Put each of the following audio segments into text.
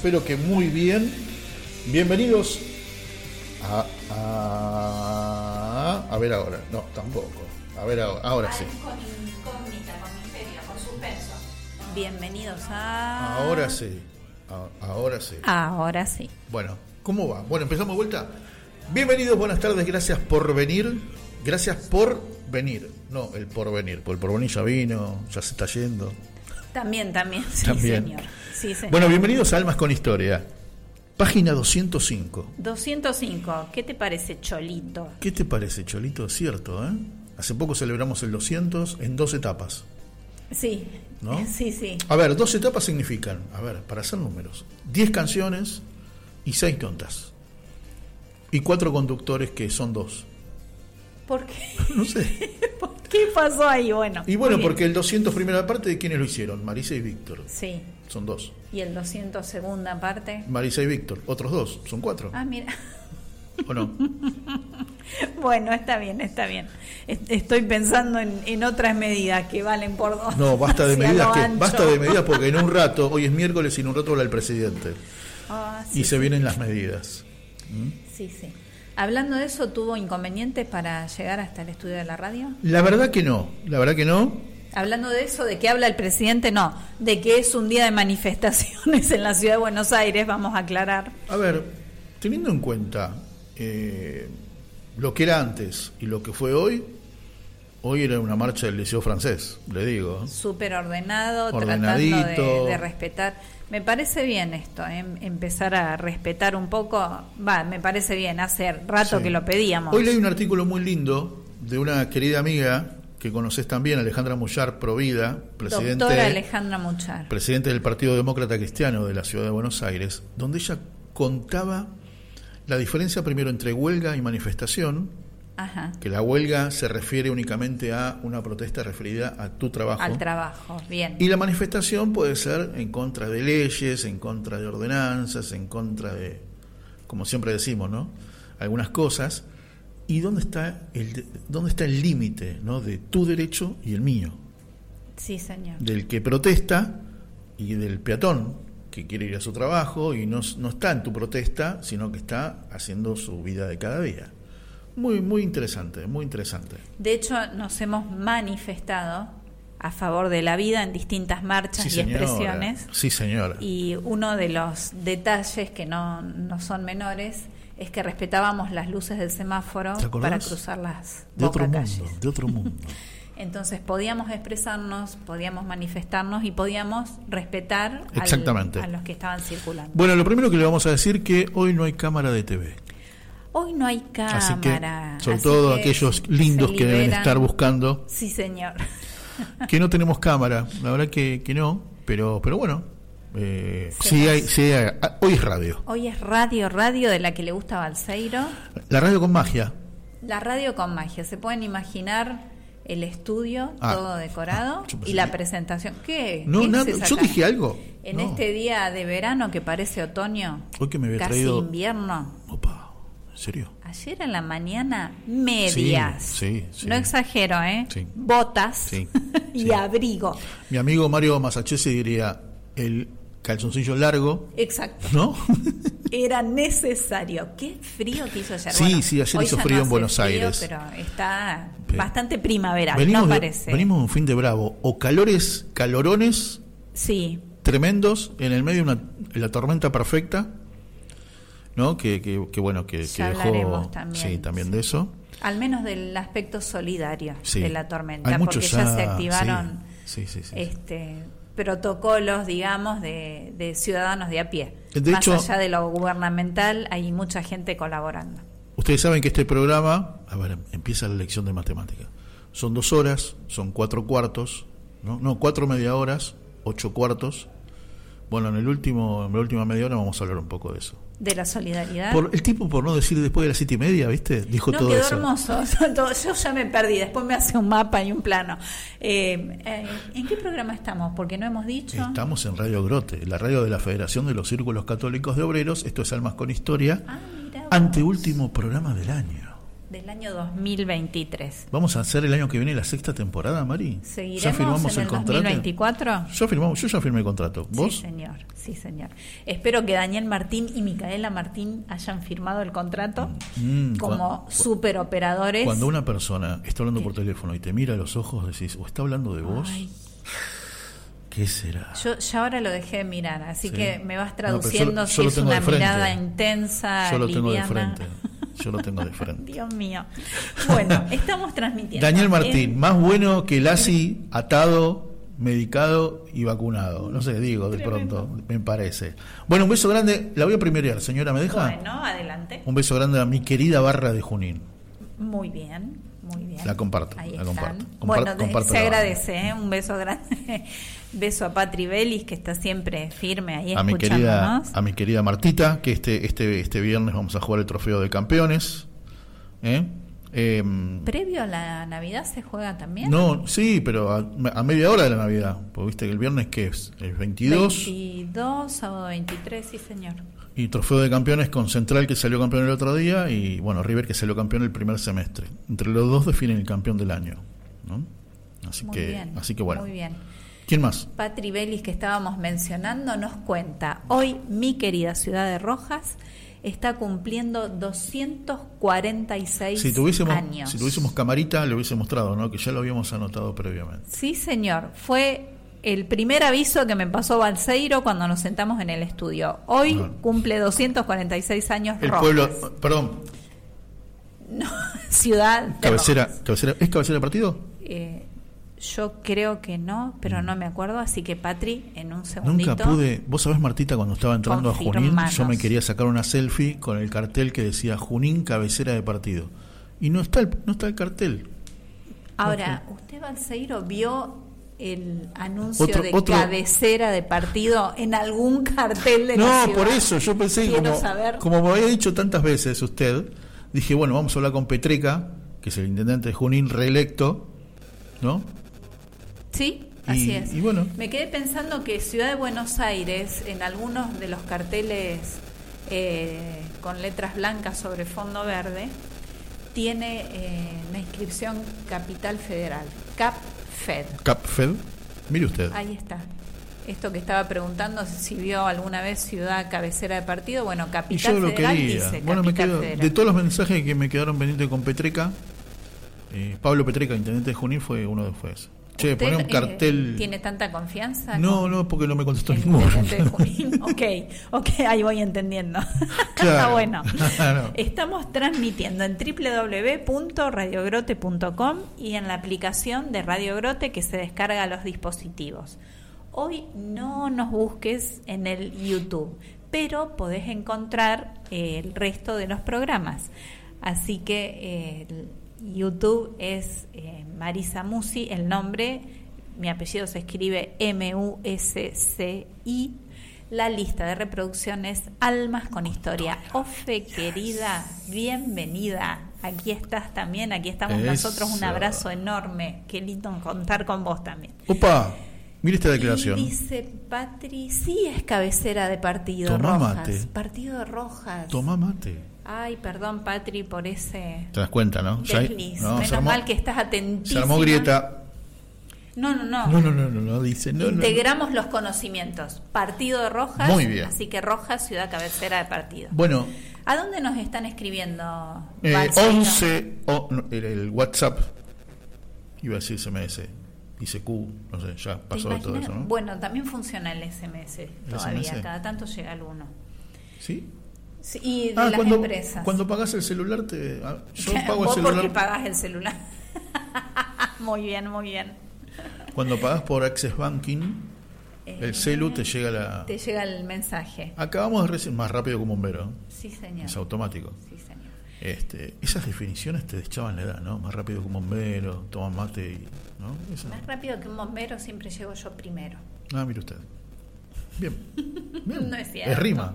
Espero que muy bien. Bienvenidos a, a, ver ahora. No, tampoco. A ver ahora, ahora sí. Con incógnita, con misterio, con suspenso. Bienvenidos a. Ahora sí. ahora sí. Ahora sí. Bueno, ¿cómo va? Bueno, empezamos de vuelta. Bienvenidos, buenas tardes, gracias por venir. Gracias por venir. No, el por venir, porque el porvenir ya vino, ya se está yendo. También, también, sí, señor. Bueno, bienvenidos a Almas con Historia. Página 205. 205. ¿Qué te parece, Cholito? ¿Qué te parece, Cholito? Cierto, ¿eh? Hace poco celebramos el 200 en dos etapas. Sí. ¿No? Sí, sí. A ver, dos etapas significan, a ver, para hacer números, 10 canciones y 6 notas. Y cuatro conductores que son dos. ¿Por qué? No sé. ¿Qué pasó ahí? Bueno. Y bueno, porque el 200 primera parte, ¿de quiénes lo hicieron? Marisa y Víctor. Sí. Son dos. ¿Y el 200 segunda parte? Marisa y Víctor. Otros dos. Son cuatro. Ah, mira. ¿O no? bueno, está bien, está bien. Estoy pensando en, otras medidas que valen por dos. No, basta de medidas que, basta de medidas porque en un rato, hoy es miércoles y en un rato habla el presidente. Ah, y se vienen las medidas. ¿Mm? Sí, sí. Hablando de eso, ¿tuvo inconvenientes para llegar hasta el estudio de la radio? La verdad que no, la verdad que no. Hablando de eso, ¿de qué habla el presidente? No, de que es un día de manifestaciones en la ciudad de Buenos Aires, vamos a aclarar. A ver, teniendo en cuenta eh, lo que era antes y lo que fue hoy, hoy era una marcha del Liceo francés, le digo. Súper ordenado, tratando de, de respetar. Me parece bien esto, ¿eh? empezar a respetar un poco. Va, me parece bien, hace rato que lo pedíamos. Hoy leí un artículo muy lindo de una querida amiga que conoces también, Alejandra Muchar Provida, presidente, Alejandra Muchar. presidente del Partido Demócrata Cristiano de la Ciudad de Buenos Aires, donde ella contaba la diferencia primero entre huelga y manifestación que la huelga se refiere únicamente a una protesta referida a tu trabajo. Al trabajo, bien. Y la manifestación puede ser en contra de leyes, en contra de ordenanzas, en contra de, como siempre decimos, ¿no? Algunas cosas. ¿Y dónde está el, dónde está el límite ¿no? de tu derecho y el mío? Sí, señor. Del que protesta y del peatón que quiere ir a su trabajo y no, no está en tu protesta, sino que está haciendo su vida de cada día. Muy, muy interesante, muy interesante. De hecho, nos hemos manifestado a favor de la vida en distintas marchas y expresiones. Sí, señora. Y uno de los detalles que no, no son menores es que respetábamos las luces del semáforo para cruzar las de otro mundo, de otro mundo. Entonces podíamos expresarnos, podíamos manifestarnos y podíamos respetar Exactamente. a los que estaban circulando. Bueno, lo primero que le vamos a decir que hoy no hay cámara de TV. Hoy no hay cámara. Así que, sobre todo aquellos lindos que deben estar buscando. Sí, señor. que no tenemos cámara, la verdad que, que no, pero, pero bueno, eh, sí, hay, sí ah, hoy es radio. Hoy es radio, radio de la que le gusta Balseiro. La radio con magia. La radio con magia. Se pueden imaginar el estudio ah. todo decorado ah, y la presentación. ¿Qué? No, nada, yo dije algo. En este día de verano que parece otoño, hoy que me había casi invierno. Opa, ¿en serio? Ayer en la mañana, medias. Sí, sí, No exagero, ¿eh? Botas y abrigo. Mi amigo Mario Masachese diría, el calzoncillo largo. Exacto. ¿No? Era necesario. Qué frío que hizo ayer. Sí, sí, ayer hizo frío en Buenos Aires. Pero está bastante primaveral, venimos no parece. venimos un fin de bravo. O calores, calorones. Sí. Tremendos, en el medio de la tormenta perfecta. ¿No? Que, que, bueno, que, dejó. También, sí, también de eso. Al menos del aspecto solidario de la tormenta. porque ya, se activaron. Sí, este, protocolos, digamos, de, de, ciudadanos de a pie. De Más allá de lo gubernamental, hay mucha gente colaborando. Ustedes saben que este programa, a ver, empieza la lección de matemática. Son dos horas, son cuatro cuartos, no, no cuatro media horas, ocho cuartos. Bueno, en el último, en la última media hora vamos a hablar un poco de eso de la solidaridad. Por, el tipo, por no decir después de las siete y media, ¿viste? Dijo todo quedó eso. hermoso. Yo ya me perdí. Después me hace un mapa y un plano. Eh, eh, ¿En qué programa estamos? Porque no hemos dicho. Estamos en Radio Grote, la radio de la Federación de los Círculos Católicos de Obreros. Esto es Almas con Historia. Ah, Anteúltimo programa del año del año 2023. ¿Vamos a hacer el año que viene la sexta temporada, Mari? ¿Seguiremos ¿Ya firmamos en el, contrato? 2024? Yo, firmamos, yo ya firmé el contrato. ¿Vos? Sí, señor. Sí, señor. Espero que Daniel Martín y Micaela Martín hayan firmado el contrato mm, como superoperadores. Cuando una persona está hablando por teléfono y te mira a los ojos, decís, o está hablando de vos. ¿Qué será? Yo ya ahora lo dejé de mirar, así que me vas traduciendo si es una mirada intensa. Yo lo tengo de frente. Yo lo tengo de frente. Dios mío. Bueno, estamos transmitiendo. Daniel Martín, más bueno que el ASI atado, medicado y vacunado. No sé, digo de pronto, me parece. Bueno, un beso grande. La voy a primerear, señora, ¿me deja? Bueno, adelante. Un beso grande a mi querida barra de Junín. Muy bien, muy bien. La comparto, la comparto. bueno, se agradece, ¿eh? un beso grande. Beso a Patri Belis, que está siempre firme ahí a mi querida A mi querida Martita, que este, este, este viernes vamos a jugar el trofeo de campeones. ¿eh? Em, ¿Previo a la Navidad se juega también? No, sí, pero a, media hora de la Navidad. Porque viste que el viernes, ¿qué es? El 22. 22, sábado 23, sí, señor. Y trofeo de campeones con Central, que salió campeón el otro día, y bueno, River, que salió campeón el primer semestre. Entre los dos definen el campeón del año. ¿no? Así, que, así que bueno. Muy bien. ¿Quién más? Patri Belis, que estábamos mencionando, nos cuenta, hoy mi querida ciudad de Rojas está cumpliendo 246 si tuviésemos, años. Si tuviésemos camarita, le hubiese mostrado, ¿no? Que ya lo habíamos anotado previamente. Sí, señor. Fue el primer aviso que me pasó Balseiro cuando nos sentamos en el estudio. Hoy cumple 246 años El pueblo, perdón. No, ciudad. cabecera, cabecera, ¿Es cabecera de partido? Eh, yo creo que no, pero mm. no me acuerdo, así que Patri, en un segundito. Nunca pude. Vos sabés, Martita, cuando estaba entrando a Junín, yo me quería sacar una selfie con el cartel que decía Junín cabecera de partido. Y no está el, no está el cartel. Ahora, ¿usted, Balseiro, vio el anuncio de cabecera de partido en algún cartel de no, la No, por eso, yo pensé, como, como me había dicho tantas veces usted, dije, bueno, vamos a hablar con Petreca, que es el intendente de Junín reelecto, ¿no? Sí, así es. bueno. Me quedé pensando que Ciudad de Buenos Aires, en algunos de los carteles eh, con letras blancas sobre fondo verde, tiene eh, la inscripción Capital Federal, CapFed. ¿CapFed? Mire usted. Ahí está. Esto que estaba preguntando si vio alguna vez ciudad cabecera de partido, bueno, Capital yo lo Federal quería. bueno, me quedo, de todos los mensajes que me quedaron pendientes con Petreca, eh, Pablo Petreca, intendente de Junín, fue uno de fue Che, poné un cartel. ¿Tiene tanta confianza? No, no, porque no me contestó ninguno. ok, ok, ahí voy entendiendo. Claro. bueno. Estamos transmitiendo en www.radiogrote.com y en la aplicación de Radio Grote que se descarga a los dispositivos. Hoy no nos busques en el YouTube, pero podés encontrar el resto de los programas. Así que eh, YouTube es eh, Marisa Musi, el nombre, mi apellido se escribe M-U-S-C-I. La lista de reproducciones Almas con Historia. Ofe, querida, bienvenida. Aquí estás también, aquí estamos nosotros. Un abrazo enorme. Qué lindo contar con vos también. Opa, mire esta declaración. dice Patri, sí es cabecera de partido Rojas. Partido de Rojas. Toma mate. Ay, perdón, Patri, por ese. Te das cuenta, ¿no? Menos mal que estás atentísima. Se armó grieta. No, no, no. No, no, no, no, dice. No, Integramos los conocimientos. Partido de Rojas. Muy bien. Así que Rojas, ciudad cabecera de partido. Bueno. ¿A dónde nos están escribiendo? Eh, 11, el, WhatsApp, iba a decir SMS, ICQ, no sé, ya pasó todo eso, ¿no? Bueno, también funciona el SMS todavía, cada tanto llega alguno. ¿Sí? Y de ah, las cuando, empresas. Cuando pagas el celular, te, ah, yo pago el celular. porque pagas el celular? muy bien, muy bien. Cuando pagas por Access Banking, el celu te llega la... Te llega el mensaje. Acabamos de recibir más rápido que un bombero. Sí, señor. Es automático. Sí, señor. Este, esas definiciones te echaban la edad, ¿no? Más rápido que un bombero, toma mate y... ¿no? Más rápido que un bombero siempre llego yo primero. Ah, mire usted. Bien. no es cierto. Es rima.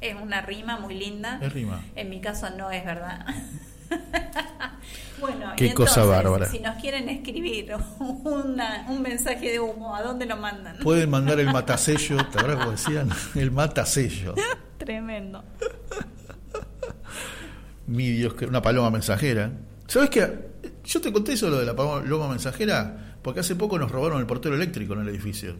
Es una rima muy linda. Es rima. En mi caso no es verdad. bueno, Qué cosa bárbara. Si nos quieren escribir un mensaje de humo, ¿a dónde lo mandan? Pueden mandar el matasello, ¿te acuerdas cómo decían? El matasello. Tremendo. Mi Dios, que una paloma mensajera. ¿Sabes qué? Yo te conté eso lo de la paloma mensajera porque hace poco nos robaron el portero eléctrico en el edificio.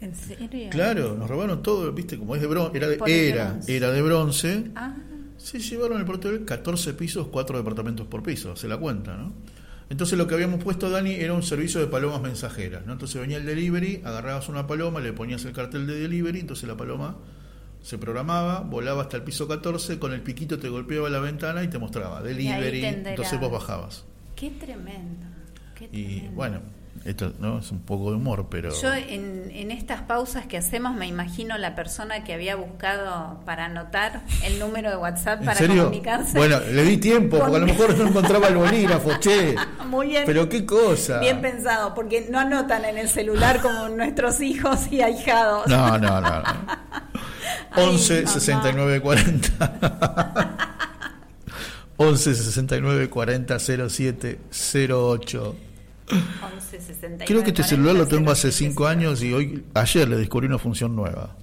¿En serio? Claro, nos robaron todo, viste, como es de bronce, era de, era, era de bronce. Ah. Se llevaron el portero 14 pisos, 4 departamentos por piso, se la cuenta, ¿no? Entonces lo que habíamos puesto, Dani, era un servicio de palomas mensajeras, ¿no? Entonces venía el delivery, agarrabas una paloma, le ponías el cartel de delivery, entonces la paloma se programaba, volaba hasta el piso 14, con el piquito te golpeaba la ventana y te mostraba delivery, entonces vos bajabas. Qué tremendo. Qué tremendo. Y bueno, esto no es un poco de humor, pero... Yo en, en, estas pausas que hacemos me imagino la persona que había buscado para anotar el número de WhatsApp para comunicarse. Bueno, le di tiempo, porque a lo mejor no encontraba el bolígrafo, che. Muy bien. Pero qué cosa. Bien pensado, porque no anotan en el celular como nuestros hijos y ahijados. No, no, no. 11 69 40. 11 69 40 07 08 Creo que este celular lo tengo hace 5 años y hoy ayer le descubrí una función nueva.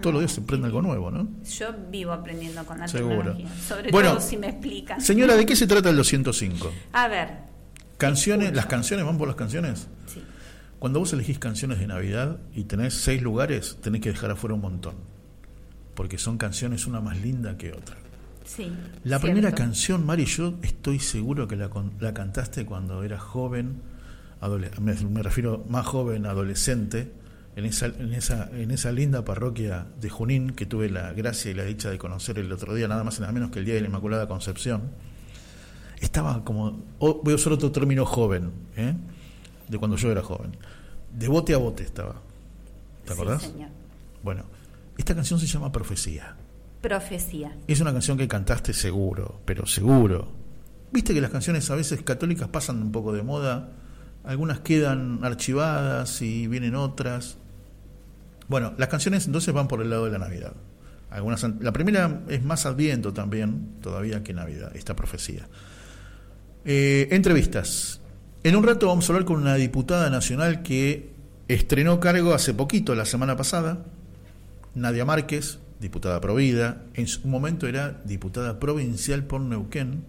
Todos los días se prende algo nuevo, ¿no? Yo vivo aprendiendo con la tecnología. Sobre todo si me explican. Señora, ¿de qué se trata el 205? A ver. Canciones, ¿Las canciones van por las canciones? Sí. Cuando vos elegís canciones de Navidad y tenés seis lugares, tenés que dejar afuera un montón. Porque son canciones una más linda que otra. Sí, la primera canción, Mari, yo estoy seguro que la, la cantaste cuando eras joven me, refiero más joven, adolescente, en esa, en, esa, en esa linda parroquia de Junín que tuve la gracia y la dicha de conocer el otro día, nada más y nada menos que el día de la Inmaculada Concepción, estaba como, voy a usar otro término joven, ¿eh? de cuando yo era joven, de bote a bote estaba. ¿Te acordás? Bueno, esta canción se llama Profecía. Profecía. Es una canción que cantaste seguro, pero seguro. Viste que las canciones a veces católicas pasan un poco de moda algunas quedan archivadas y vienen otras. Bueno, las canciones entonces van por el lado de la Navidad. Algunas, la primera es más Adviento también, todavía que Navidad, esta profecía. Eh, entrevistas. En un rato vamos a hablar con una diputada nacional que estrenó cargo hace poquito, la semana pasada, Nadia Márquez, diputada provida, en su momento era diputada provincial por Neuquén,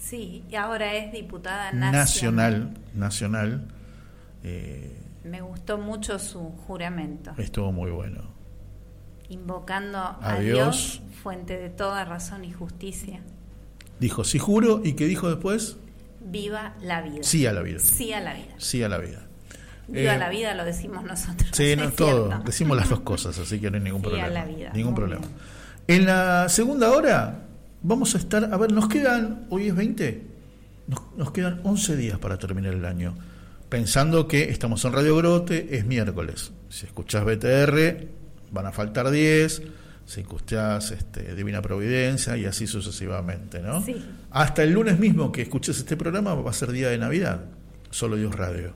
Sí, y ahora es diputada nacional. Nacional, nacional. Eh, Me gustó mucho su juramento. Estuvo muy bueno. Invocando a, Dios. fuente de toda razón y justicia. Dijo, sí juro, ¿y qué dijo después? Viva la vida. Sí a la vida. Sí a la vida. Sí a la vida. Viva eh, la vida lo decimos nosotros. Sí, no, todo. Decimos las dos cosas, así que no hay ningún problema. La vida. Ningún problema. En la segunda hora vamos a estar, a ver, nos quedan, hoy es 20, nos, nos quedan 11 días para terminar el año. Pensando que estamos en Radio Grote, es miércoles. Si escuchás BTR, van a faltar 10 si escuchás este, Divina Providencia y así sucesivamente, ¿no? Sí. Hasta el lunes mismo que escuches este programa va a ser día de Navidad, solo Dios Radio.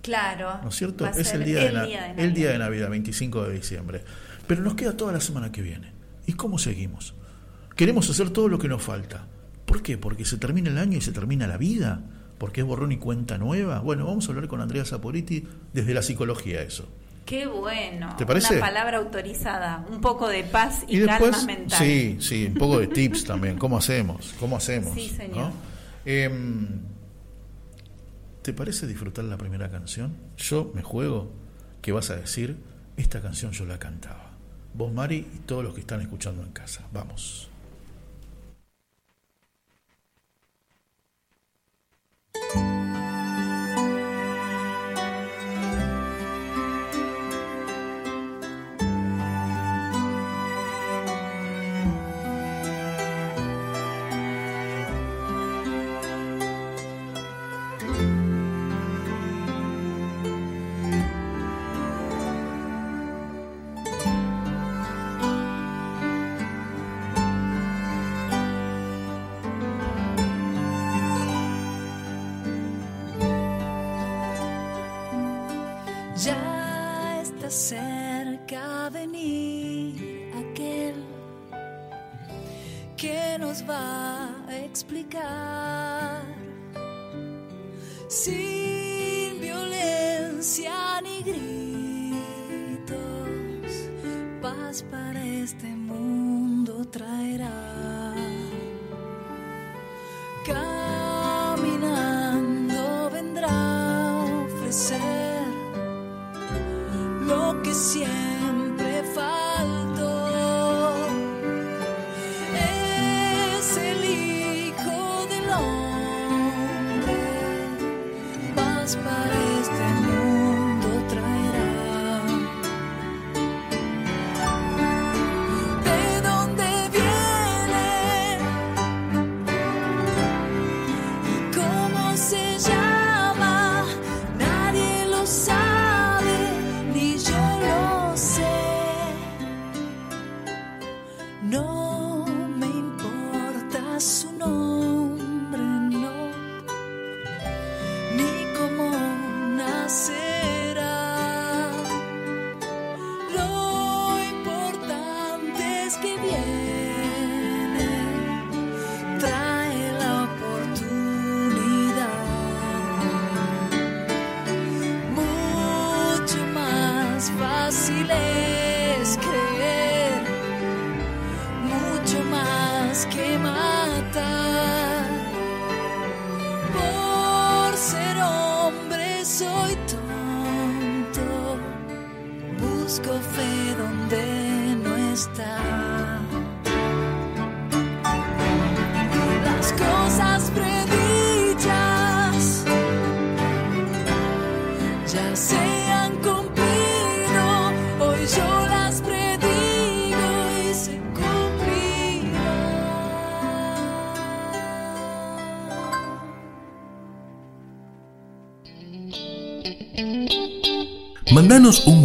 Claro. ¿No es cierto? Es el, día, de, Navidad. el día de Navidad, 25 de diciembre. Pero nos queda toda la semana que viene. ¿Y cómo seguimos? Queremos hacer todo lo que nos falta. ¿Por qué? Porque se termina el año y se termina la vida. Porque es borrón y cuenta nueva. Bueno, vamos a hablar con Andrea Saporiti desde la psicología eso. Qué bueno. ¿Te parece? Una palabra autorizada. Un poco de paz y, calma mental. Sí, sí, un poco de tips también. ¿Cómo hacemos? ¿Cómo hacemos? Sí, señor. Em, ¿Te parece disfrutar la primera canción? Yo me juego que vas a decir, esta canción yo la cantaba. Vos, Mari, y todos los que están escuchando en casa. Vamos.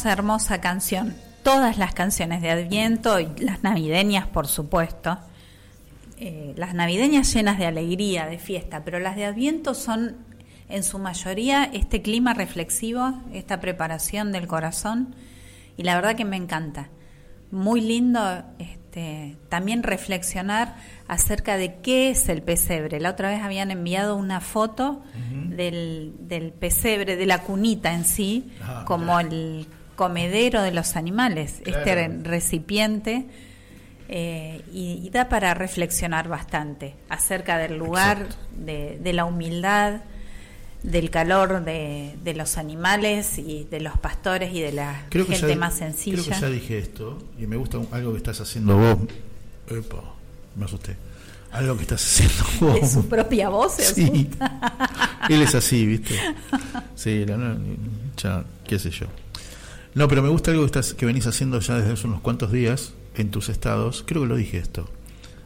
Hermosa, hermosa canción. Todas las canciones de Adviento y las navideñas, por supuesto. Eh, las navideñas llenas de alegría, de fiesta, pero las de Adviento son en su mayoría este clima reflexivo, esta preparación del corazón, y la verdad que me encanta. Muy lindo este, también reflexionar acerca de qué es el pesebre. La otra vez habían enviado una foto del, del, pesebre, de la cunita en sí, ah, como el comedero de los animales, este recipiente. Eh, y, da para reflexionar bastante acerca del lugar, de, de, la humildad, del calor de, de, los animales y de los pastores y de la gente más sencilla. Creo que ya dije esto y me gusta algo que estás haciendo vos. Epa, me asusté. Algo que estás haciendo vos. De su propia voz. Sí. Él es así, ¿viste? Sí, ya, qué sé yo. No, pero me gusta algo que, estás, que venís haciendo ya desde hace unos cuantos días en tus estados. Creo que lo dije esto.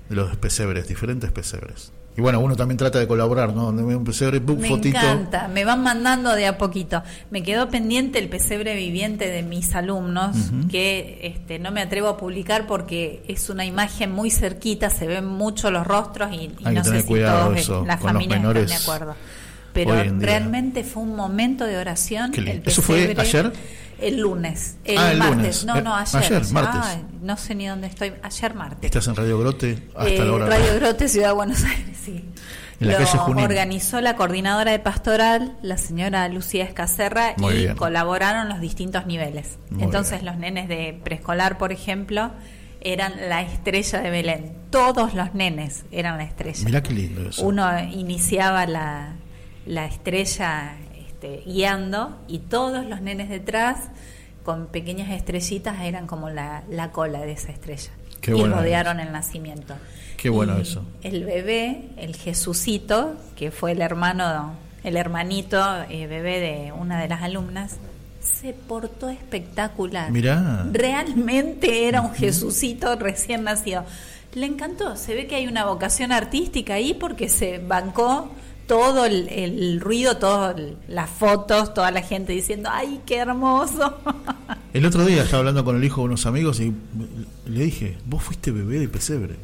De los pesebres, diferentes pesebres. Y bueno, uno también trata de colaborar, ¿no? Donde un pesebre, me encanta, me van mandando de a poquito. Me quedó pendiente el pesebre viviente de mis alumnos, que este, no me atrevo a publicar porque es una imagen muy cerquita, se ven mucho los rostros y, no sé si todos las familias están de acuerdo. Pero realmente fue un momento de oración. El ¿Eso fue ayer? El lunes, el, ah, martes. No, no, ayer. martes. no sé ni dónde estoy. Ayer martes. ¿Estás en Radio Grote hasta eh, la hora? Radio Grote, Ciudad de Buenos Aires, sí. En la Lo organizó la coordinadora de pastoral, la señora Lucía Escacerra, y colaboraron los distintos niveles. Entonces los nenes de preescolar, por ejemplo, eran la estrella de Belén. Todos los nenes eran la estrella. Mirá qué lindo eso. Uno iniciaba la, la estrella este, guiando y todos los nenes detrás con pequeñas estrellitas eran como la, cola de esa estrella. y rodearon el nacimiento. Qué bueno eso. El bebé, el Jesucito, que fue el hermano, el hermanito eh, bebé de una de las alumnas, se portó espectacular. Mirá. Realmente era un Jesucito recién nacido. Le encantó, se ve que hay una vocación artística ahí porque se bancó todo el, ruido, todas las fotos, toda la gente diciendo, ¡ay, qué hermoso! El otro día estaba hablando con el hijo de unos amigos y le dije, vos fuiste bebé de pesebre.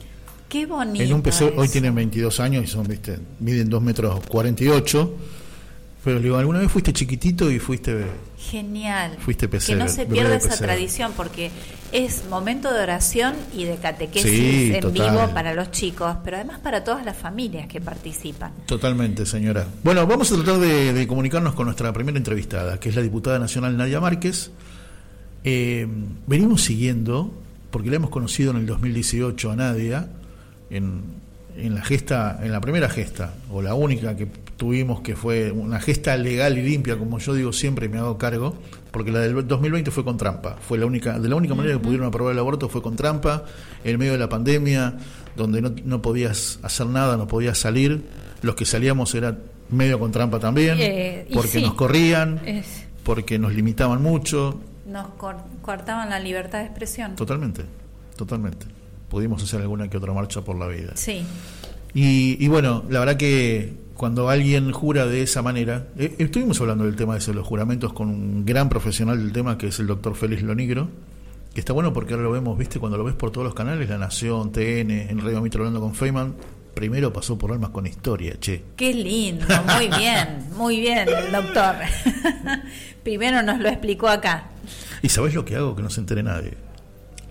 Qué bonito. En un pesebre, hoy tienen 22 años y son, viste, miden 2 metros 48 pero digo, ¿alguna vez fuiste chiquitito y fuiste Genial. Fuiste Que no se pierda esa tradición porque es momento de oración y de catequesis en vivo para los chicos, pero además para todas las familias que participan. Totalmente, señora. Bueno, vamos a tratar de, comunicarnos con nuestra primera entrevistada, que es la diputada nacional Nadia Márquez. Eh, venimos siguiendo, porque la hemos conocido en el 2018 a Nadia, en, en la gesta, en la primera gesta, o la única que tuvimos, que fue una gesta legal y limpia, como yo digo siempre y me hago cargo, porque la del 2020 fue con trampa, fue la única, de la única manera que pudieron aprobar el aborto fue con trampa, en medio de la pandemia, donde no, no podías hacer nada, no podías salir, los que salíamos era medio con trampa también, eh, porque nos corrían, porque nos limitaban mucho. Nos cortaban la libertad de expresión. Totalmente, totalmente pudimos hacer alguna que otra marcha por la vida. Sí. Y, bueno, la verdad que cuando alguien jura de esa manera, eh, estuvimos hablando del tema de los juramentos con un gran profesional del tema que es el doctor Félix Lonigro, que está bueno porque ahora lo vemos, viste, cuando lo ves por todos los canales, La Nación, TN, en Radio Mitro hablando con Feynman, primero pasó por Almas con Historia, che. Qué lindo, muy bien, muy bien, doctor. primero nos lo explicó acá. ¿Y sabés lo que hago? Que no se entere nadie.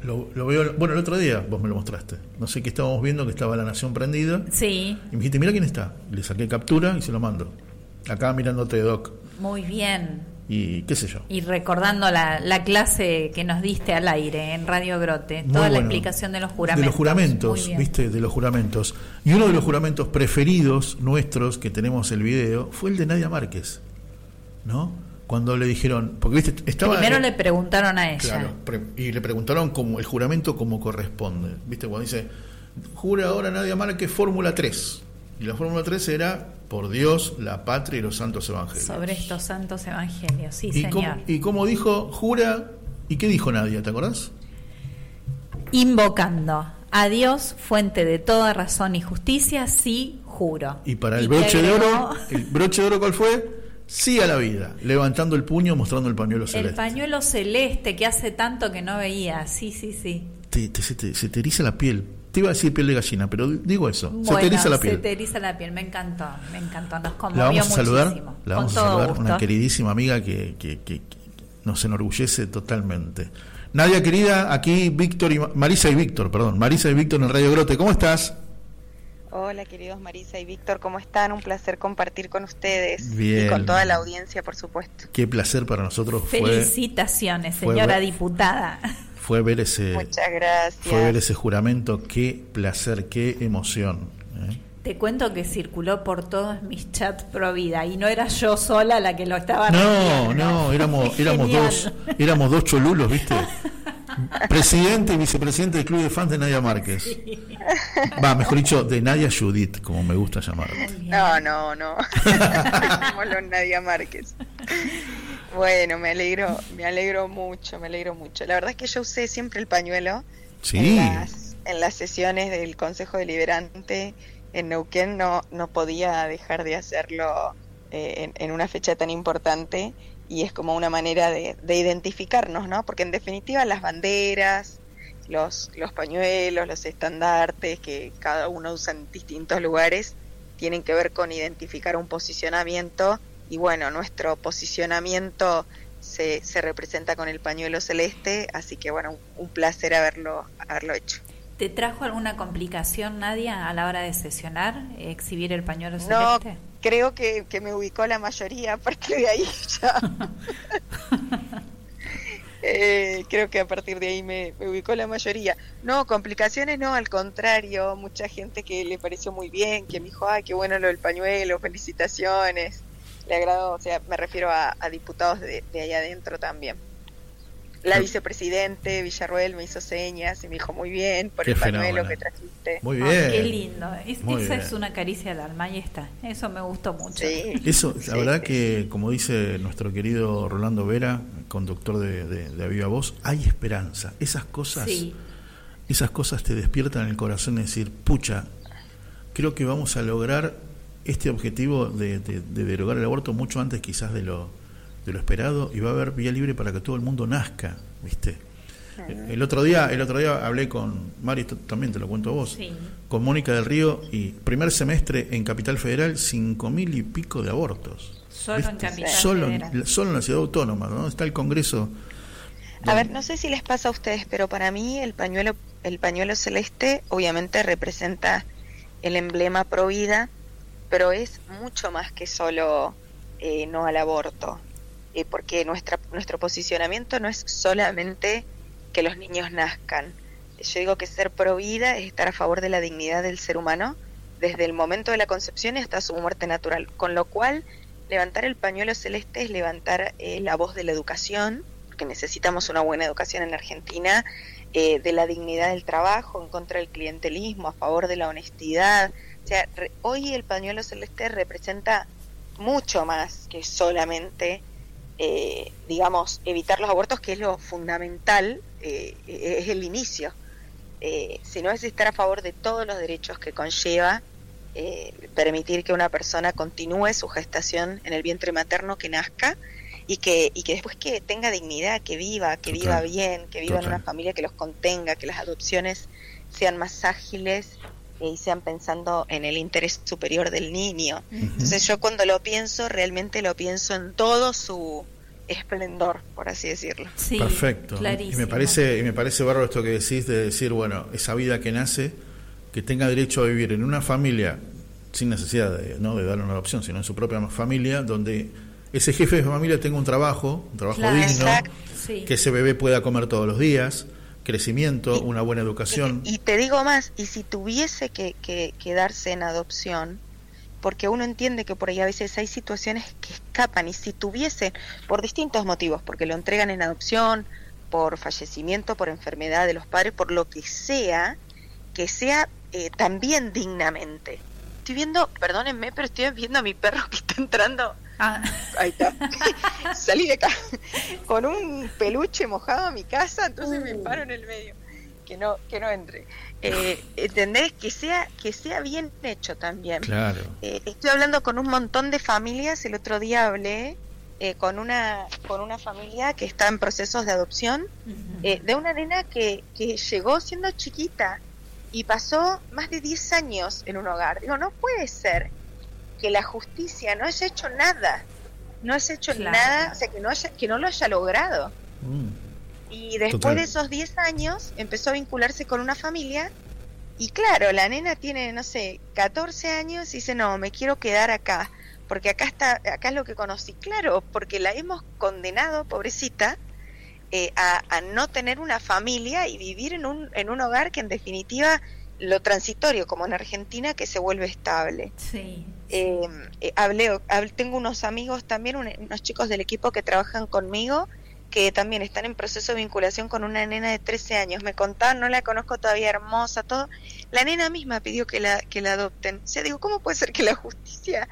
Lo, veo, bueno, el otro día vos me lo mostraste. No sé qué estábamos viendo, que estaba la nación prendida. Sí. Y me dijiste, mira quién está. Le saqué captura y se lo mando. Acá mirándote, Doc. Muy bien. Y qué sé yo. Y recordando la, la clase que nos diste al aire en Radio Grote, toda la explicación de los juramentos. De los juramentos, viste, de los juramentos. Y uno de los juramentos preferidos nuestros, que tenemos el video, fue el de Nadia Márquez. ¿No? Cuando le dijeron, porque viste, estaba primero le preguntaron a ella. Claro, y le preguntaron como el juramento como corresponde. ¿Viste? Cuando dice, jura ahora nadie más que Fórmula 3. Y la Fórmula 3 era por Dios, la patria y los santos evangelios. Sobre estos santos evangelios, sí, y señor. Cómo, y como dijo, jura, ¿y qué dijo Nadia? ¿Te acordás? Invocando a Dios, fuente de toda razón y justicia, sí juro. Y para el broche de oro, ¿el broche de oro cuál fue? Sí a la vida, levantando el puño, mostrando el pañuelo celeste. El pañuelo celeste que hace tanto que no veía, sí, sí, sí. se, te, eriza la piel. Te iba a decir piel de gallina, pero digo eso. se te eriza la piel. Se te eriza la piel, me encantó, me encantó. Nos conmovió la vamos a saludar, la vamos a saludar, una queridísima amiga que, que, que, nos enorgullece totalmente. Nadia querida, aquí Víctor y Marisa y Víctor, perdón, Marisa y Víctor en Radio Grote, ¿cómo estás? Hola queridos Marisa y Víctor, ¿cómo están? Un placer compartir con ustedes y con toda la audiencia, por supuesto. Qué placer para nosotros. Felicitaciones, señora diputada. Fue ver ese. Muchas gracias. Fue ver ese juramento, qué placer, qué emoción. ¿eh? Te cuento que circuló por todos mis chats pro vida y no era yo sola la que lo estaba. No, no, éramos, éramos dos, éramos dos cholulos, ¿viste? Presidente y vicepresidente del Club de Fans de Nadia Márquez. Va, mejor dicho, de Nadia Judith, como me gusta llamarlo. No, no, no. los Nadia Márquez. Bueno, me alegro, me alegro mucho, me alegro mucho. La verdad es que yo usé siempre el pañuelo sí. en, las, sesiones del Consejo Deliberante en Neuquén. No, no podía dejar de hacerlo eh, en, una fecha tan importante y es como una manera de, identificarnos, ¿no? Porque en definitiva las banderas, los, los pañuelos, los estandartes que cada uno usa en distintos lugares, tienen que ver con identificar un posicionamiento y bueno, nuestro posicionamiento se, se representa con el pañuelo celeste, así que bueno, un, placer haberlo, haberlo hecho. ¿Te trajo alguna complicación, Nadia, a la hora de sesionar, exhibir el pañuelo celeste? Creo que, me ubicó la mayoría a partir de ahí ya. Eh, creo que a partir de ahí me, ubicó la mayoría. No, complicaciones no, al contrario, mucha gente que le pareció muy bien, que me dijo, ay, qué bueno lo del pañuelo, felicitaciones. Le agradó, o sea, me refiero a, diputados de, de allá adentro también. La vicepresidente Villarruel me hizo señas y me dijo muy bien por el pañuelo que trajiste. Muy bien. qué lindo. esa es una caricia al alma y está. Eso me gustó mucho. Eso, la verdad que, como dice nuestro querido Rolando Vera, conductor de, de, Aviva Voz, hay esperanza. Esas cosas, esas cosas te despiertan en el corazón y decir, pucha, creo que vamos a lograr este objetivo de, de derogar el aborto mucho antes quizás de lo de lo esperado y va a haber vía libre para que todo el mundo nazca, ¿viste? El otro día, el otro día hablé con Mari, también te lo cuento a vos, con Mónica del Río y primer semestre en Capital Federal cinco mil y pico de abortos. Solo en Capital solo, Solo en la ciudad autónoma, ¿no? Está el Congreso. A ver, no sé si les pasa a ustedes, pero para mí el pañuelo, el pañuelo celeste obviamente representa el emblema pro vida, pero es mucho más que solo eh, no al aborto. Eh, porque nuestra, nuestro posicionamiento no es solamente que los niños nazcan. Yo digo que ser pro vida es estar a favor de la dignidad del ser humano desde el momento de la concepción hasta su muerte natural, con lo cual levantar el pañuelo celeste es levantar eh, la voz de la educación, porque necesitamos una buena educación en Argentina, eh, de la dignidad del trabajo, en contra del clientelismo, a favor de la honestidad. O sea, hoy el pañuelo celeste representa mucho más que solamente eh, digamos, evitar los abortos, que es lo fundamental, eh, es el inicio. Eh, si no es estar a favor de todos los derechos que conlleva permitir que una persona continúe su gestación en el vientre materno, que nazca y que, y que después que tenga dignidad, que viva, que viva bien, que viva en una familia que los contenga, que las adopciones sean más ágiles y sean pensando en el interés superior del niño. Entonces yo cuando lo pienso, realmente lo pienso en todo su esplendor, por así decirlo. Perfecto. Y me parece, y me parece bárbaro esto que decís de decir, bueno, esa vida que nace, que tenga derecho a vivir en una familia sin necesidad de, ¿no? de darle una adopción, sino en su propia familia, donde ese jefe de familia tenga un trabajo, un trabajo digno, que ese bebé pueda comer todos los días, crecimiento, una buena educación. Y, te digo más, y si tuviese que, que quedarse en adopción, porque uno entiende que por ahí a veces hay situaciones que escapan y si tuviese, por distintos motivos, porque lo entregan en adopción, por fallecimiento, por enfermedad de los padres, por lo que sea, que sea eh, también dignamente. Estoy viendo, perdónenme, pero estoy viendo a mi perro que está entrando. Ah. Ahí está. Salí de acá con un peluche mojado a mi casa, entonces me uh. paro en el medio que no, que no entre. Eh, ¿Entendés? Que sea, que sea bien hecho también. Claro. Eh, estoy hablando con un montón de familias, el otro día hablé eh, con una con una familia que está en procesos de adopción eh, de una nena que, que llegó siendo chiquita y pasó más de 10 años en un hogar. Digo, no puede ser que la justicia no haya hecho nada, no haya hecho nada, o sea, que no, haya, que no lo haya logrado. Mm. Y después de esos 10 años empezó a vincularse con una familia y claro, la nena tiene, no sé, 14 años y dice, no, me quiero quedar acá, porque acá está, acá es lo que conocí, claro, porque la hemos condenado, pobrecita, eh, a, no tener una familia y vivir en un, en un hogar que en definitiva lo transitorio, como en Argentina, que se vuelve estable. Sí. Eh, eh, hablé, tengo unos amigos también, unos chicos del equipo que trabajan conmigo, que también están en proceso de vinculación con una nena de 13 años. Me contaban, no la conozco todavía, hermosa, todo. La nena misma pidió que la, que la adopten. O sea, digo, ¿cómo puede ser que la justicia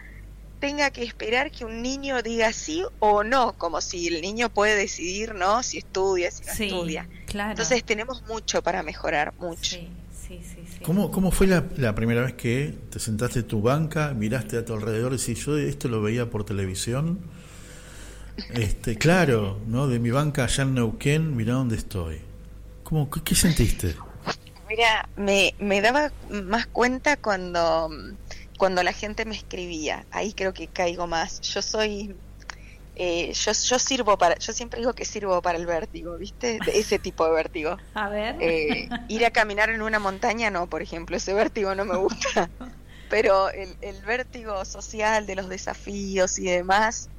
tenga que esperar que un niño diga sí o no, como si el niño puede decidir, ¿no? Si estudia, si no estudia. Claro. Entonces tenemos mucho para mejorar, mucho. Sí, sí, sí. ¿Cómo, ¿Cómo fue la, primera vez que te sentaste en tu banca, miraste a tu alrededor y decís, yo esto lo veía por televisión? Este, claro, ¿no? De mi banca allá en Neuquén, mira dónde estoy. ¿Cómo, qué, qué sentiste? Mira, me, me daba más cuenta cuando cuando la gente me escribía, ahí creo que caigo más. Yo soy, eh, yo, yo sirvo para, yo siempre digo que sirvo para el vértigo, ¿viste? De ese tipo de vértigo. A ver. Eh, ir a caminar en una montaña, no, por ejemplo, ese vértigo no me gusta. Pero el, el vértigo social de los desafíos y demás,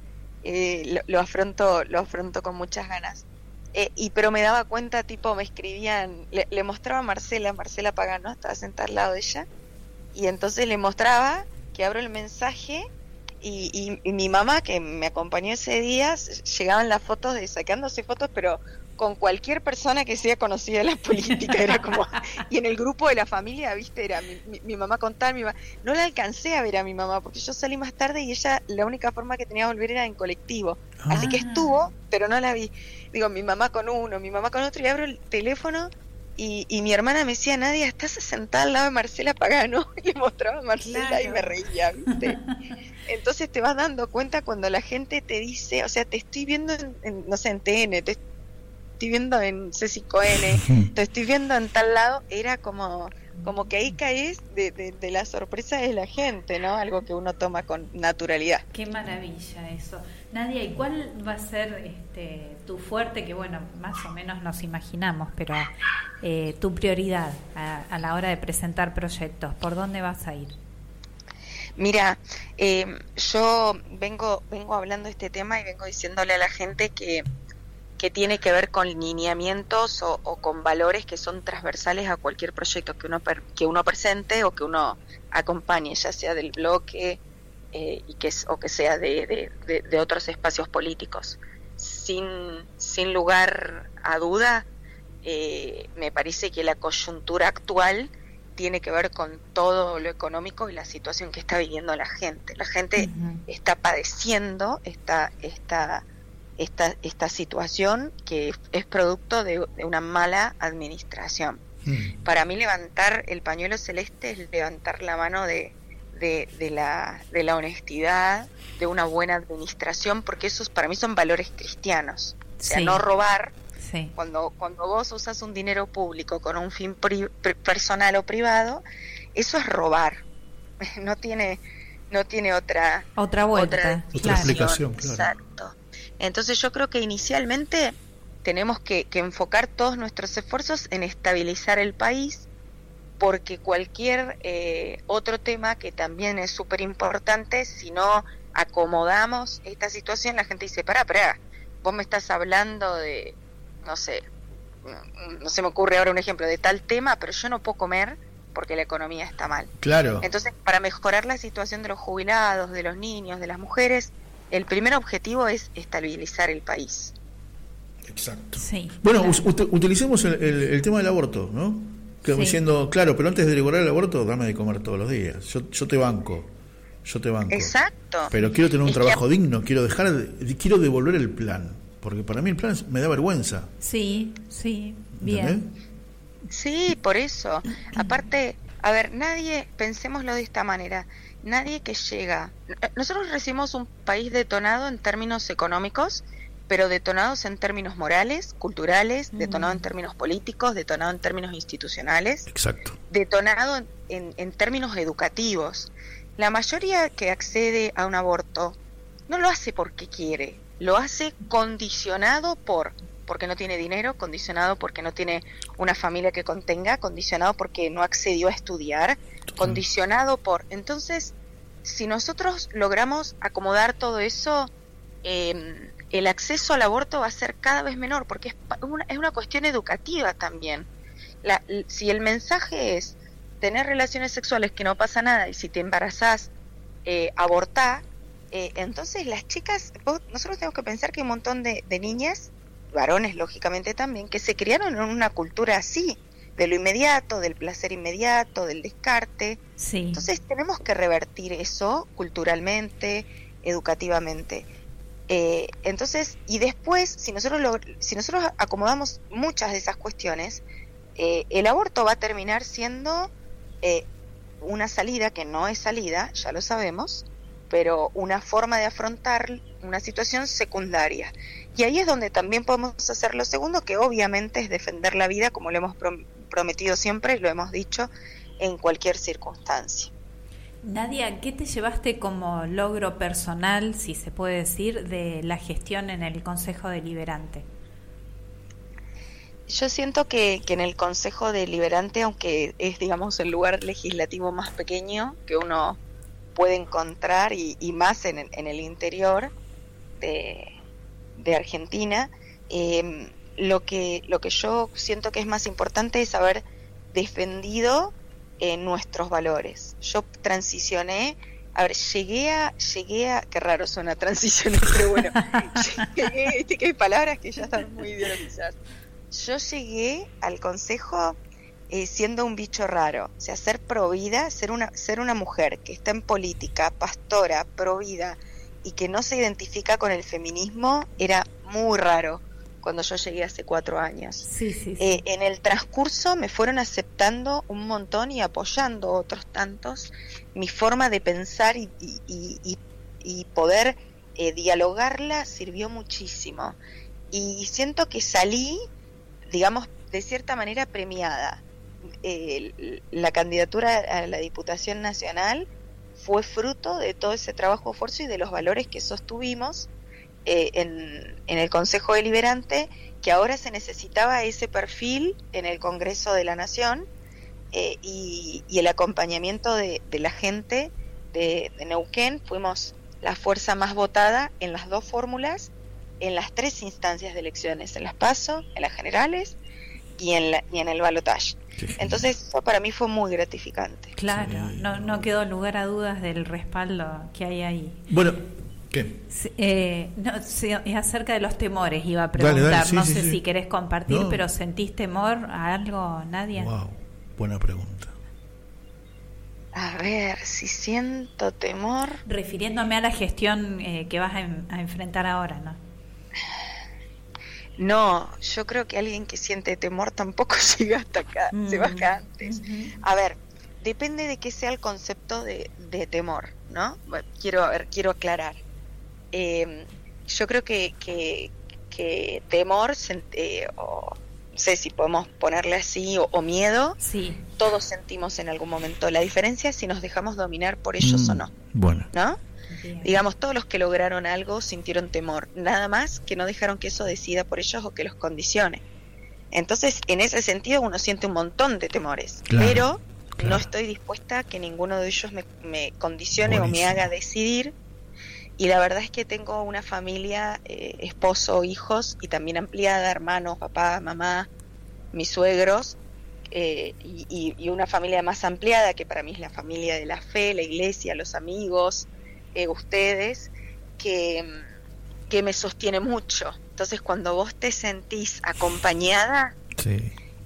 eh, lo, afronto, lo afronto con muchas ganas. y pero me daba cuenta, tipo, me escribían, le, le mostraba a Marcela, Marcela Pagano, estaba sentada al lado de ella, y entonces le mostraba que abro el mensaje y, y, mi mamá que me acompañó ese día llegaban las fotos de sacándose fotos pero con cualquier persona que sea conocida en la política era como y en el grupo de la familia viste era mi, mi, mamá contar mi no la alcancé a ver a mi mamá porque yo salí más tarde y ella la única forma que tenía de volver era en colectivo así que ah. estuvo pero no la vi digo mi mamá con uno mi mamá con otro y abro el teléfono y, mi hermana me decía, Nadia, estás sentada al lado de Marcela Pagano. Y le mostraba a Marcela y me reía, ¿viste? Entonces te vas dando cuenta cuando la gente te dice, o sea, te estoy viendo en, no sé, en TN, te estoy viendo en C5N, te estoy viendo en tal lado, era como, como que ahí caes de, de, la sorpresa de la gente, ¿no? Algo que uno toma con naturalidad. Qué maravilla eso. Nadia, ¿y cuál va a ser este, tu fuerte, que bueno, más o menos nos imaginamos, pero eh, tu prioridad a, la hora de presentar proyectos? ¿Por dónde vas a ir? Mira, eh, yo vengo, vengo hablando de este tema y vengo diciéndole a la gente que que tiene que ver con lineamientos o, con valores que son transversales a cualquier proyecto que uno que uno presente o que uno acompañe, ya sea del bloque eh, y que o que sea de, de, otros espacios políticos. Sin, sin lugar a duda, eh, me parece que la coyuntura actual tiene que ver con todo lo económico y la situación que está viviendo la gente. La gente está padeciendo esta, esta esta, esta situación que es producto de, una mala administración. Mm. Para mí levantar el pañuelo celeste es levantar la mano de, de, la, de la honestidad, de una buena administración, porque esos para mí son valores cristianos. O sea, no robar. Cuando, cuando vos usas un dinero público con un fin personal o privado, eso es robar. No tiene, no tiene otra, otra vuelta. Otra, explicación. Exacto. Entonces yo creo que inicialmente tenemos que, enfocar todos nuestros esfuerzos en estabilizar el país, porque cualquier eh, otro tema que también es súper importante, si no acomodamos esta situación, la gente dice, para, para, vos me estás hablando de, no sé, no se me ocurre ahora un ejemplo de tal tema, pero yo no puedo comer porque la economía está mal. Claro. Entonces, para mejorar la situación de los jubilados, de los niños, de las mujeres, el primer objetivo es estabilizar el país. Exacto. Sí, bueno, utilicemos el, tema del aborto, ¿no? Que diciendo, claro, pero antes de regular el aborto, dame de comer todos los días. Yo, yo te banco. Yo te banco. Exacto. Pero quiero tener un trabajo digno, quiero dejar, de, quiero devolver el plan. Porque para mí el plan me da vergüenza. Sí, sí, bien. Sí, por eso. Aparte, a ver, nadie, pensémoslo de esta manera, nadie que llega. Nosotros recibimos un país detonado en términos económicos, pero detonados en términos morales, culturales, detonado en términos políticos, detonado en términos institucionales. Exacto. Detonado en, en términos educativos. La mayoría que accede a un aborto no lo hace porque quiere, lo hace condicionado por porque no tiene dinero, condicionado porque no tiene una familia que contenga, condicionado porque no accedió a estudiar, condicionado por... Entonces, si nosotros logramos acomodar todo eso, em, el acceso al aborto va a ser cada vez menor, porque es una, es una cuestión educativa también. La, si el mensaje es tener relaciones sexuales que no pasa nada y si te embarazás, eh, abortá, eh, entonces las chicas, nosotros tenemos que pensar que hay un montón de, de niñas varones lógicamente también, que se criaron en una cultura así, de lo inmediato, del placer inmediato, del descarte. Sí. Entonces tenemos que revertir eso culturalmente, educativamente. Eh, entonces, y después, si nosotros, lo, si nosotros acomodamos muchas de esas cuestiones, eh, el aborto va a terminar siendo eh, una salida que no es salida, ya lo sabemos, pero una forma de afrontar una situación secundaria. Y ahí es donde también podemos hacer lo segundo, que obviamente es defender la vida, como lo hemos prometido siempre y lo hemos dicho en cualquier circunstancia. Nadia, ¿qué te llevaste como logro personal, si se puede decir, de la gestión en el Consejo Deliberante? Yo siento que, en el Consejo Deliberante, aunque es, digamos, el lugar legislativo más pequeño que uno puede encontrar y, más en el interior de, de Argentina, em, lo, que, lo que yo siento que es más importante es haber defendido nuestros valores. Yo transicioné, a ver, llegué a, llegué a, qué raro suena transicioné, pero bueno, llegué, hay palabras que ya están muy ideologizadas. Yo llegué al consejo eh, siendo un bicho raro, o sea, ser provida, ser una, ser una mujer que está en política, pastora, provida, y que no se identifica con el feminismo era muy raro cuando yo llegué hace cuatro años. Eh, en el transcurso me fueron aceptando un montón y apoyando otros tantos mi forma de pensar y, y, poder eh, dialogarla sirvió muchísimo. Y siento que salí, digamos, de cierta manera premiada. la candidatura a la Diputación Nacional fue fruto de todo ese trabajo esfuerzo y de los valores que sostuvimos eh, en, el Consejo Deliberante, que ahora se necesitaba ese perfil en el Congreso de la Nación eh, y, el acompañamiento de, la gente de, Neuquén. Fuimos la fuerza más votada en las dos fórmulas, en las tres instancias de elecciones, en las PASO, en las generales y en, la, y en el balotaje. Entonces, eso para mí fue muy gratificante. Claro, no, no quedó lugar a dudas del respaldo que hay ahí. Bueno, ¿qué? Eh, no, es acerca de los temores, iba a preguntar. no sé si querés compartir, pero ¿sentís temor a algo, Nadia? Wow, buena pregunta. A ver, si siento temor. Refiriéndome a la gestión eh, que vas a, a enfrentar ahora, ¿no? No, yo creo que alguien que siente temor tampoco llega hasta acá, se mm, baja antes. A ver, depende de qué sea el concepto de, temor, ¿no? quiero, ver, quiero aclarar. Em, yo creo que, que, temor, eh, o no sé si podemos ponerle así, o, miedo, sí. todos sentimos en algún momento. La diferencia es si nos dejamos dominar por ellos o mm, no. Bueno. ¿No? Digamos, todos los que lograron algo sintieron temor, nada más que no dejaron que eso decida por ellos o que los condicione. Entonces, en ese sentido, uno siente un montón de temores, pero no estoy dispuesta a que ninguno de ellos me, condicione o me haga decidir. Y la verdad es que tengo una familia, eh, esposo, hijos y también ampliada, hermanos, papá, mamá, mis suegros, eh, y, y, una familia más ampliada que para mí es la familia de la fe, la iglesia, los amigos, eh, ustedes, que, que me sostiene mucho. Entonces cuando vos te sentís acompañada,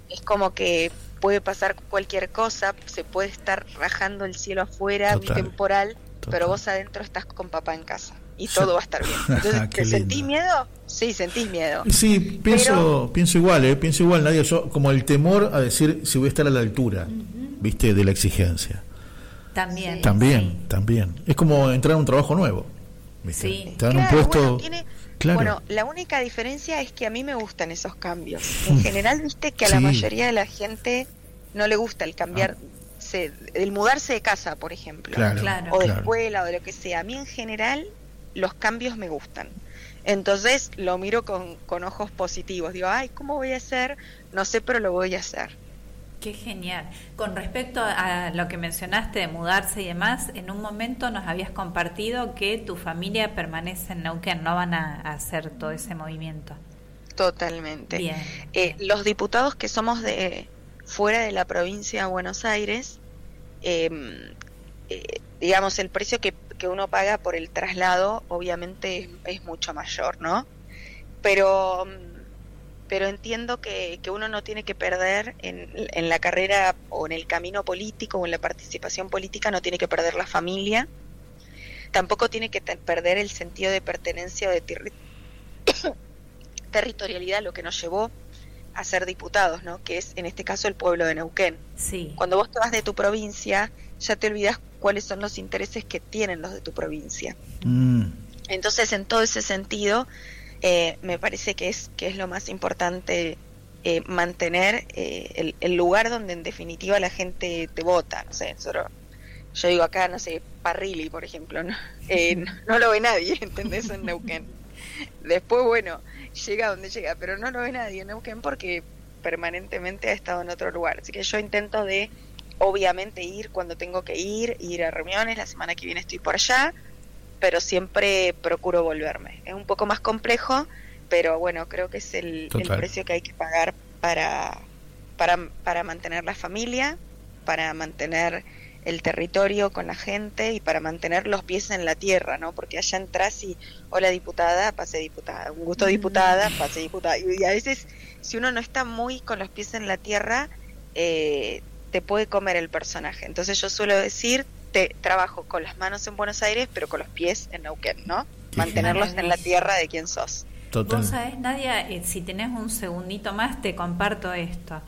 es como que puede pasar cualquier cosa, se puede estar rajando el cielo afuera, temporal, pero vos adentro estás con papá en casa. y todo va a estar bien. Entonces, ¿sentís miedo? Sí, sentís miedo. Sí, pienso, pienso igual, ¿eh? pienso igual, Nadia, yo como el temor a decir si voy a estar a la altura, ¿viste? De la exigencia. También. También, también. Es como entrar a un trabajo nuevo. Sí. Te dan un puesto... Bueno, la única diferencia es que a mí me gustan esos cambios. En general, viste que a la mayoría de la gente no le gusta el cambiar, ah. El mudarse de casa, por ejemplo, o de escuela o de lo que sea. A mí en general los cambios me gustan. Entonces lo miro con, con ojos positivos. Digo, ay, ¿cómo voy a hacer? No sé, pero lo voy a hacer. Qué genial. Con respecto a lo que mencionaste de mudarse y demás, en un momento nos habías compartido que tu familia permanece en Neuquén, no van a, hacer todo ese movimiento. Totalmente. Bien, eh, Los diputados que somos de fuera de la provincia de Buenos Aires, em, eh, digamos, el precio que, que, uno paga por el traslado obviamente es, es mucho mayor, ¿no? Pero pero entiendo que, que uno no tiene que perder en, en, la carrera o en el camino político o en la participación política, no tiene que perder la familia, tampoco tiene que perder el sentido de pertenencia o de territorialidad, lo que nos llevó a ser diputados, ¿no? que es en este caso el pueblo de Neuquén. Sí. Cuando vos te vas de tu provincia, ya te olvidas cuáles son los intereses que tienen los de tu provincia. Mm. Entonces, en todo ese sentido, eh, me parece que es, que es lo más importante eh, mantener eh, el, lugar donde en definitiva la gente te vota. No sé, yo digo acá, no sé, Parrilli, por ejemplo, ¿no? no, lo ve nadie, ¿entendés? En Neuquén. Después, bueno, llega donde llega, pero no lo ve nadie en Neuquén porque permanentemente ha estado en otro lugar. Así que yo intento de, obviamente, ir cuando tengo que ir, ir a reuniones, la semana que viene estoy por allá, pero siempre procuro volverme. Es un poco más complejo, pero bueno, creo que es el, precio que hay que pagar para, para, para mantener la familia, para mantener el territorio con la gente y para mantener los pies en la tierra, ¿no? Porque allá entras y, hola diputada, pase diputada, un gusto diputada, pase diputada. Y a veces, si uno no está muy con los pies en la tierra, eh, te puede comer el personaje. Entonces yo suelo decir, trabajo con las manos en Buenos Aires, pero con los pies en Neuquén, ¿no? Mantenerlos en la tierra de quien sos. Total. Vos sabés, Nadia, eh, si tenés un segundito más, te comparto esto.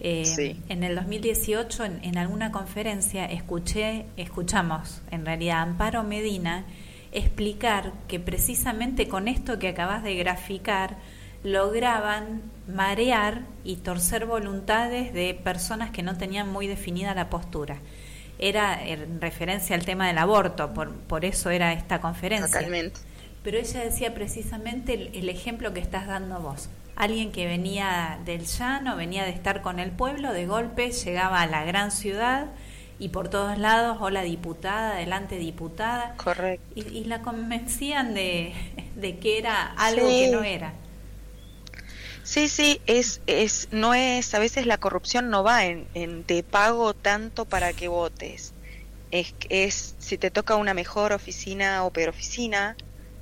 Eh, en el 2018, en, en, alguna conferencia, escuché, escuchamos en realidad a Amparo Medina explicar que precisamente con esto que acabas de graficar, lograban marear y torcer voluntades de personas que no tenían muy definida la postura era en referencia al tema del aborto, por, por eso era esta conferencia. Totalmente. Pero ella decía precisamente el, ejemplo que estás dando vos. Alguien que venía del llano, venía de estar con el pueblo, de golpe llegaba a la gran ciudad y por todos lados, hola diputada, adelante diputada. Correcto. Y, la convencían de, de, que era algo que no era. Sí, sí, es, es, no es, a veces la corrupción no va en, en te pago tanto para que votes. Es, es si te toca una mejor oficina o peor oficina.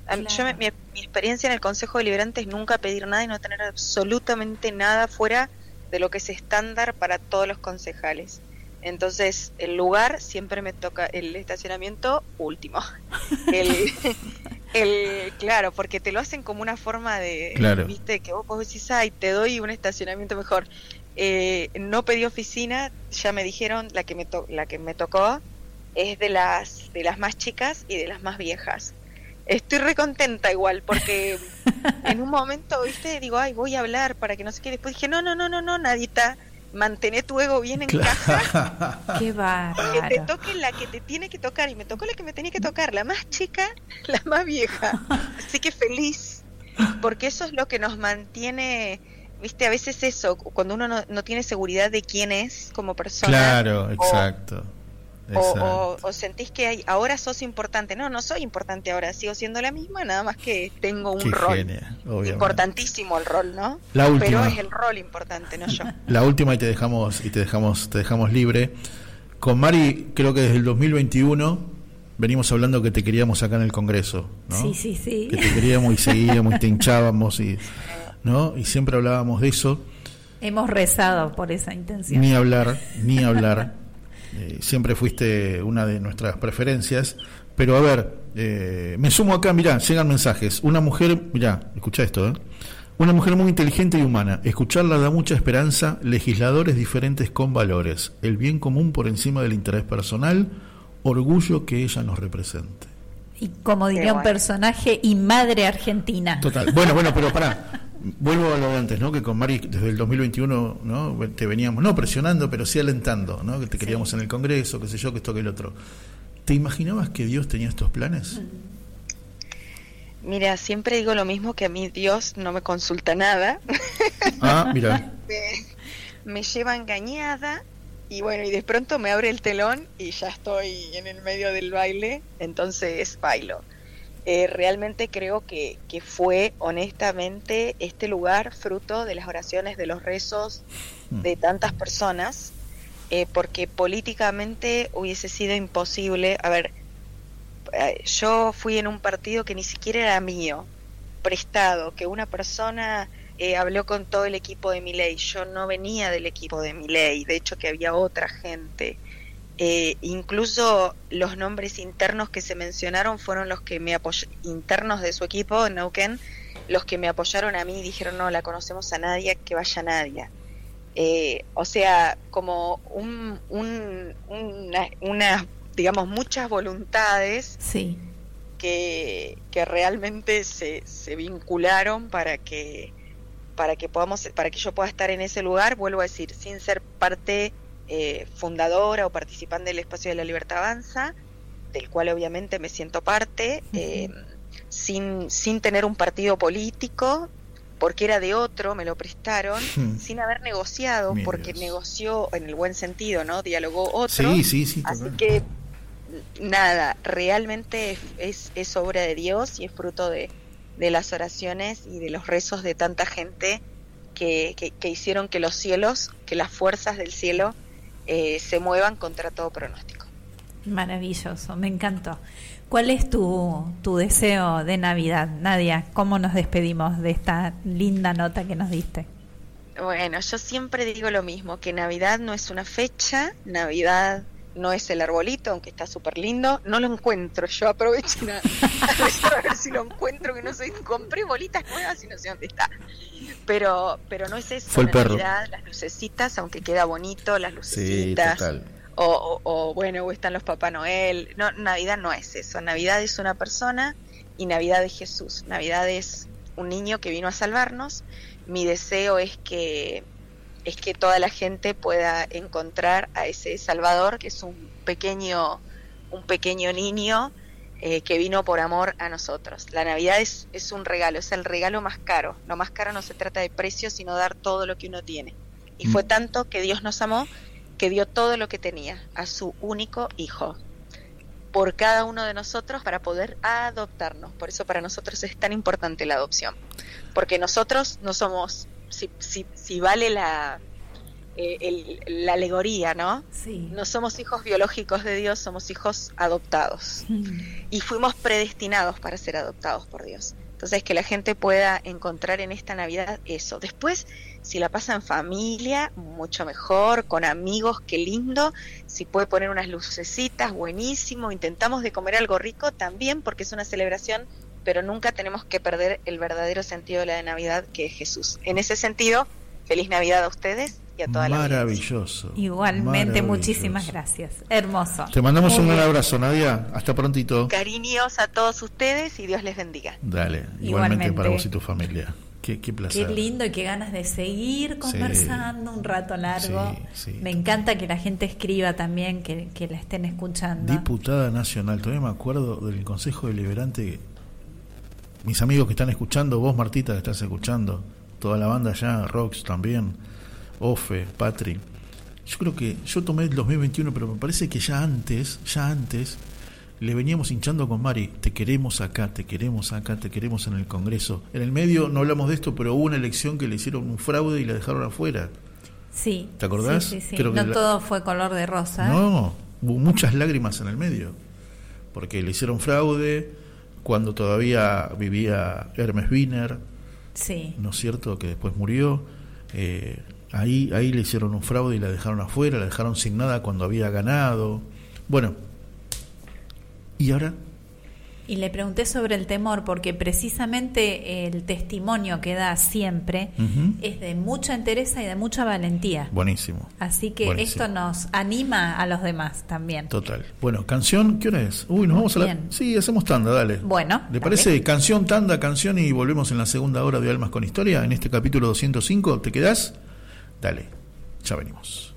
Yo, mi, mi, experiencia en el Consejo Deliberante es nunca pedir nada y no tener absolutamente nada fuera de lo que es estándar para todos los concejales. Entonces, el lugar siempre me toca el estacionamiento último. El, el, claro, porque te lo hacen como una forma de, viste, que vos, vos decís, ay, te doy un estacionamiento mejor. Eh, no pedí oficina, ya me dijeron, la que me, la que me tocó es de las, de las más chicas y de las más viejas. Estoy recontenta igual, porque en un momento, viste, digo, ay, voy a hablar para que no sé qué. Después dije, no, no, no, no, no, Nadita, mantener tu ego bien en casa. Qué va. Que te toque la que te tiene que tocar. Y me tocó la que me tenía que tocar, la más chica, la más vieja. Así que feliz, porque eso es lo que nos mantiene. Viste, a veces eso, cuando uno no, no tiene seguridad de quién es como persona. Claro, exacto. O, sentís que hay, ahora sos importante. No, no soy importante ahora, sigo siendo la misma, nada más que tengo un rol. Importantísimo el rol, ¿no? La última. Pero es el rol importante, no yo. La última y te dejamos y te dejamos te dejamos libre. Con Mari, creo que desde el 2021 venimos hablando que te queríamos acá en el Congreso, ¿no? Sí, sí, sí. Que te queríamos y seguíamos y te hinchábamos y ¿no? Y siempre hablábamos de eso. Hemos rezado por esa intención. Ni hablar, ni hablar. Eh, siempre fuiste una de nuestras preferencias, Pero a ver, eh, me sumo acá, mirá, llegan mensajes. Una mujer, mirá, escucha esto, ¿eh? Una mujer muy inteligente y humana. Escucharla da mucha esperanza. Legisladores diferentes con valores. El bien común por encima del interés personal. Orgullo que ella nos represente. Y como diría un personaje, y madre argentina. Total. Bueno, bueno, pero pará. Vuelvo a lo de antes, ¿no? Que con Mari desde el 2021, ¿no? Te veníamos, no presionando, pero sí alentando, ¿no? Que te queríamos en el Congreso, qué sé yo, que esto, que el otro. ¿Te imaginabas que Dios tenía estos planes? Mira, siempre digo lo mismo que a mí Dios no me consulta nada. Ah, mira. me, lleva engañada y bueno, y de pronto me abre el telón y ya estoy en el medio del baile, entonces bailo. Eh, realmente creo que, que, fue honestamente este lugar fruto de las oraciones, de los rezos hmm. de tantas personas, eh, porque políticamente hubiese sido imposible, a ver, eh, yo fui en un partido que ni siquiera era mío, prestado, que una persona eh, habló con todo el equipo de Miley. Yo no venía del equipo de Miley, de hecho que había otra gente. Eh, incluso los nombres internos que se mencionaron fueron los que me apoyaron, internos de su equipo en Neuquén, los que me apoyaron a mí y dijeron, no, la conocemos a nadie, que vaya nadie. o sea, como un, un, una, una digamos, muchas voluntades sí. que, que realmente se, se vincularon para que para que podamos para que yo pueda estar en ese lugar vuelvo a decir sin ser parte eh, fundadora o participante del espacio de la libertad avanza del cual obviamente me siento parte eh, sin sin tener un partido político porque era de otro, me lo prestaron, hmm. sin haber negociado, porque negoció en el buen sentido, ¿no? Dialogó otro. Sí, sí, sí. Así que nada, realmente es, es, obra de Dios y es fruto de, de, las oraciones y de los rezos de tanta gente que, que, hicieron que los cielos, que las fuerzas del cielo eh, se muevan contra todo pronóstico. Maravilloso, me encantó. ¿Cuál es tu, tu deseo de Navidad, Nadia? ¿Cómo nos despedimos de esta linda nota que nos diste? Bueno, yo siempre digo lo mismo, que Navidad no es una fecha, Navidad no es el arbolito, aunque está súper lindo, no lo encuentro, yo aprovecho a, ver si lo encuentro, que no sé, compré bolitas nuevas y no sé dónde está. Pero, pero no es eso, Fue el las lucecitas, aunque queda bonito, las lucecitas. O, o, bueno, o están los Papá Noel. No, Navidad no es eso, Navidad es una persona y Navidad es Jesús. Navidad es un niño que vino a salvarnos. Mi deseo es que es que toda la gente pueda encontrar a ese Salvador, que es un pequeño, un pequeño niño eh, que vino por amor a nosotros. La Navidad es, es un regalo, es el regalo más caro. Lo más caro no se trata de precio, sino dar todo lo que uno tiene. Y fue mm. tanto que Dios nos amó que dio todo lo que tenía a su único hijo por cada uno de nosotros para poder adoptarnos. Por eso para nosotros es tan importante la adopción. Porque nosotros no somos si, si, si vale la, eh, la alegoría, ¿no? Sí. No somos hijos biológicos de Dios, somos hijos adoptados. Mm. Y fuimos predestinados para ser adoptados por Dios. Entonces, que la gente pueda encontrar en esta Navidad eso. Después, si la pasa en familia, mucho mejor, con amigos, qué lindo. Si puede poner unas lucecitas, buenísimo. Intentamos de comer algo rico también, porque es una celebración pero nunca tenemos que perder el verdadero sentido de la Navidad, que es Jesús. En ese sentido, feliz Navidad a ustedes y a toda la Maravilloso. Igualmente, muchísimas gracias. Hermoso. Te mandamos un gran abrazo, Nadia. Hasta prontito. Cariños a todos ustedes y Dios les bendiga. Dale, igualmente, para vos y tu familia. Qué, qué, placer. Qué lindo y qué ganas de seguir conversando un rato largo. me encanta que la gente escriba también, que, que la estén escuchando. Diputada nacional, todavía me acuerdo del Consejo Deliberante mis amigos que están escuchando, vos Martita que estás escuchando, toda la banda ya, Rox también, Ofe, Patri. Yo creo que yo tomé el 2021, pero me parece que ya antes, ya antes, le veníamos hinchando con Mari, te queremos acá, te queremos acá, te queremos en el Congreso. En el medio no hablamos de esto, pero hubo una elección que le hicieron un fraude y la dejaron afuera. Sí. ¿Te acordás? Sí, sí, no todo fue color de rosa. No, hubo muchas lágrimas en el medio, porque le hicieron fraude, cuando todavía vivía Hermes Wiener, sí. ¿no es cierto? Que después murió. Eh, ahí, ahí le hicieron un fraude y la dejaron afuera, la dejaron sin nada cuando había ganado. Bueno, y ahora Y le pregunté sobre el temor porque precisamente el testimonio que da siempre es de mucha entereza y de mucha valentía. Buenísimo. Así que esto nos anima a los demás también. Total. Bueno, canción, ¿qué hora es? Uy, nos vamos a la... Sí, hacemos tanda, dale. Bueno. ¿Le parece canción, tanda, canción y volvemos en la segunda hora de Almas con Historia en este capítulo 205? ¿Te quedás? Dale, ya venimos.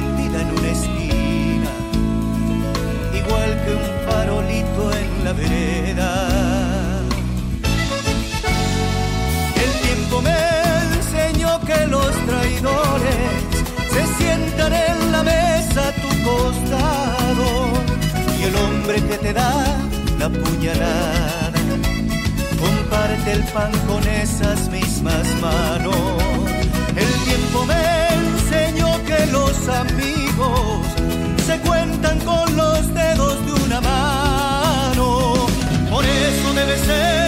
y el hombre que te da la puñalada comparte el pan con esas mismas manos. El tiempo me enseñó que los amigos se cuentan con los dedos de una mano. Por eso debe ser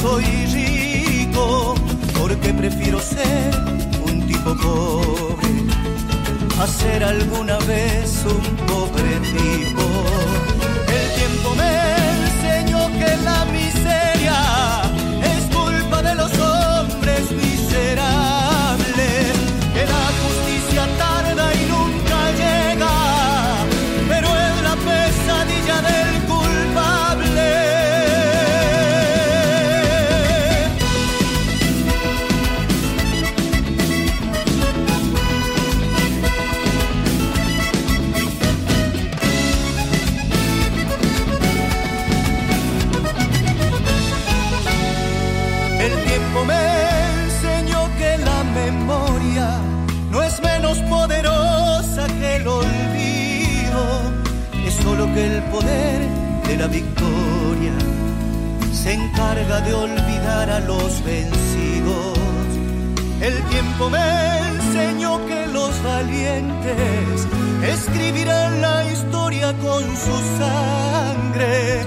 soy rico. Porque prefiero ser un tipo pobre a ser alguna vez un pobre tipo. De olvidar a los vencidos. El tiempo me enseñó que los valientes escribirán la historia con su sangre,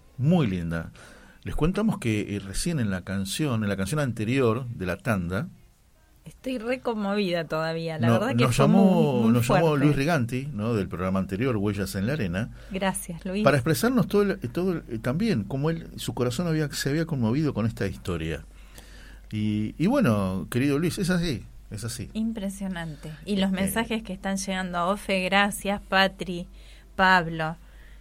muy linda. Les contamos que eh, recién en la canción, en la canción anterior de la tanda, Estoy re conmovida todavía, la verdad que nos fue llamó, muy, muy nos llamó. Luis Riganti, ¿no? del programa anterior, Huellas en la Arena, Gracias, Luis. para expresarnos todo, el- todo el- también cómo él, su corazón había, se había conmovido con esta historia. Y, y bueno, querido Luis, es así, es así. Impresionante. Y los Eh, mensajes que están llegando a Ofe, gracias, Patri, Pablo.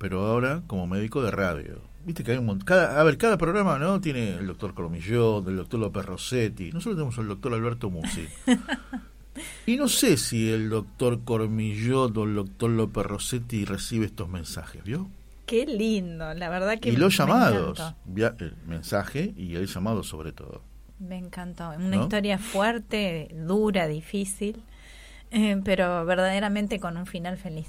pero ahora como médico de radio. Viste que hay un montón. Cada, a ver, cada programa no tiene el doctor Cormillot, el doctor López Rossetti. Nosotros tenemos al doctor Alberto Musi. y no sé si el doctor Cormillot o el doctor López Rossetti recibe estos mensajes, ¿vio? Qué lindo, la verdad que Y los me llamados, via- el mensaje y el llamado sobre todo. Me encantó. Una ¿No? historia fuerte, dura, difícil. eh, pero verdaderamente con un final feliz.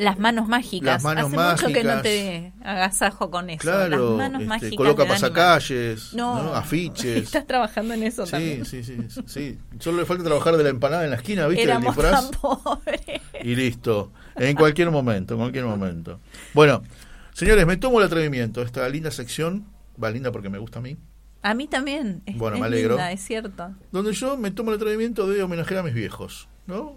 Las manos mágicas. Las manos Hace mágicas. mucho que no te agasajo con eso. Claro, Las manos este, mágicas coloca pasacalles, no, afiches. Estás trabajando en eso sí, también. Sí, sí, sí. Solo le falta trabajar de la empanada en la esquina, ¿viste? Éramos el tan pobres. Y listo. En cualquier momento, en cualquier momento. Bueno, señores, me tomo el atrevimiento. Esta linda sección, va linda porque me gusta a mí. A mí también. bueno, me alegro. es cierto. Donde yo me tomo el atrevimiento de homenajear a mis viejos, ¿no?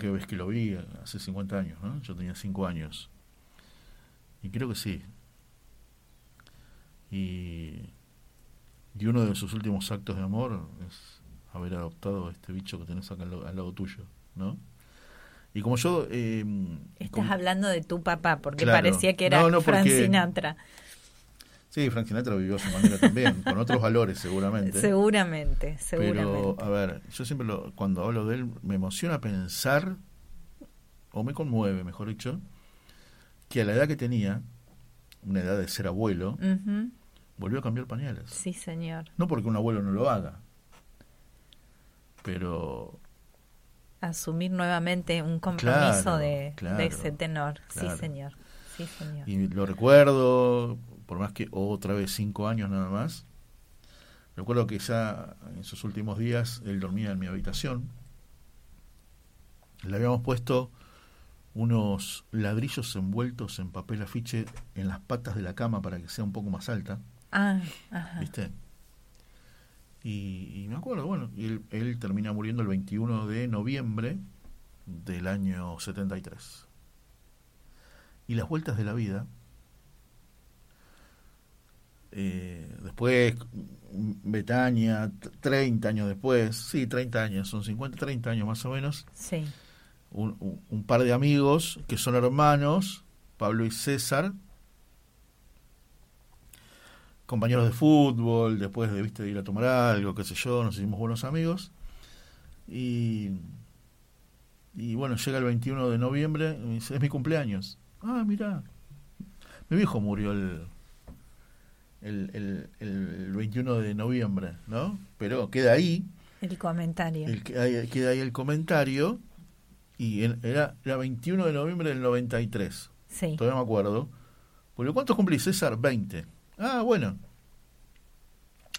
La última vez que lo vi, hace 50 años, ¿no? Yo tenía 5 años. Y creo que sí. Y, y uno de sus últimos actos de amor es haber adoptado a este bicho que tenés acá al, lado tuyo, ¿no? Y como yo... Eh, Estás hablando de tu papá, porque parecía que era Frank Sinatra. Sí, Frank Sinatra vivió a su manera también, con otros valores seguramente. Seguramente, seguramente. Pero, a ver, yo siempre lo, cuando hablo de él me emociona pensar, o me conmueve, mejor dicho, que a la edad que tenía, una edad de ser abuelo, volvió a cambiar pañales. Sí, señor. No porque un abuelo no lo haga, pero... Asumir nuevamente un compromiso de, de, ese tenor. Sí, señor. Sí, señor. Y lo recuerdo, por más que otra vez cinco años nada más. Recuerdo que ya en sus últimos días él dormía en mi habitación. Le habíamos puesto unos ladrillos envueltos en papel afiche en las patas de la cama para que sea un poco más alta. Ah, ajá. ¿Viste? Y, me acuerdo, bueno, él, él termina muriendo el 21 de noviembre del año 73. Y las vueltas de la vida eh, después, Betania, 30 años después, sí, 30 años, son 50, 30 años más o menos. Sí. Un, par de amigos que son hermanos, Pablo y César, compañeros de fútbol, después de, ¿viste, de ir a tomar algo, qué sé yo, nos hicimos buenos amigos. Y, y bueno, llega el 21 de noviembre, es mi cumpleaños. Ah, mira, mi viejo murió el el, el, el 21 de noviembre, ¿no? Pero queda ahí. El comentario. El, queda ahí el comentario. Y era, era 21 de noviembre del 93. Sí. Todavía me acuerdo. Porque ¿cuántos cumplís, César? 20. Ah, bueno.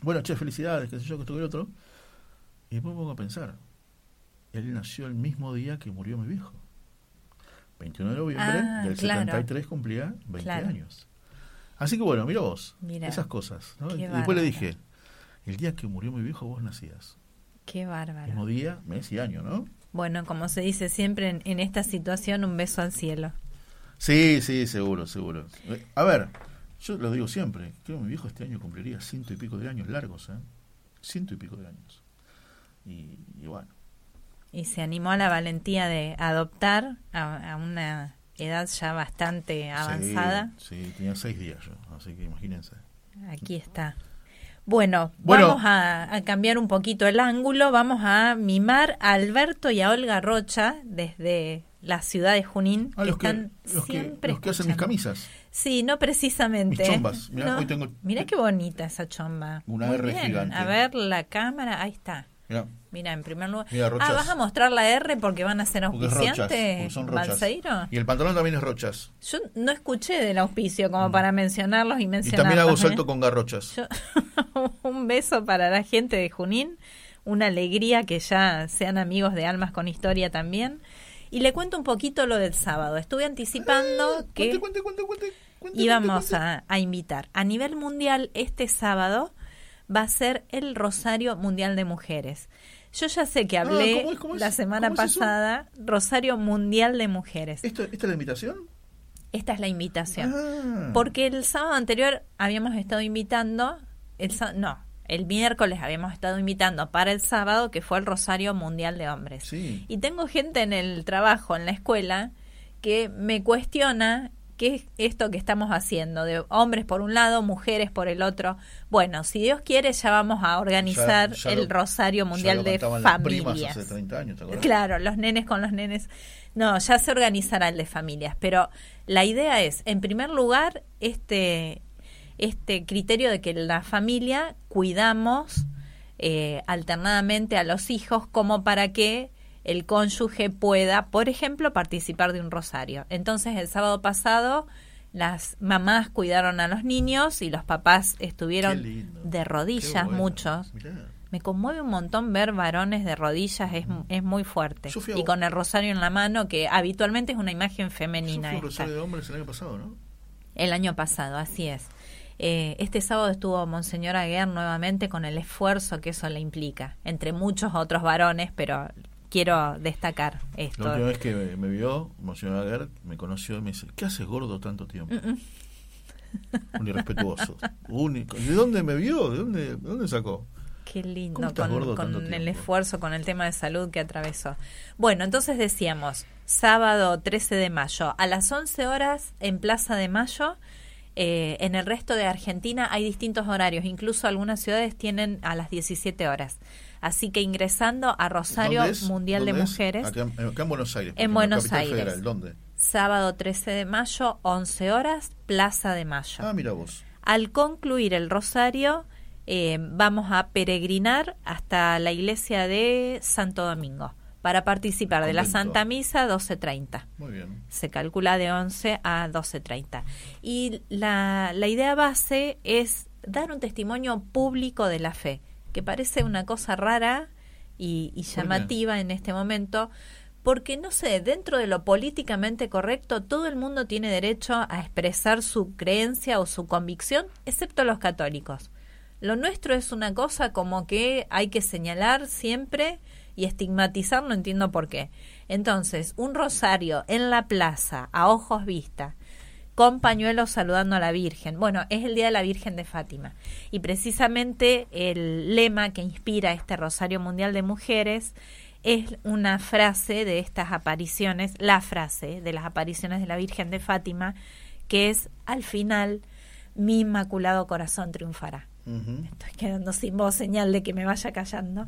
Bueno, che, felicidades, qué sé yo, que esto que otro. Y después me pongo a pensar. Él nació el mismo día que murió mi viejo. 21 de noviembre ah, del 73 cumplía 20 años. Así que bueno, mira vos, esas cosas. Y después le dije, el día que murió mi viejo vos nacías. Qué bárbaro. Mismo día, mes y año, ¿no? Bueno, como se dice siempre en, esta situación, un beso al cielo. Sí, sí, seguro, seguro. Eh, a ver, yo lo digo siempre, creo que mi viejo este año cumpliría ciento y pico de años largos, ¿eh? Ciento y pico de años. Y, bueno. Y se animó a la valentía de adoptar a una edad ya bastante avanzada. Sí, tenía seis días yo, así que imagínense. Aquí está. Bueno, vamos a, cambiar un poquito el ángulo, vamos a mimar a Alberto y a Olga Rocha desde la ciudad de Junín, ah, que están siempre que, hacen mis camisas. Sí, no precisamente. Mis chombas. Mirá, qué bonita esa chomba. Una R gigante. A ver la cámara, ahí está. Mira, en primer lugar. ah, ¿vas a mostrar la R porque van a ser auspiciantes? son rochas. Y el pantalón también es rochas. Yo no escuché del auspicio como mm. para mencionarlos y mencionarlos. Y también hago salto ¿eh? con garrochas. un beso para la gente de Junín. Una alegría que ya sean amigos de Almas con Historia también. Y le cuento un poquito lo del sábado. Estuve anticipando ah, que íbamos a, a invitar a nivel mundial este sábado va a ser el Rosario Mundial de Mujeres. Yo ya sé que ah, hablé la semana pasada, Rosario Mundial de Mujeres. ¿Esto, ¿Esta es la invitación? Esta es la invitación. Ah. Porque el sábado anterior habíamos estado invitando, el no, el miércoles habíamos estado invitando para el sábado, que fue el Rosario Mundial de Hombres. Y tengo gente en el trabajo, en la escuela, que me cuestiona ¿Qué es esto que estamos haciendo? De hombres por un lado, mujeres por el otro. Bueno, si Dios quiere, ya vamos a organizar el Rosario Mundial de Familias. Hace 30 años, claro, los nenes con los nenes. No, ya se organizará el de familias. Pero la idea es, en primer lugar, este, este criterio de que la familia cuidamos eh, alternadamente a los hijos como para que el cónyuge pueda, por ejemplo, participar de un rosario. Entonces, el sábado pasado las mamás cuidaron a los niños y los papás estuvieron de rodillas, muchos. Me conmueve un montón ver varones de rodillas, es, es muy fuerte. Y con el rosario en la mano, que habitualmente es una imagen femenina. Yo fui rosario de hombres el año pasado, ¿no? El año pasado, así es. Eh, este sábado estuvo Monseñor Aguer nuevamente con el esfuerzo que eso le implica, entre muchos otros varones, pero quiero destacar esto. La última vez que me, vio, Monseñor Aguer me conoció y me dice, ¿qué haces gordo tanto tiempo? Un irrespetuoso, único. ¿De dónde me vio? ¿De dónde, de dónde sacó? Qué lindo, con, con el esfuerzo, con el tema de salud que atravesó. Bueno, entonces decíamos, sábado 13 de mayo, a las 11 horas en Plaza de Mayo, eh, en el resto de Argentina hay distintos horarios, incluso algunas ciudades tienen a las 17 horas. Así que ingresando a Rosario Mundial de Mujeres. Acá, en Buenos Aires. En Buenos Aires. ¿Dónde? Sábado 13 de mayo, 11 horas, Plaza de Mayo. Ah, mira vos. Al concluir el Rosario, eh, vamos a peregrinar hasta la iglesia de Santo Domingo para participar de la Santa Misa 12.30. Muy bien. Se calcula de 11 a 12.30. Y la, la idea base es dar un testimonio público de la fe, que parece una cosa rara y, y llamativa en este momento, porque no sé, dentro de lo políticamente correcto, todo el mundo tiene derecho a expresar su creencia o su convicción, excepto los católicos. Lo nuestro es una cosa como que hay que señalar siempre y estigmatizar, no entiendo por qué. Entonces, un rosario en la plaza, a ojos vista, con pañuelos saludando a la Virgen. Bueno, es el Día de la Virgen de Fátima. Y precisamente el lema que inspira este Rosario Mundial de Mujeres es una frase de estas apariciones, la frase de las apariciones de la Virgen de Fátima, que es al final mi inmaculado corazón triunfará. estoy quedando sin voz, señal de que me vaya callando.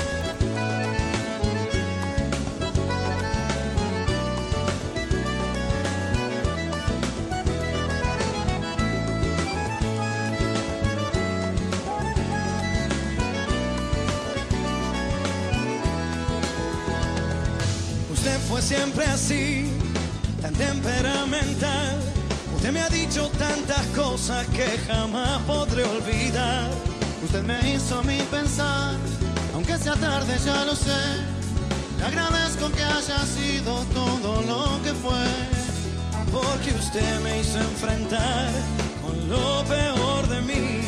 Que jamás podré olvidar. Usted me hizo a mí pensar, aunque sea tarde ya lo sé. Le agradezco que haya sido todo lo que fue, porque usted me hizo enfrentar con lo peor de mí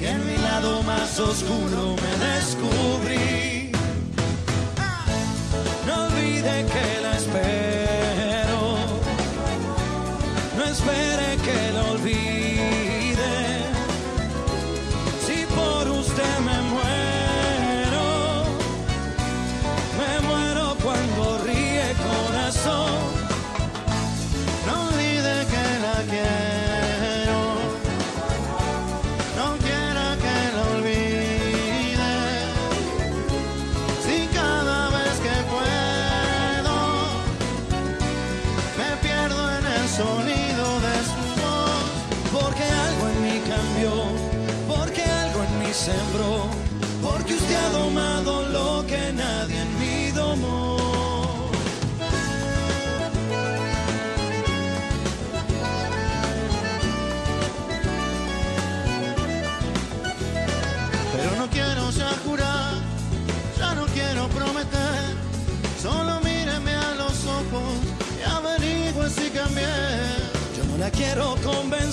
y en mi lado más oscuro me descubrí. que la espero.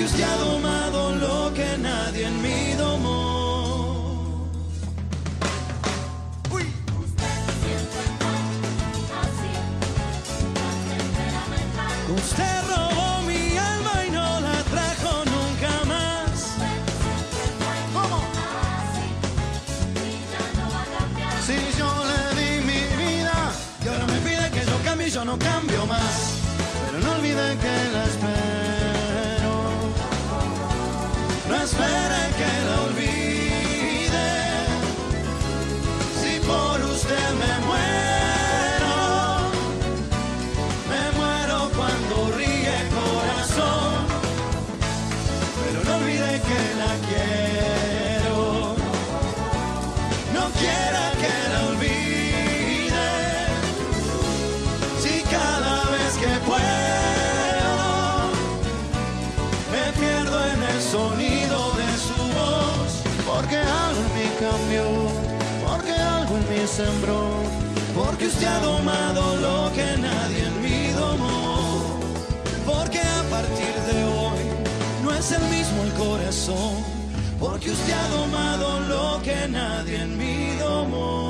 porque usted ha porque usted ha domado lo que nadie en mí domó, porque a partir de hoy no es el mismo el corazón, porque usted ha domado lo que nadie en mí domó.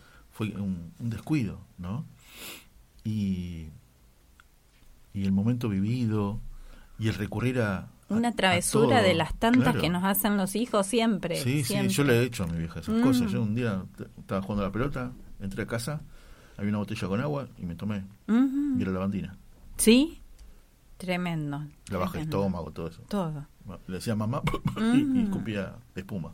fue un, descuido, ¿no? Y, y el momento vivido y el recurrir a... Una travesura de las tantas que nos hacen los hijos siempre. Sí, sí, yo le he hecho a mi vieja esas cosas. Mm. Yo un día estaba jugando a la pelota, entré a casa, había una botella con agua y me tomé. Y era lavandina. ¿Sí? Tremendo. La baja el estómago, todo eso. Todo. Le decía mamá y, escupía espuma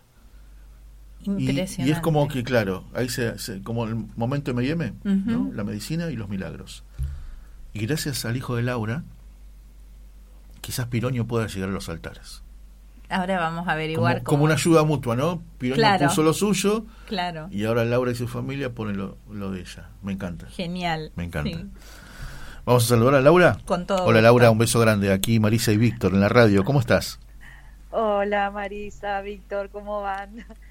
Y, es como que, claro, ahí se, como el momento de M&M, ¿no? la medicina y los milagros. Y gracias al hijo de Laura, quizás Piroño pueda llegar a los altares. Ahora vamos a averiguar como, como una ayuda mutua, ¿no? Piroño puso lo suyo claro. y ahora Laura y su familia ponen lo, de ella. Me encanta. Genial. Me encanta. Vamos a saludar a Laura. Con todo. Hola Laura, un beso grande. Aquí Marisa y Víctor en la radio. ¿Cómo estás? Hola Marisa, Víctor, ¿cómo van?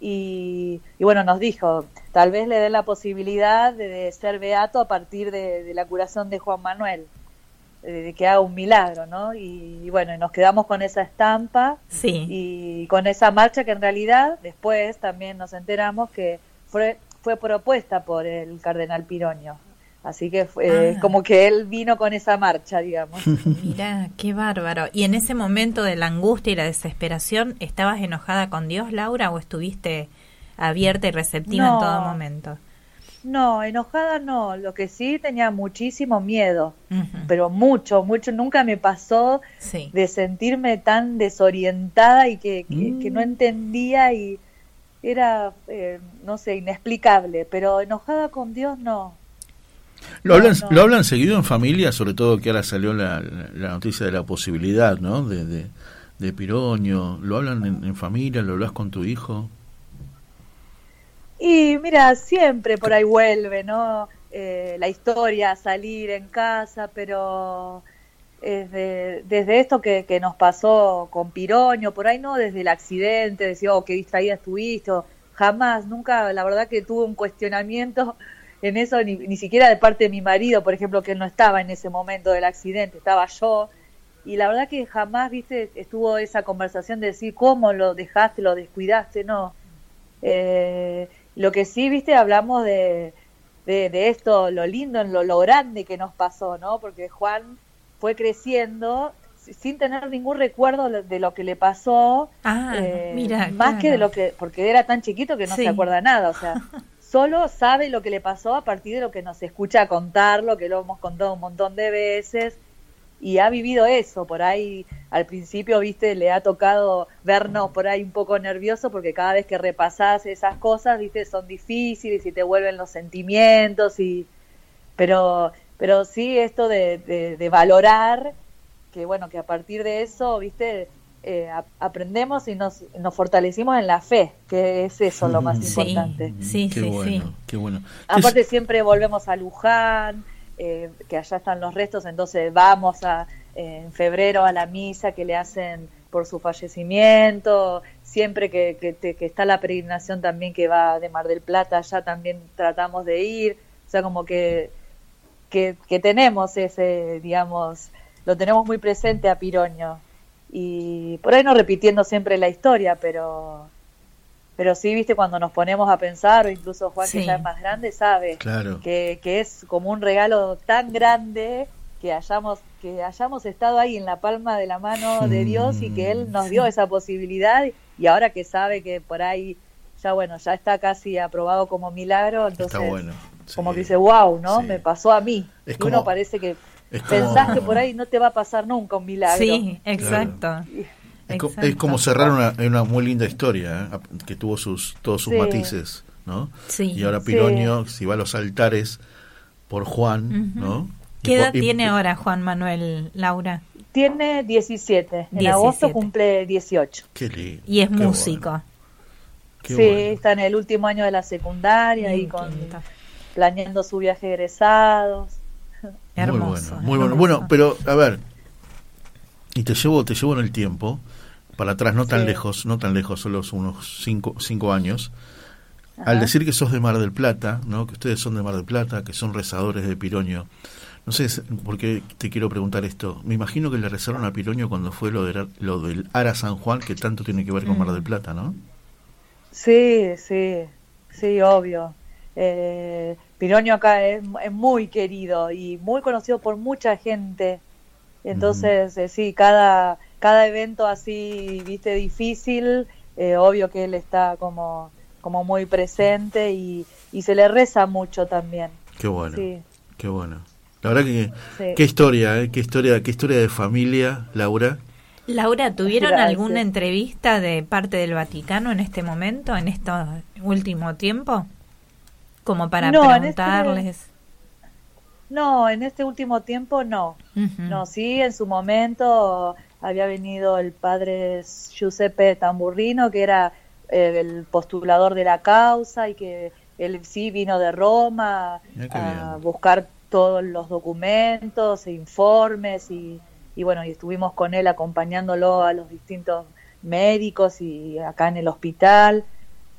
y, bueno, nos dijo, tal vez le dé la posibilidad de, ser beato a partir de, la curación de Juan Manuel, de, que haga un milagro, ¿no? Y, bueno, nos quedamos con esa estampa sí. y con esa marcha que en realidad después también nos enteramos que fue, fue propuesta por el cardenal Piroño. Así que fue ah. como que él vino con esa marcha, digamos. Mira, qué bárbaro. ¿Y en ese momento de la angustia y la desesperación, estabas enojada con Dios, Laura, o estuviste abierta y receptiva en todo momento? No, enojada no. Lo que sí tenía muchísimo miedo, pero mucho, mucho. Nunca me pasó de sentirme tan desorientada y que, que, no mm. entendía y era, eh, no sé, inexplicable. Pero enojada con Dios no. ¿Lo, hablan, ¿Lo hablan seguido en familia? Sobre todo que ahora salió la, noticia de la posibilidad, ¿no? De, de, Piroño. ¿Lo hablan en, en familia? ¿Lo hablas con tu hijo? Y mira, siempre por ahí vuelve, ¿no? Eh, la historia, salir en casa, pero desde, desde esto que, que, nos pasó con Piroño, por ahí no desde el accidente, decía, oh, qué distraída estuviste, jamás, nunca, la verdad que tuve un cuestionamiento en eso, ni, ni siquiera de parte de mi marido, por ejemplo, que él no estaba en ese momento del accidente, estaba yo, y la verdad que jamás, viste, estuvo esa conversación de decir, ¿cómo lo dejaste, lo descuidaste? No. Eh, lo que sí, viste, hablamos de, de, esto, lo lindo, lo, lo grande que nos pasó, ¿no? Porque Juan fue creciendo sin tener ningún recuerdo de lo que le pasó, ah, eh, mira, más que de lo que, porque era tan chiquito que no se acuerda nada, o sea, solo sabe lo que le pasó a partir de lo que nos escucha contarlo, que lo hemos contado un montón de veces, y ha vivido eso, por ahí al principio, viste, le ha tocado vernos por ahí un poco nervioso porque cada vez que repasás esas cosas, viste, son difíciles y te vuelven los sentimientos y pero pero sí esto de, de, valorar que bueno, que a partir de eso, viste, eh, aprendemos y nos, nos fortalecimos en la fe, que es eso lo más importante. Sí, sí, sí. Qué bueno. Aparte siempre volvemos a Luján, eh, que allá están los restos, entonces vamos a, en febrero a la misa que le hacen por su fallecimiento, siempre que, que, está la peregrinación también que va de Mar del Plata, allá también tratamos de ir, o sea, como que, que, que tenemos ese, digamos, lo tenemos muy presente a Piroño. Y por ahí no repitiendo siempre la historia, pero pero sí, viste, cuando nos ponemos a pensar, o incluso Juan, que ya es más grande, sabe que, que, es como un regalo tan grande que hayamos, que hayamos estado ahí en la palma de la mano de Dios y que Él nos dio esa posibilidad y ahora que sabe que por ahí ya bueno, ya está casi aprobado como milagro, entonces como que dice, wow, ¿no? Me pasó a mí. y uno parece que pensás que por ahí no te va a pasar nunca un milagro. Sí, exacto. Es, como cerrar una, una, muy linda historia, ¿eh? que tuvo sus todos sus matices, ¿no? Y ahora Piroño, si va a los altares por Juan, ¿no? ¿Qué edad tiene ahora Juan Manuel Laura? Tiene 17. En agosto cumple 18. Qué lindo. Y es músico. sí, está en el último año de la secundaria y con planeando su viaje de egresados. Hermoso. Muy bueno, muy bueno. Bueno, pero a ver, y te llevo, te llevo en el tiempo para atrás, no tan lejos, no tan lejos, solo unos cinco, cinco años, al decir que sos de Mar del Plata, ¿no? que ustedes son de Mar del Plata, que son rezadores de Piroño, no sé por qué te quiero preguntar esto. Me imagino que le rezaron a Piroño cuando fue lo, de, lo del Ara San Juan, que tanto tiene que ver con Mar del Plata, ¿no? Sí, sí, sí, obvio. Eh, Piroño acá es, es, muy querido y muy conocido por mucha gente. Entonces, eh, sí, cada cada evento así, viste, difícil, eh, obvio que él está como, como muy presente y, y se le reza mucho también. Qué bueno, qué bueno. La verdad que, qué historia, ¿eh? qué historia, qué historia de familia, Laura. Laura, ¿tuvieron alguna entrevista de parte del Vaticano en este momento, en este último tiempo? Como para este preguntarles. No, en este último tiempo no. No, sí, en su momento había venido el padre Giuseppe Tamburrino, que era eh, el postulador de la causa y que él sí vino de Roma a buscar todos los documentos e informes y, y, bueno, y estuvimos con él acompañándolo a los distintos médicos y acá en el hospital,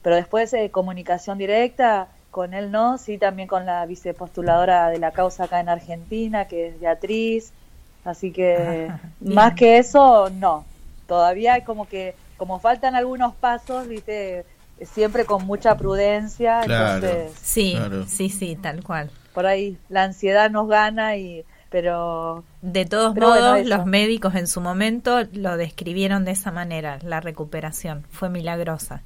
pero después de comunicación directa con él no, sí también con la vicepostuladora de la causa acá en Argentina, que es Beatriz, Así que más que eso, no. Todavía hay como que, como faltan algunos pasos, viste, siempre con mucha prudencia. sí, sí, sí, tal cual. por ahí la ansiedad nos gana y pero de todos modos los médicos en su momento lo describieron de esa manera la recuperación fue milagrosa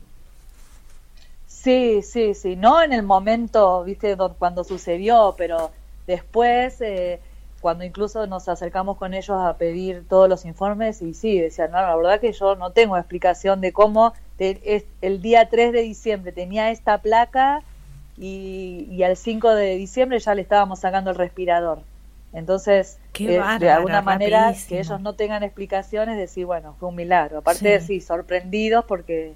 sí sí sí. No en el momento viste cuando sucedió pero después eh, cuando incluso nos acercamos con ellos a pedir todos los informes y sí decían no la verdad que yo no tengo explicación de cómo el día 3 de diciembre tenía esta placa y, y al 5 de diciembre ya le estábamos sacando el respirador entonces, eh, de alguna manera, que ellos no tengan explicaciones, decir, bueno, fue un milagro. Aparte, de sí, sorprendidos porque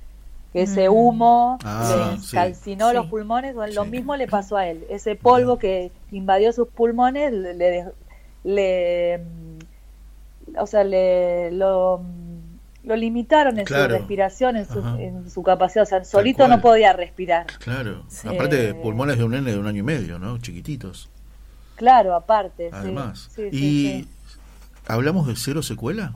que ese mm. humo ah, le calcinó los pulmones, lo mismo le pasó a él. Ese polvo que invadió sus pulmones le, le, o sea, le lo lo limitaron en su respiración, en su, capacidad, o sea, solito no podía respirar. Claro, aparte de pulmones de un nene de un año y medio, ¿no? Chiquititos. Claro, aparte. Además. ¿Y hablamos de cero secuela?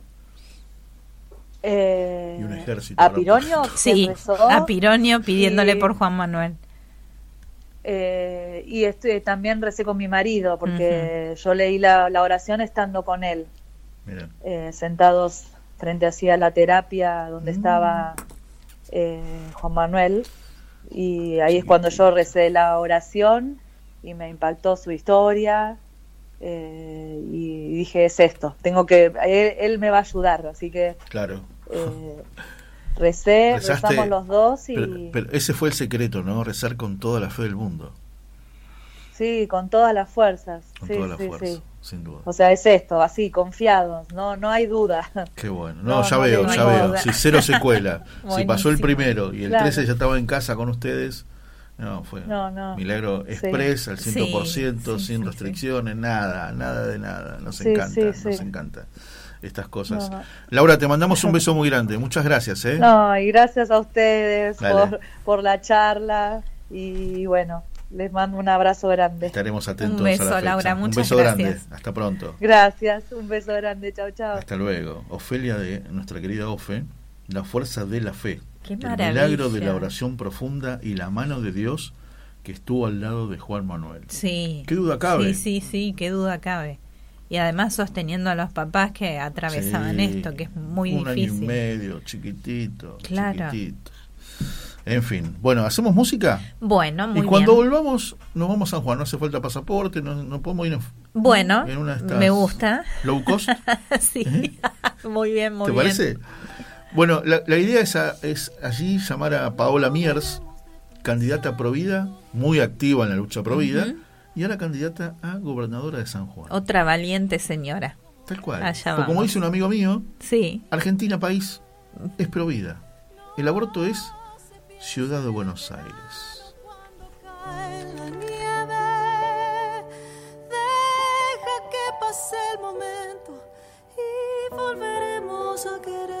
Eh, y un ejército. ¿A Pironio? Sí, a Pironio pidiéndole por Juan Manuel. Eh, y estoy, también recé con mi marido, porque yo leí la, la, oración estando con él. Eh, sentados frente a la terapia donde mm. estaba eh, Juan Manuel y ahí es cuando yo recé la oración y me impactó su historia eh, y dije es esto tengo que él, me va a ayudar así que claro recé rezamos los dos y pero, ese fue el secreto no rezar con toda la fe del mundo sí con todas las fuerzas con sí, todas las fuerzas sin duda. O sea, es esto, así, confiados, no no hay duda. Qué bueno. No, ya veo, ya veo. Si cero secuela. si pasó el primero y el 13 ya estaba en casa con ustedes, no, fue milagro express al 100%, sin restricciones, nada, nada de nada. Nos encanta, nos encanta estas cosas. Laura, te mandamos un beso muy grande. Muchas gracias. ¿eh? No, y gracias a ustedes por, por la charla y bueno, les mando un abrazo grande. Estaremos atentos un beso, a la Laura, muchas Un beso gracias. grande. Hasta pronto. Gracias, un beso grande. Chao, chao. Hasta luego. Ofelia de nuestra querida Ofe, la fuerza de la fe. El milagro de la oración profunda y la mano de Dios que estuvo al lado de Juan Manuel. Sí. ¿Qué duda cabe? Sí, sí, sí, qué duda cabe. y además sosteniendo a los papás que atravesaban esto, que es muy difícil. Un año y medio, chiquitito, claro. chiquitito. En fin, bueno, ¿hacemos música? Bueno, muy Y cuando volvamos, nos vamos a San Juan, no hace falta pasaporte, no, podemos ir Bueno, me gusta. ¿Low cost? sí, ¿Eh? muy bien, muy bien. ¿Te parece? Bueno, la, idea es, es, allí llamar a Paola Miers, candidata Provida, muy activa en la lucha Provida, y ahora candidata a gobernadora de San Juan. Otra valiente señora. Tal cual. como dice un amigo mío, sí. Argentina país es Provida. El aborto es Ciudad de Buenos Aires. Deja que pase el momento y volveremos a querernos.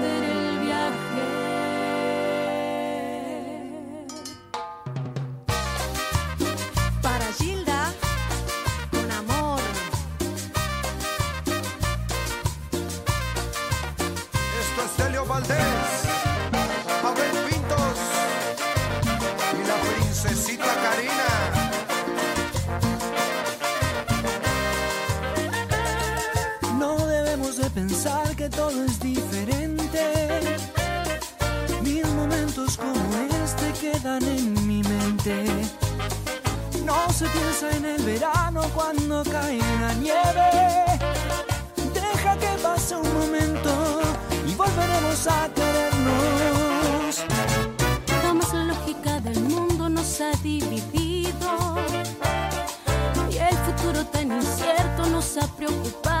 todo es diferente. Mil momentos como este quedan en mi mente. No se piensa en el verano cuando cae la nieve. Deja que pase un momento y volveremos a querernos. Jamás la lógica del mundo nos ha dividido. Y el futuro tan incierto nos ha preocupado.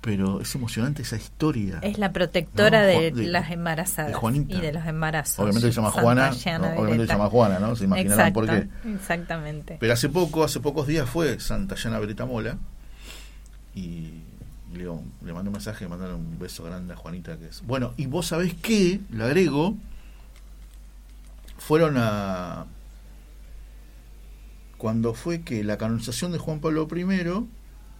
pero es emocionante esa historia. Es la protectora de, las embarazadas y de los embarazos. Obviamente se llama Juana, obviamente se llama Juana, ¿no? Se imaginarán por qué. Exactamente. Pero hace poco, hace pocos días fue Santa Llana Beretta Mola y le, le mandé un mensaje, le mandaron un beso grande a Juanita que es. Bueno, y vos sabés qué, le agrego, fueron a cuando fue que la canonización de Juan Pablo I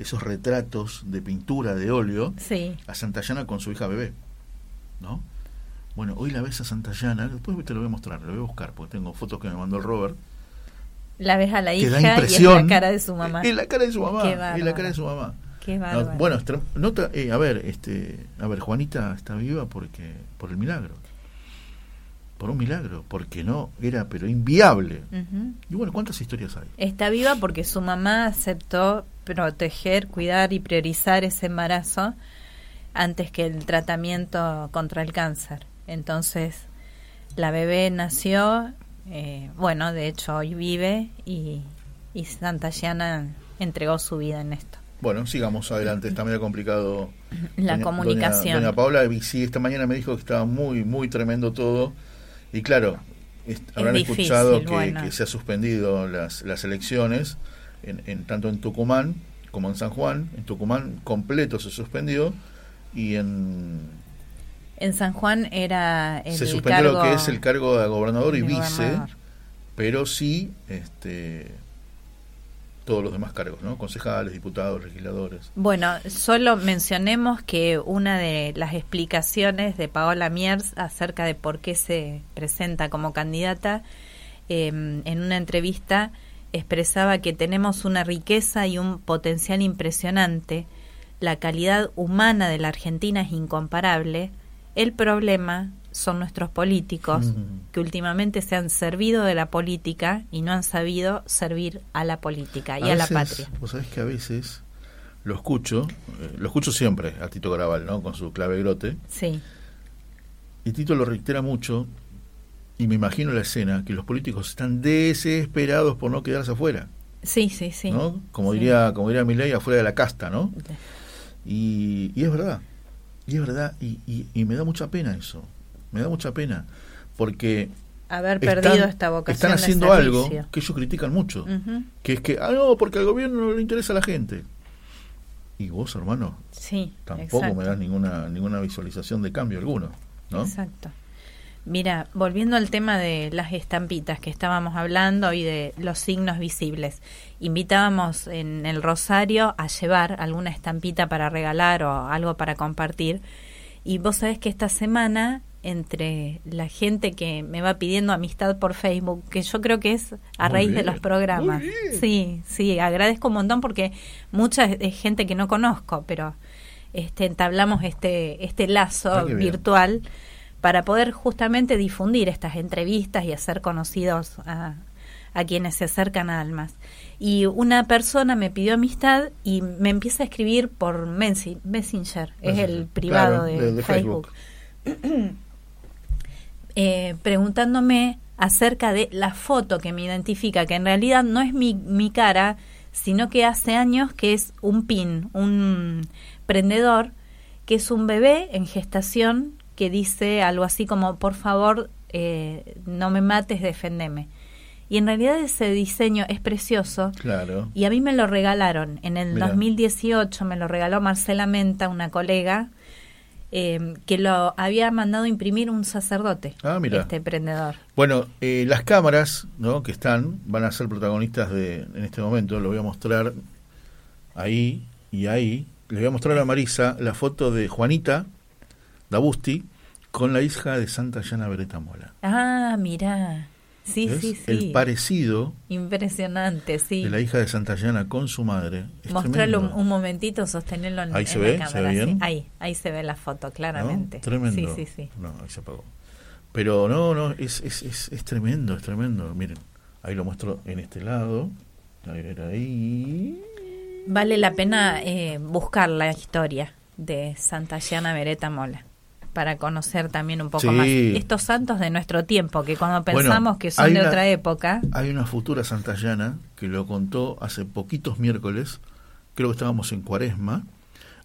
esos retratos de pintura de óleo a Santayana con su hija bebé. ¿No? Bueno, hoy la ves a Santayana, después te lo voy a mostrar, lo voy a buscar, porque tengo fotos que me mandó el Robert. La ves a la hija y la cara de su mamá. Es la cara de su mamá. Es la cara de su mamá. Qué bueno, nota, eh, a ver, este, a ver, Juanita está viva porque por el milagro por un milagro, porque no era pero inviable. Y bueno, ¿cuántas historias hay? Está viva porque su mamá aceptó proteger, cuidar y priorizar ese embarazo antes que el tratamiento contra el cáncer. Entonces, la bebé nació, eh, bueno, de hecho hoy vive y, y Santa Yana entregó su vida en esto. Bueno, sigamos adelante, está medio complicado. La comunicación. Doña, Paula, sí, esta mañana me dijo que estaba muy, muy tremendo todo y claro, habrán escuchado que, se ha suspendido las, las elecciones, en, tanto en Tucumán como en San Juan. En Tucumán completo se suspendió y en... En San Juan era Se suspendió lo que es el cargo de gobernador y vice, pero sí este, todos los demás cargos, ¿no? Concejales, diputados, legisladores. Bueno, solo mencionemos que una de las explicaciones de Paola Miers acerca de por qué se presenta como candidata, em, en una entrevista expresaba que tenemos una riqueza y un potencial impresionante, la calidad humana de la Argentina es incomparable, el problema son nuestros políticos que últimamente se han servido de la política y no han sabido servir a la política y a, la patria. Vos sabés que a veces lo escucho, eh, lo escucho siempre a Tito Graval, ¿no? Con su clave grote. Sí. Y Tito lo reitera mucho y me imagino la escena que los políticos están desesperados por no quedarse afuera. Sí, sí, sí. ¿no? Como diría, como diría Milei, afuera de la casta, ¿no? Y, y es verdad. Y es verdad, y, y me da mucha pena eso me da mucha pena, porque haber perdido esta vocación están haciendo algo que ellos critican mucho, que es que, ah, no, porque al gobierno no le interesa a la gente. Y vos, hermano, sí, tampoco me das ninguna, ninguna visualización de cambio alguno, ¿no? Exacto. Mira, volviendo al tema de las estampitas que estábamos hablando y de los signos visibles, invitábamos en el Rosario a llevar alguna estampita para regalar o algo para compartir. Y vos sabés que esta semana entre la gente que me va pidiendo amistad por Facebook, que yo creo que es a raíz de los programas. Sí, sí, agradezco un montón porque mucha gente que no conozco, pero este entablamos este este lazo ah, virtual para poder justamente difundir estas entrevistas y hacer conocidos a, a quienes se acercan a Almas. Y una persona me pidió amistad y me empieza a escribir por Messenger, es el privado de, Facebook. eh, preguntándome acerca de la foto que me identifica, que en realidad no es mi, mi cara, sino que hace años que es un pin, un prendedor, que es un bebé en gestación que dice algo así como, por favor, eh, no me mates, defendeme. Y en realidad ese diseño es precioso. Claro. Y a mí me lo regalaron. En el 2018 me lo regaló Marcela Menta, una colega, eh, que lo había mandado imprimir un sacerdote, ah, este emprendedor. Bueno, eh, las cámaras ¿no? que están van a ser protagonistas de, en este momento, lo voy a mostrar ahí y ahí. Le voy a mostrar a Marisa la foto de Juanita Dabusti con la hija de Santa Llana Beretta Mola. Ah, mira. Sí, sí, sí. El parecido. Impresionante, sí. De la hija de Santa Llana con su madre. Mostrarlo un, momentito, sostenerlo en, ahí se ve, ¿Se ve bien? Ahí, ahí se ve la foto, claramente. Tremendo. Sí, sí, sí. No, ahí se apagó. Pero no, no, es, es, es, es tremendo, es tremendo. Miren, ahí lo muestro en este lado. A ver, ahí. Vale la pena eh, buscar la historia de Santa Llana Beretta Mola para conocer también un poco más estos santos de nuestro tiempo, que cuando pensamos que son de otra época. Hay una futura santallana que lo contó hace poquitos miércoles, creo que estábamos en Cuaresma,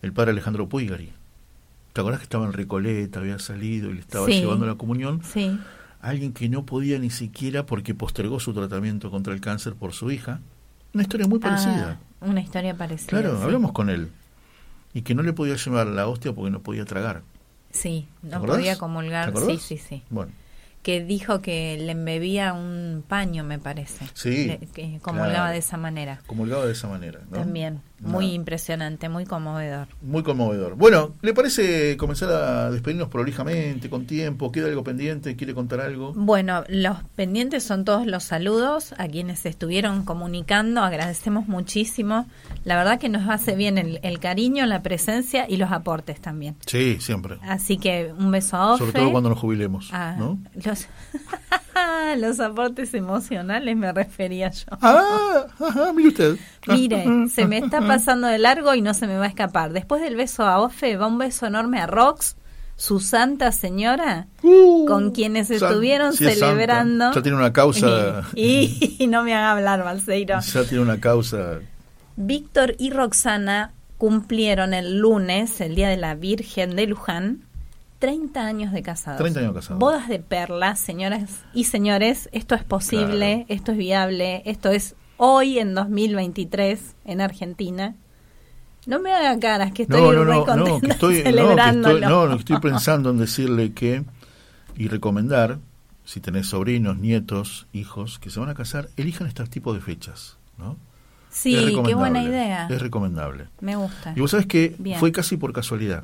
el padre Alejandro Puigari. ¿Te acordás que estaba en Recoleta, había salido y le estaba llevando la comunión? Sí. Alguien que no podía ni siquiera porque postergó su tratamiento contra el cáncer por su hija. Una historia muy parecida. Ah, una historia parecida. Claro, hablamos con él. Y que no le podía llevar la hostia porque no podía tragar. Sí, no podía comulgar. Sí, sí, sí. Bueno. Que dijo que le embebía un paño, me parece. Sí. que comulgaba de esa manera. Comulgaba de esa manera. También. Muy impresionante, muy conmovedor. Muy conmovedor. Bueno, ¿le parece comenzar a despedirnos prolijamente, con tiempo? ¿Queda algo pendiente? ¿Quiere contar algo? Bueno, los pendientes son todos los saludos a quienes estuvieron comunicando. Agradecemos muchísimo. La verdad que nos hace bien el, cariño, la presencia y los aportes también. Sí, siempre. Así que un beso a Ofe. Sobre todo cuando nos jubilemos. Ah, ¿no? Los... los aportes emocionales me refería yo. Ah, mire usted. Mire, se me está pasando de largo y no se me va a escapar. Después del beso a Ofe, va un beso enorme a Rox, su santa señora, uh, con quienes estuvieron celebrando. Ya tiene una causa. Y, no me haga hablar, Balseiro. Ya tiene una causa. Víctor y Roxana cumplieron el lunes, el Día de la Virgen de Luján, 30 años de casados. 30 años casados. Bodas de perlas, señoras y señores, esto es posible, esto es viable, esto es hoy en 2023 en Argentina. No me haga caras, que estoy no, no, no, que estoy, No, que estoy pensando en decirle que y recomendar, si tenés sobrinos, nietos, hijos que se van a casar, elijan este tipo de fechas, ¿no? Sí, qué buena idea. Es recomendable. Me gusta. Y vos sabés que fue casi por casualidad.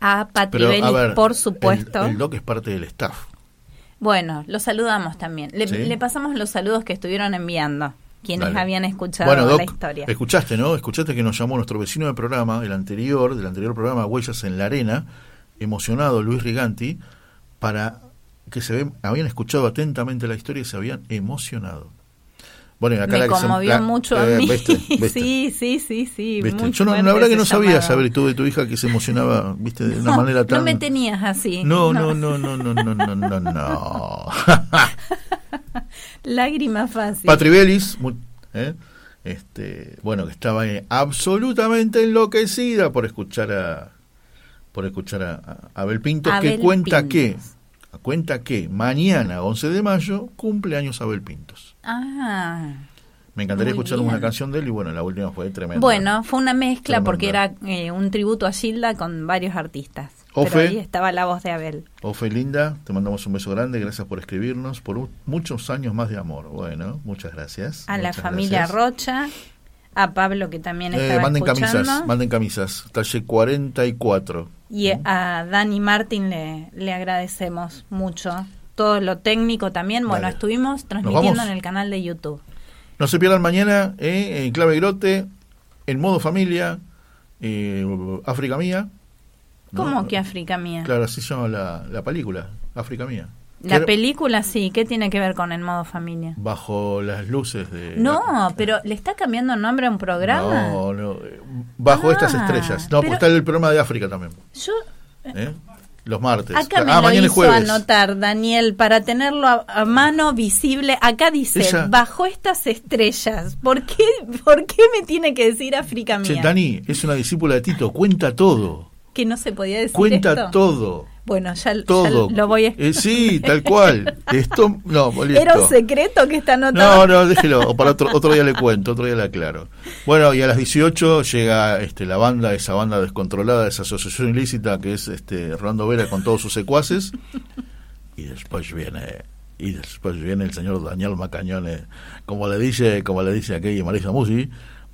a Patribelis, por supuesto. El, doc es parte del staff. Bueno, lo saludamos también. Le, pasamos los saludos que estuvieron enviando quienes habían escuchado bueno, la historia. Escuchaste, ¿no? Escuchaste que nos llamó nuestro vecino del programa, el anterior, del anterior programa Huellas en la Arena, emocionado Luis Riganti, para que se habían escuchado atentamente la historia y se habían emocionado. Bueno, acá Me conmovió mucho a eh, mí. Sí, sí, sí, sí. Yo no, la verdad que no sabía saber tú de tu hija que se emocionaba, viste, de una manera tan. No me tenías así. No, no, no, no, no, no, no, no, no. Lágrima fácil. Patribelis, ¿eh? este, bueno, que estaba absolutamente enloquecida por escuchar a por escuchar a, Abel Pinto, que cuenta que cuenta que mañana, 11 de mayo, cumple años Abel Pintos. Ah. Me encantaría escuchar una canción de él y bueno, la última fue tremenda. Bueno, fue una mezcla porque era eh, un tributo a Gilda con varios artistas. Pero ahí estaba la voz de Abel. Ofe, linda, te mandamos un beso grande, gracias por escribirnos, por muchos años más de amor. Bueno, muchas gracias. A la familia Rocha, a Pablo que también eh, estaba manden escuchando. camisas, manden camisas, talle 44. Y a Dani Martín le, le agradecemos mucho. Todo lo técnico también. Bueno, estuvimos transmitiendo en el canal de YouTube. No se pierdan mañana eh, en Clave Grote, en modo familia, eh, África Mía. ¿Cómo que África Mía? Claro, así se llama la, la película, África Mía. La película sí, ¿qué tiene que ver con el modo familia? Bajo las luces de... No, pero ¿le está cambiando nombre a un programa? No, no, bajo estas ah, estrellas. No, porque está el programa de África también. Yo... ¿Eh? Los martes. Acá me ah, lo hizo anotar, Daniel, para tenerlo a, mano visible. Acá dice, bajo estas estrellas. ¿Por qué, ¿Por qué me tiene que decir África mía? Dani, es una discípula de Tito, cuenta todo. Que no se podía decir Cuenta todo. Bueno, ya, Todo. lo voy a... Eh, sí, tal cual. Esto, no, Era un secreto que está anotado. No, no, déjelo. O para otro, otro día le cuento, otro día le aclaro. Bueno, y a las 18 llega este, la banda, esa banda descontrolada, esa asociación ilícita que es este, Rolando Vera con todos sus secuaces. Y después viene y después viene el señor Daniel Macañones, como le dice, como le dice aquella Marisa Musi,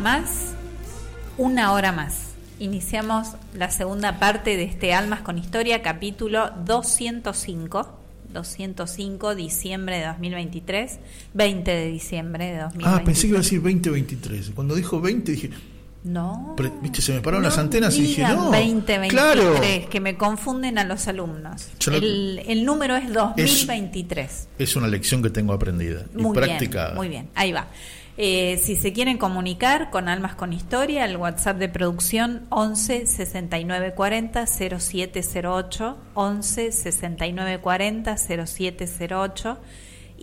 Más, una hora más. Iniciamos la segunda parte de este Almas con Historia, capítulo 205. 205, diciembre de 2023, 20 de diciembre de 2023. Ah, pensé que iba a decir 2023. Cuando dijo 20 dije, no. Viste, se me pararon las antenas y dije, no. 2023, claro. que me confunden a los alumnos. El, el, número es 2023. Es, una lección que tengo aprendida muy y practicada. muy bien, ahí va. Eh, si se quieren comunicar con Almas con Historia, el WhatsApp de producción 11 69 40 0708, 11 69 40 0708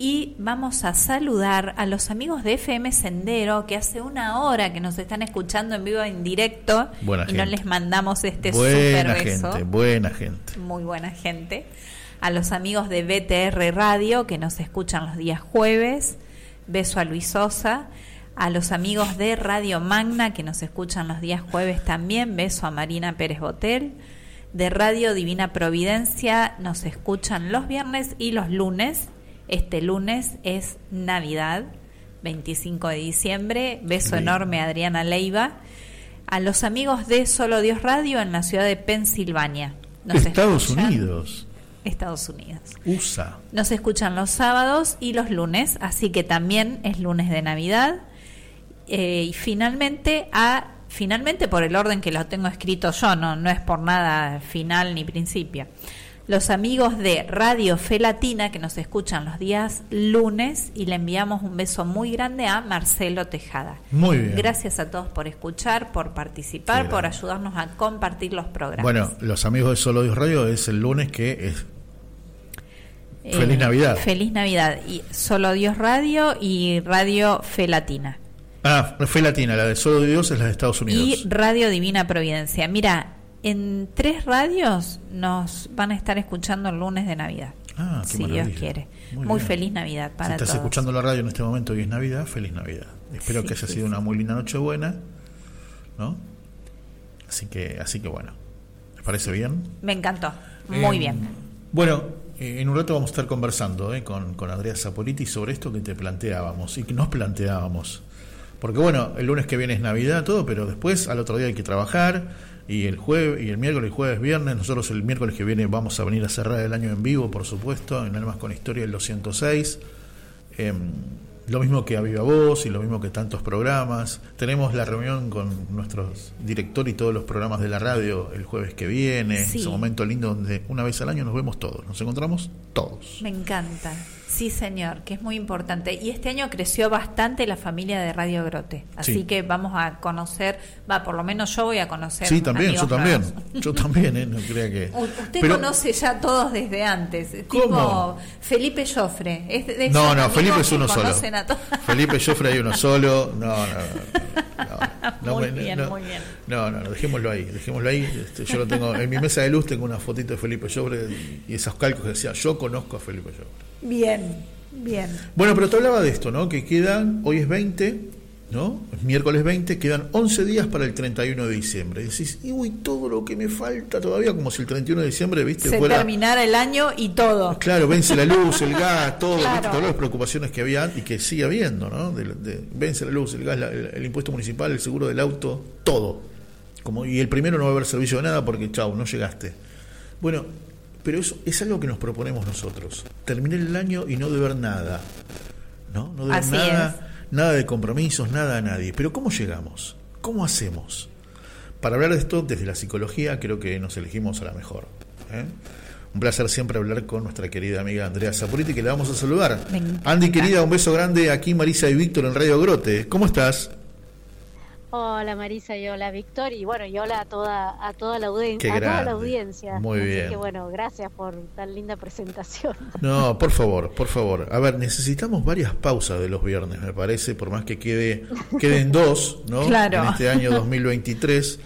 y vamos a saludar a los amigos de FM Sendero que hace una hora que nos están escuchando en vivo en directo y no les mandamos este buena super beso. Gente, buena gente. Muy buena gente. A los amigos de BTR Radio que nos escuchan los días jueves. Beso a Luis Sosa. A los amigos de Radio Magna que nos escuchan los días jueves también. Beso a Marina Pérez Botel. De Radio Divina Providencia nos escuchan los viernes y los lunes este lunes es Navidad, 25 de diciembre. Beso enorme a Adriana Leiva. A los amigos de Solo Dios Radio en la ciudad de Pensilvania. Estados Unidos. Estados Unidos. USA. Nos escuchan los sábados y los lunes, así que también es lunes de Navidad. Eh, y finalmente a finalmente por el orden que lo tengo escrito yo, no, no es por nada final ni principio los amigos de Radio Fe Latina que nos escuchan los días lunes y le enviamos un beso muy grande a Marcelo Tejada. Muy bien. Gracias a todos por escuchar, por participar, por ayudarnos a compartir los programas. Bueno, los amigos de Solo Dios Radio es el lunes que es eh, Feliz Navidad. Feliz Navidad. Y Solo Dios Radio y Radio Fe Latina. Ah, Fe Latina, la de Solo Dios es la de Estados Unidos. Y Radio Divina Providencia. Mira, en tres radios nos van a estar escuchando el lunes de Navidad. Ah, si Dios quiere. Muy, feliz Navidad para si estás escuchando la radio en este momento y es Navidad, feliz Navidad. Espero que haya sido una muy linda noche buena, ¿no? Así que, así que bueno. ¿Les parece bien? Me encantó. Muy em, bien. Bueno, eh, en un rato vamos a estar conversando eh, con, con Andrea Zapoliti sobre esto que te planteábamos y que nos planteábamos. Porque bueno, el lunes que viene es Navidad, todo, pero después al otro día hay que trabajar y el jueves y el miércoles, jueves, viernes, nosotros el miércoles que viene vamos a venir a cerrar el año en vivo, por supuesto, en Almas con Historia el 206. Eh, lo mismo que a Viva Voz y lo mismo que tantos programas. Tenemos la reunión con nuestros directores y todos los programas de la radio el jueves que viene. Es un momento lindo donde una vez al año nos vemos todos, nos encontramos todos. Me encanta. Sí, señor, que es muy importante. Y este año creció bastante la familia de Radio Grote. Así que vamos a conocer, va, por lo menos yo voy a conocer. Sí, también, yo también. Yo también, ¿eh? no crea que. Usted conoce ya todos desde antes. ¿Cómo? Felipe Joffre. Es no, no, Felipe es uno solo. Felipe Joffre hay uno solo. No, no, no. muy bien, muy bien. No, no, dejémoslo ahí, dejémoslo ahí. Este, yo lo tengo en mi mesa de luz tengo una fotito de Felipe Joffre y esos cálculos que decía, yo conozco a Felipe Joffre. Bien, bien. Bueno, pero te hablaba de esto, ¿no? Que quedan, hoy es 20, ¿no? Es miércoles 20, quedan 11 días para el 31 de diciembre. Y decís, y uy, todo lo que me falta todavía, como si el 31 de diciembre, ¿viste? Se terminara el año y todo. Claro, vence la luz, el gas, todo, todas las preocupaciones que había y que sigue habiendo, ¿no? De, vence la luz, el gas, el, impuesto municipal, el seguro del auto, todo. Como, y el primero no va a haber servicio de nada porque, chau, no llegaste. Bueno, pero eso es algo que nos proponemos nosotros. Terminar el año y no deber nada. ¿No? No deber nada, nada de compromisos, nada a nadie. Pero ¿cómo llegamos? ¿Cómo hacemos? Para hablar de esto, desde la psicología, creo que nos elegimos a la mejor. ¿eh? Un placer siempre hablar con nuestra querida amiga Andrea Zapuriti, que le vamos a saludar. Andy, querida, un beso grande aquí, Marisa y Víctor en Radio Grote. ¿Cómo estás? Hola Marisa y hola Víctor y bueno y hola a toda a toda la audiencia a toda la audiencia. Muy Así bien. que bueno gracias por tan linda presentación. No por favor por favor. A ver necesitamos varias pausas de los viernes me parece por más que quede queden dos no claro. en este año 2023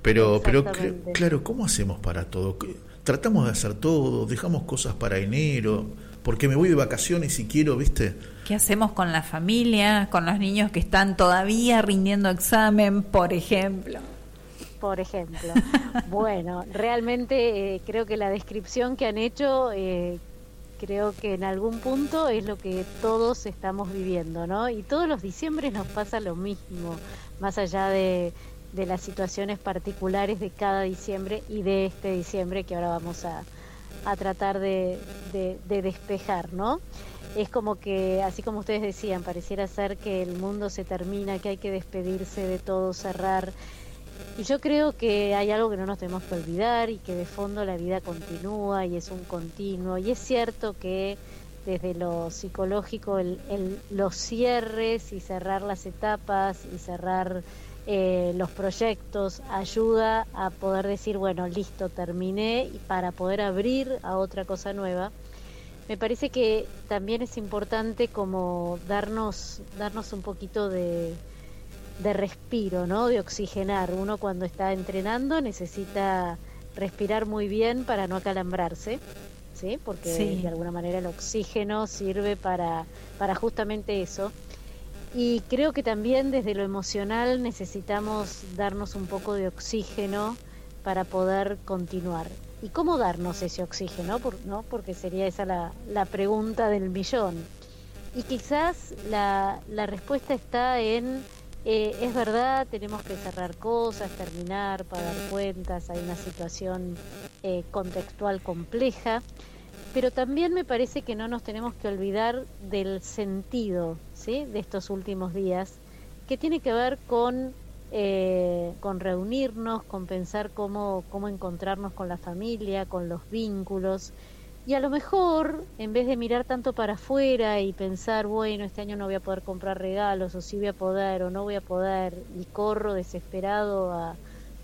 pero pero claro cómo hacemos para todo tratamos de hacer todo dejamos cosas para enero porque me voy de vacaciones y quiero viste ¿Qué hacemos con la familia, con los niños que están todavía rindiendo examen, por ejemplo? Por ejemplo. bueno, realmente eh, creo que la descripción que han hecho eh, creo que en algún punto es lo que todos estamos viviendo, ¿no? Y todos los diciembres nos pasa lo mismo, más allá de, las situaciones particulares de cada diciembre y de este diciembre que ahora vamos a, tratar de, de despejar, ¿no? Es como que, así como ustedes decían, pareciera ser que el mundo se termina, que hay que despedirse de todo, cerrar y yo creo que hay algo que no nos tenemos que olvidar y que de fondo la vida continúa y es un continuo. Y es cierto que desde lo psicológico el, los cierres y cerrar las etapas y cerrar eh, los proyectos ayuda a poder decir, bueno, listo, terminé y para poder abrir a otra cosa nueva. Me parece que también es importante como darnos, darnos un poquito de, de respiro, ¿no? De oxigenar. Uno cuando está entrenando necesita respirar muy bien para no acalambrarse, ¿sí? Porque de alguna manera el oxígeno sirve para, para justamente eso. Y creo que también desde lo emocional necesitamos darnos un poco de oxígeno para poder continuar. ¿Y cómo darnos ese oxígeno? ¿no? Porque sería esa la, la pregunta del millón. Y quizás la, la respuesta está en eh, es verdad, tenemos que cerrar cosas, terminar, pagar cuentas, hay una situación eh, contextual compleja, pero también me parece que no nos tenemos que olvidar del sentido ¿sí? de estos últimos días, que tiene que ver con, eh, con reunirnos, con pensar cómo, cómo encontrarnos con la familia, con los vínculos, y a lo mejor, en vez de mirar tanto para afuera y pensar, bueno, este año no voy a poder comprar regalos, o sí voy a poder, o no voy a poder, y corro desesperado a,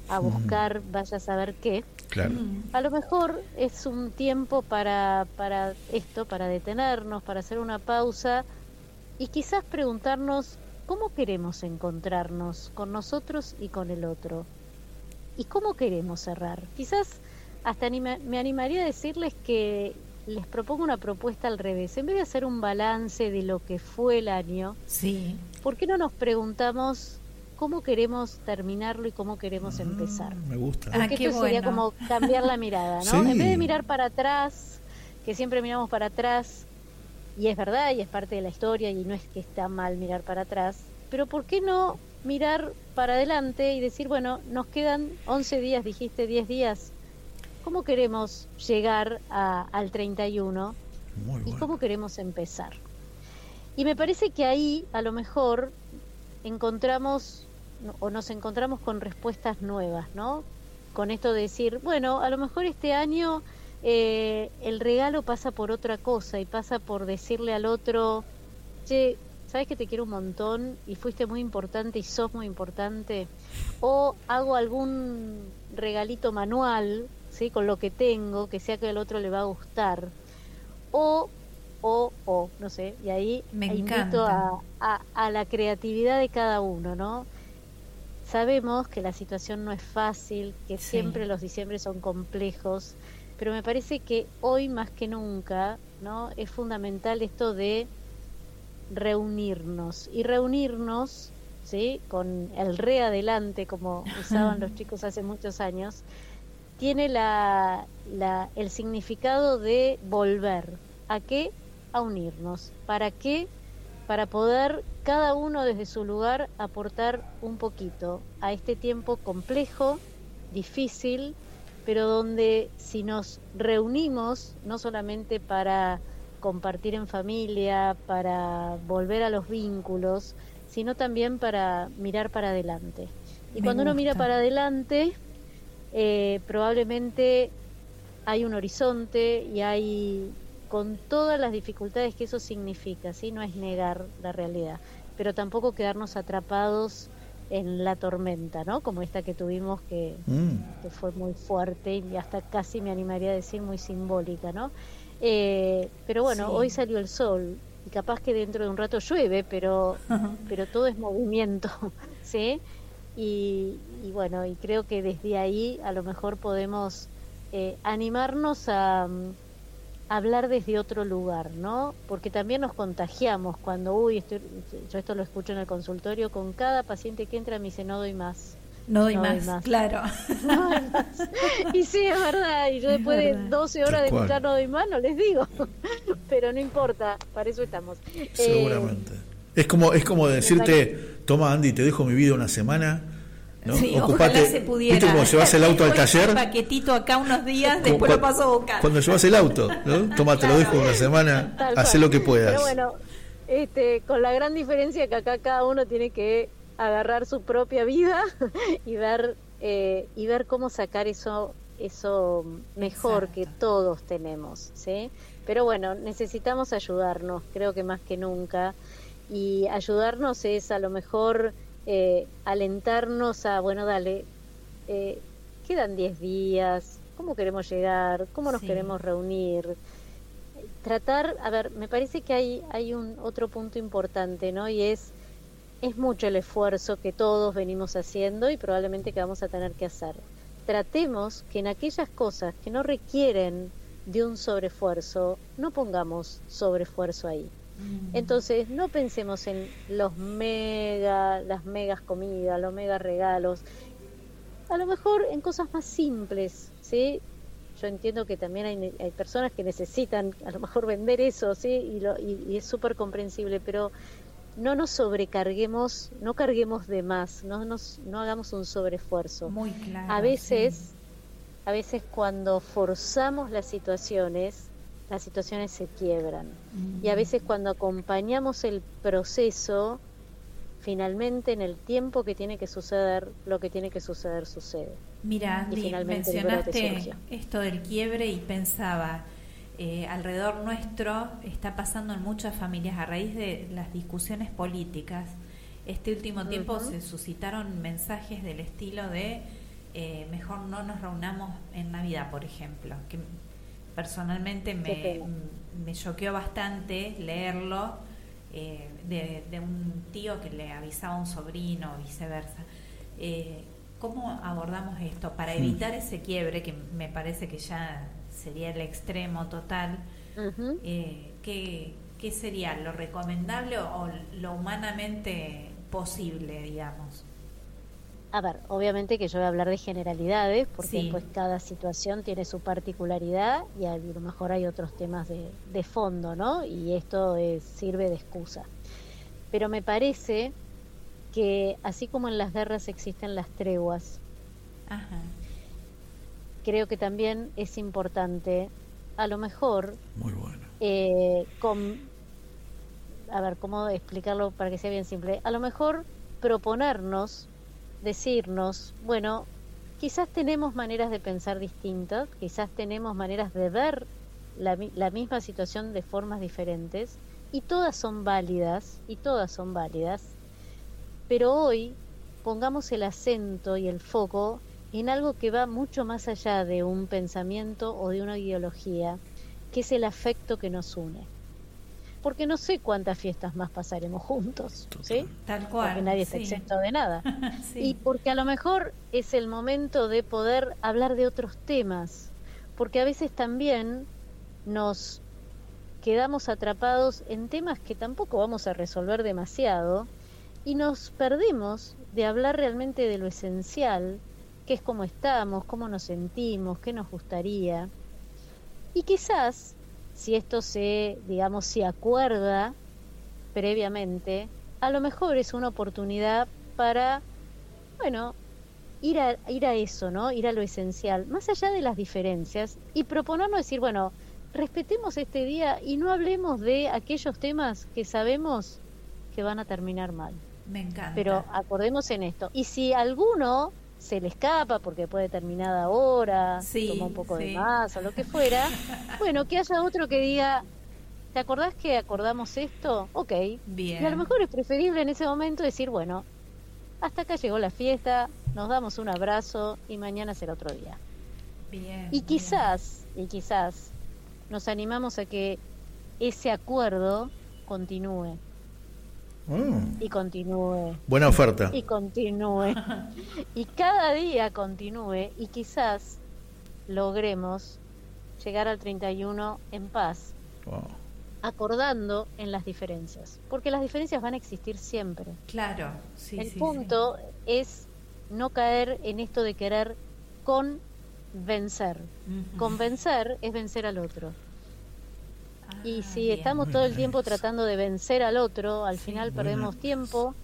a buscar, vaya a saber qué, claro. a lo mejor es un tiempo para, para esto, para detenernos, para hacer una pausa y quizás preguntarnos cómo queremos encontrarnos con nosotros y con el otro. ¿Y cómo queremos cerrar? Quizás hasta me animaría a decirles que les propongo una propuesta al revés. En vez de hacer un balance de lo que fue el año, sí. ¿por qué no nos preguntamos cómo queremos terminarlo y cómo queremos ah, empezar? Me gusta. Porque ah, esto sería como cambiar la mirada, ¿no? En vez de mirar para atrás, que siempre miramos para atrás, y es verdad, y es parte de la historia, y no es que está mal mirar para atrás, pero ¿por qué no mirar para adelante y decir, bueno, nos quedan 11 días, dijiste 10 días, cómo queremos llegar al 31 y cómo queremos empezar. Y me parece que ahí a lo mejor encontramos o nos encontramos con respuestas nuevas, ¿no? Con esto de decir, bueno, a lo mejor este año eh, el regalo pasa por otra cosa y pasa por decirle al otro, che, sabes que te quiero un montón y fuiste muy importante y sos muy importante, o hago algún regalito manual con lo que tengo, que sea que al otro le va a gustar. O, o, o, no sé, y ahí Me invito a, a, la creatividad de cada uno, ¿no? Sabemos que la situación no es fácil, que siempre los diciembre son complejos, pero me parece que hoy más que nunca, ¿no? Es fundamental esto de reunirnos y reunirnos, ¿sí? Con el re adelante, como usaban los chicos hace muchos años, tiene la, el significado de volver. ¿A qué? A unirnos. ¿Para qué? Para poder cada uno desde su lugar aportar un poquito a este tiempo complejo, difícil, pero donde si nos reunimos, no solamente para compartir en familia, para volver a los vínculos, sino también para mirar para adelante. Y cuando uno mira para adelante, eh, probablemente hay un horizonte y hay con todas las dificultades que eso significa, ¿sí? no es negar la realidad, pero tampoco quedarnos atrapados en la tormenta, ¿no? Como esta que tuvimos que, mm. fue muy fuerte y hasta casi me animaría a decir muy simbólica, ¿no? Eh, pero bueno, hoy salió el sol y capaz que dentro de un rato llueve, pero, pero todo es movimiento, ¿sí? Y, bueno, y creo que desde ahí a lo mejor podemos eh, animarnos a, hablar desde otro lugar, ¿no? Porque también nos contagiamos cuando, uy, yo esto lo escucho en el consultorio, con cada paciente que entra me dice no doy más, No doy, más, claro. Y sí, es verdad. Y yo después de 12 horas de escuchar No doy más, no les digo. Pero no importa, para eso estamos. Seguramente. es como es como decirte, toma Andy, te dejo mi vida una semana. ¿No? Sí, Ocupate, se pudiera. ¿Viste cómo llevas el auto al taller? Un paquetito acá unos días, después lo paso a buscar. Cuando llevas el auto, ¿no? Toma, te lo dejo una semana, haz lo que puedas. Pero bueno, este, con la gran diferencia que acá cada uno tiene que agarrar su propia vida y ver eh, y ver cómo sacar eso eso mejor que todos tenemos, ¿sí? Pero bueno, necesitamos ayudarnos, creo que más que nunca. Y ayudarnos es a lo mejor eh, alentarnos a, bueno, dale, eh, quedan 10 días, ¿cómo queremos llegar? ¿Cómo nos queremos reunir? Tratar, a ver, me parece que hay, hay un otro punto importante, ¿no? Y es es mucho el esfuerzo que todos venimos haciendo y probablemente que vamos a tener que hacer. Tratemos que en aquellas cosas que no requieren de un sobreesfuerzo, no pongamos sobreesfuerzo ahí. Mm. Entonces, no pensemos en los mega, las megas comidas, los mega regalos. A lo mejor en cosas más simples, ¿sí? Yo entiendo que también hay, hay personas que necesitan a lo mejor vender eso, ¿sí? Y, lo, y es súper comprensible, pero no nos sobrecarguemos, no carguemos de más, no nos, no hagamos un sobreesfuerzo. Muy claro. A veces, a veces cuando forzamos las situaciones, las situaciones se quiebran. Y a veces cuando acompañamos el proceso, finalmente en el tiempo que tiene que suceder, lo que tiene que suceder sucede. Mira, Andy, mencionaste esto del quiebre y pensaba, eh, alrededor nuestro está pasando en muchas familias a raíz de las discusiones políticas. Este último tiempo se suscitaron mensajes del estilo de eh, mejor no nos reunamos en Navidad, por ejemplo, que personalmente me, me choqueó bastante leerlo eh, de, un tío que le avisaba a un sobrino o viceversa. ¿Cómo abordamos esto para evitar ese quiebre que me parece que ya sería el extremo total, eh, ¿qué, sería lo recomendable o lo humanamente posible, digamos? A ver, obviamente que yo voy a hablar de generalidades, porque pues cada situación tiene su particularidad y a lo mejor hay otros temas de, fondo, ¿no? Y esto sirve de excusa. Pero me parece que así como en las guerras existen las treguas, Ajá creo que también es importante, a lo mejor, muy bueno, eh, con, a ver, ¿cómo explicarlo para que sea bien simple? A lo mejor proponernos, decirnos, bueno, quizás tenemos maneras de pensar distintas, quizás tenemos maneras de ver la, misma situación de formas diferentes, y todas son válidas, y todas son válidas, pero hoy pongamos el acento y el foco en algo que va mucho más allá de un pensamiento o de una ideología, que es el afecto que nos une. Porque no sé cuántas fiestas más pasaremos juntos, ¿sí? Tal cual. Porque nadie está exento de nada. Y porque a lo mejor es el momento de poder hablar de otros temas, porque a veces también nos quedamos atrapados en temas que tampoco vamos a resolver demasiado y nos perdemos de hablar realmente de lo esencial qué es cómo estamos, cómo nos sentimos, qué nos gustaría. Y quizás, si esto se, digamos, se acuerda previamente, a lo mejor es una oportunidad para, bueno, ir a, ir a eso, ¿no? Ir a lo esencial, más allá de las diferencias, y proponernos decir, bueno, respetemos este día y no hablemos de aquellos temas que sabemos que van a terminar mal. Me encanta. Pero acordemos en esto. Y si alguno se le escapa porque puede determinada hora, toma un poco de más o lo que fuera, bueno, que haya otro que diga, ¿te acordás que acordamos esto? Ok. Bien. Y a lo mejor es preferible en ese momento decir, bueno, hasta acá llegó la fiesta, nos damos un abrazo y mañana será otro día. Bien. Y quizás, y quizás nos animamos a que ese acuerdo continúe Mm. Y continúe. Buena oferta. Y continúe. y cada día continúe y quizás logremos llegar al 31 en paz. Acordando en las diferencias. Porque las diferencias van a existir siempre. Claro, sí. El punto es no caer en esto de querer convencer. Convencer es vencer al otro. Y ah, si estamos todo el tiempo tratando de vencer al otro, al final perdemos tiempo,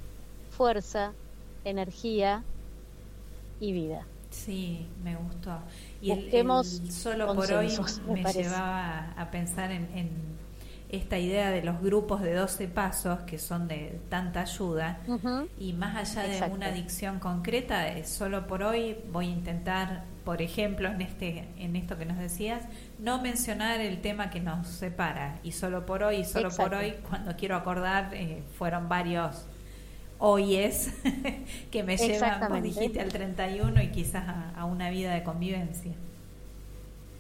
fuerza, energía y vida. Sí, me gustó. Y el, solo por hoy me, llevaba a pensar en, esta idea de los grupos de 12 pasos que son de tanta ayuda y más allá de una adicción concreta, solo por hoy voy a intentar, por ejemplo, en este en esto que nos decías, no mencionar el tema que nos separa. Y solo por hoy, solo por hoy, cuando quiero acordar, eh, fueron varios hoy es que me llevan, vos dijiste, al 31 y quizás a, una vida de convivencia.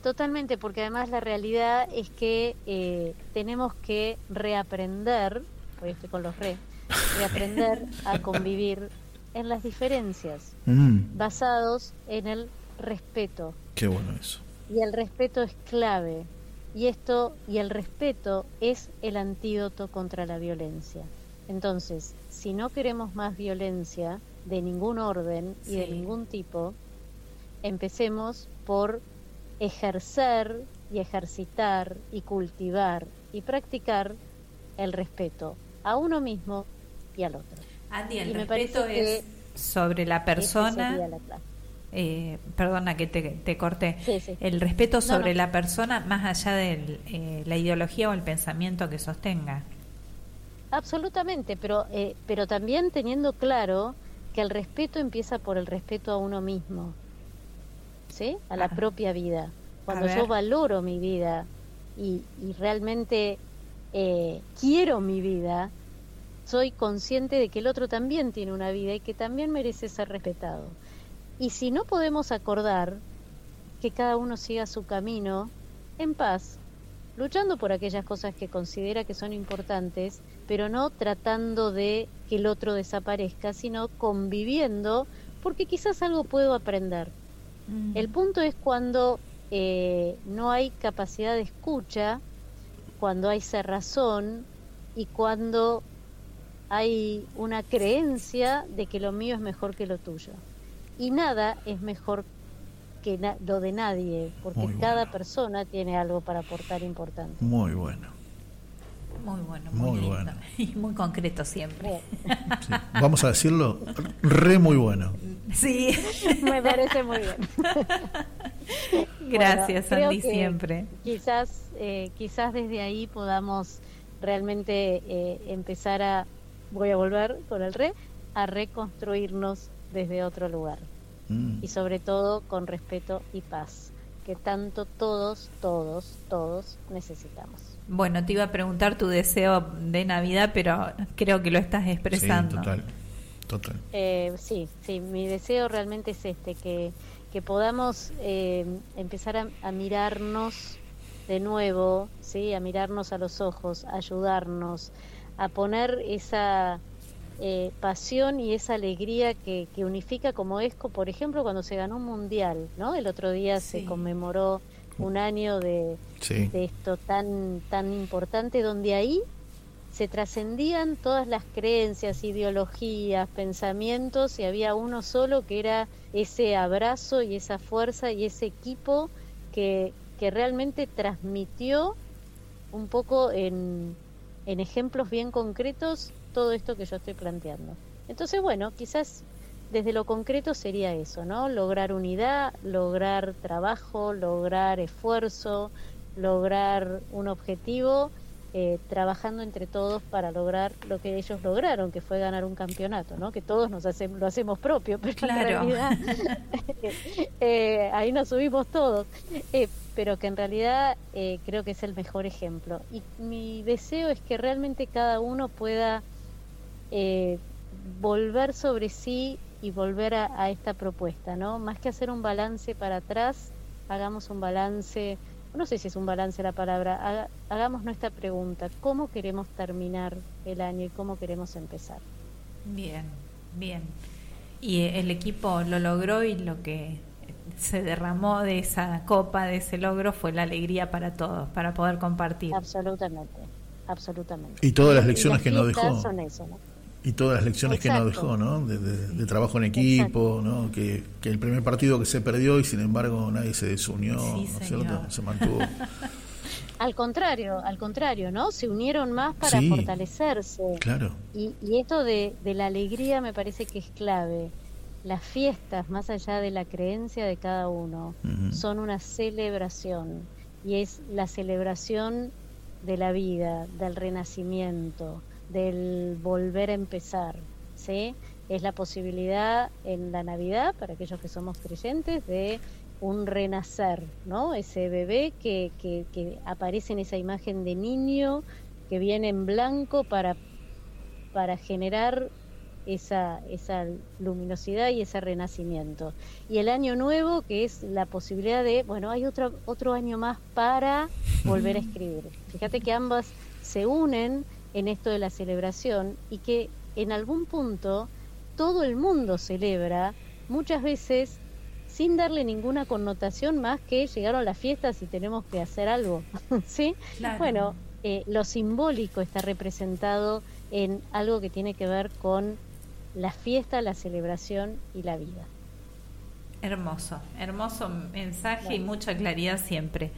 Totalmente, porque además la realidad es que eh, tenemos que reaprender, hoy estoy con los re, reaprender a convivir en las diferencias, mm. basados en el respeto. Qué bueno eso. Y el respeto es clave. Y esto, y el respeto es el antídoto contra la violencia. Entonces, si no queremos más violencia de ningún orden y de ningún tipo, empecemos por ejercer y ejercitar y cultivar y practicar el respeto a uno mismo y al otro. Andy, el respeto es sobre la persona. Eh, perdona que te, corté. El respeto sobre la persona más allá de eh, la ideología o el pensamiento que sostenga. Absolutamente, pero, eh, pero también teniendo claro que el respeto empieza por el respeto a uno mismo, ¿sí? A la propia vida. Cuando yo valoro mi vida y, y realmente eh, quiero mi vida, soy consciente de que el otro también tiene una vida y que también merece ser respetado. Y si no podemos acordar que cada uno siga su camino en paz, luchando por aquellas cosas que considera que son importantes, pero no tratando de que el otro desaparezca, sino conviviendo, porque quizás algo puedo aprender. Mm. El punto es cuando eh, no hay capacidad de escucha, cuando hay cerrazón y cuando hay una creencia de que lo mío es mejor que lo tuyo. Y nada es mejor que lo de nadie, porque cada persona tiene algo para aportar importante. Muy bueno. Muy bueno, muy, bueno. Y muy concreto siempre. Vamos a decirlo, re muy bueno. Sí, me parece muy bien. Gracias, Andy, siempre. Quizás, eh, quizás desde ahí podamos realmente eh, empezar a, voy a volver con el re, a reconstruirnos desde otro lugar. Mm. y sobre todo con respeto y paz, que tanto todos, todos, todos necesitamos. Bueno, te iba a preguntar tu deseo de Navidad, pero creo que lo estás expresando. Sí, total, total. Eh, sí, sí, mi deseo realmente es este, que, que podamos eh, empezar a, a, mirarnos de nuevo, ¿sí? a mirarnos a los ojos, a ayudarnos, a poner esa eh, pasión y esa alegría que, unifica como ESCO, por ejemplo, cuando se ganó un mundial, ¿no? El otro día se conmemoró un año de, de, esto tan, tan importante, donde ahí se trascendían todas las creencias, ideologías, pensamientos, y había uno solo que era ese abrazo y esa fuerza y ese equipo que, que realmente transmitió un poco en, en ejemplos bien concretos todo esto que yo estoy planteando. Entonces, bueno, quizás desde lo concreto sería eso, ¿no? Lograr unidad, lograr trabajo, lograr esfuerzo, lograr un objetivo, eh, trabajando entre todos para lograr lo que ellos lograron, que fue ganar un campeonato, ¿no? Que todos nos hacemos, lo hacemos propio, pero en realidad eh, ahí nos subimos todos. Eh, pero que en realidad creo que es el mejor ejemplo. Y mi deseo es que realmente cada uno pueda eh, volver sobre sí y volver a, esta propuesta, ¿no? Más que hacer un balance para atrás, hagamos un balance, no sé si es un balance la palabra, hagamos nuestra pregunta, ¿cómo queremos terminar el año y cómo queremos empezar? Bien, bien. Y el equipo lo logró y lo que se derramó de esa copa, de ese logro, fue la alegría para todos, para poder compartir. Absolutamente, absolutamente. Y todas las lecciones que nos dejó. Son eso, ¿no? Y todas las lecciones que nos dejó, ¿no? De, trabajo en equipo, ¿no? Que, el primer partido que se perdió y sin embargo nadie se desunió, ¿no es cierto? Se mantuvo. al contrario, al contrario, ¿no? Se unieron más para fortalecerse. Claro. Y, y esto de, de la alegría me parece que es clave. Las fiestas, más allá de la creencia de cada uno, son una celebración. Y es la celebración de la vida, del renacimiento, del volver a empezar, ¿sí? Es la posibilidad en la Navidad, para aquellos que somos creyentes, de un renacer, ¿no? Ese bebé que, que, que aparece en esa imagen de niño que viene en blanco para, para generar esa, esa luminosidad y ese renacimiento. Y el año nuevo, que es la posibilidad de, bueno, hay otro, otro año más para volver a escribir. Fíjate que ambas se unen en esto de la celebración y que en algún punto todo el mundo celebra, muchas veces sin darle ninguna connotación más que llegaron las fiestas y tenemos que hacer algo. ¿Sí? Bueno, eh, lo simbólico está representado en algo que tiene que ver con la fiesta, la celebración y la vida. Hermoso, hermoso mensaje y mucha claridad siempre.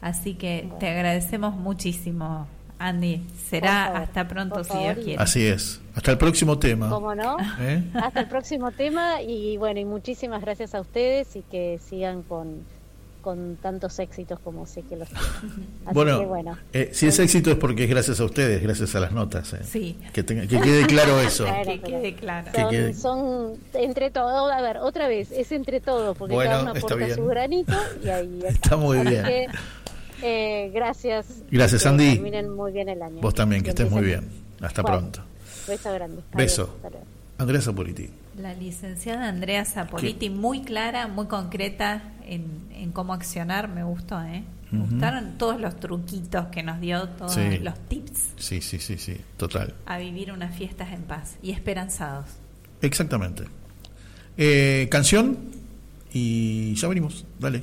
Así que te agradecemos muchísimo, Andy. Será hasta pronto si Dios quiere. Así es. Hasta el próximo tema. ¿Cómo no? ¿Eh? Hasta el próximo tema y bueno, y muchísimas gracias a ustedes y que sigan con con tantos éxitos como sé que los bueno, bueno. Eh, si es éxito es porque es gracias a ustedes, gracias a las notas. Eh. Sí. Que, que quede claro eso. que quede claro. Son, entre todos, a ver, otra vez, es entre todos, porque cada uno aporta su granito y ahí está. muy bien. Eh, gracias. Gracias, Andy. Terminen muy bien el año. Vos también, que estés muy bien. Hasta pronto. Beso grande. Beso. Andrea Zapoliti. La licenciada Andrea Zapoliti, muy clara, muy concreta en, cómo accionar, me gustó, ¿eh? Me gustaron todos los truquitos que nos dio, todos los tips. Sí, sí, sí, sí, total. A vivir unas fiestas en paz y esperanzados. Exactamente. Eh, canción y ya venimos, dale.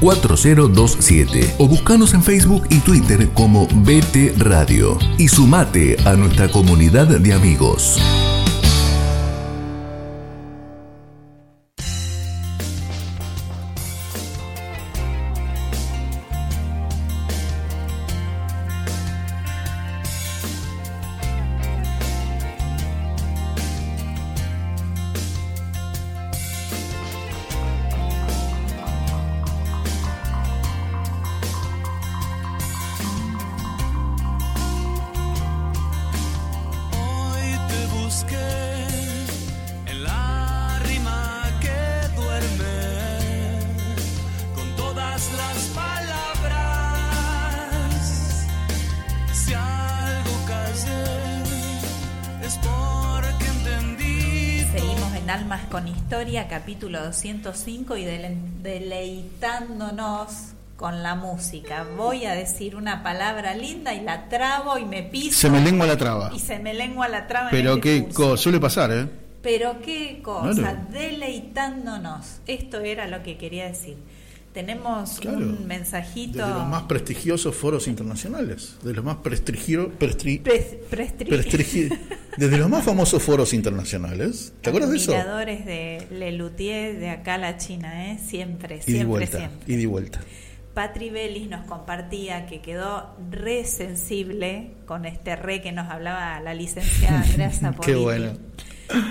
4027 o buscanos en Facebook y Twitter como BT Radio y sumate a nuestra comunidad de amigos. Capítulo 205 y deleitándonos con la música. Voy a decir una palabra linda y la trabo y me piso. Se me lengua la traba. Y se me lengua la traba. Pero este qué cosa, suele pasar, ¿eh? Pero qué cosa, deleitándonos. Esto era lo que quería decir. Tenemos un mensajito. De los más prestigiosos foros internacionales, de los más prestigiosos. desde los más famosos foros internacionales. ¿Te acuerdas de eso? Admiradores de Lelutier, de acá a la China, ¿eh? Siempre, y siempre, vuelta, siempre. Y de vuelta. Patri Bellis nos compartía que quedó re sensible con este re que nos hablaba la licenciada Andrea. Qué bueno.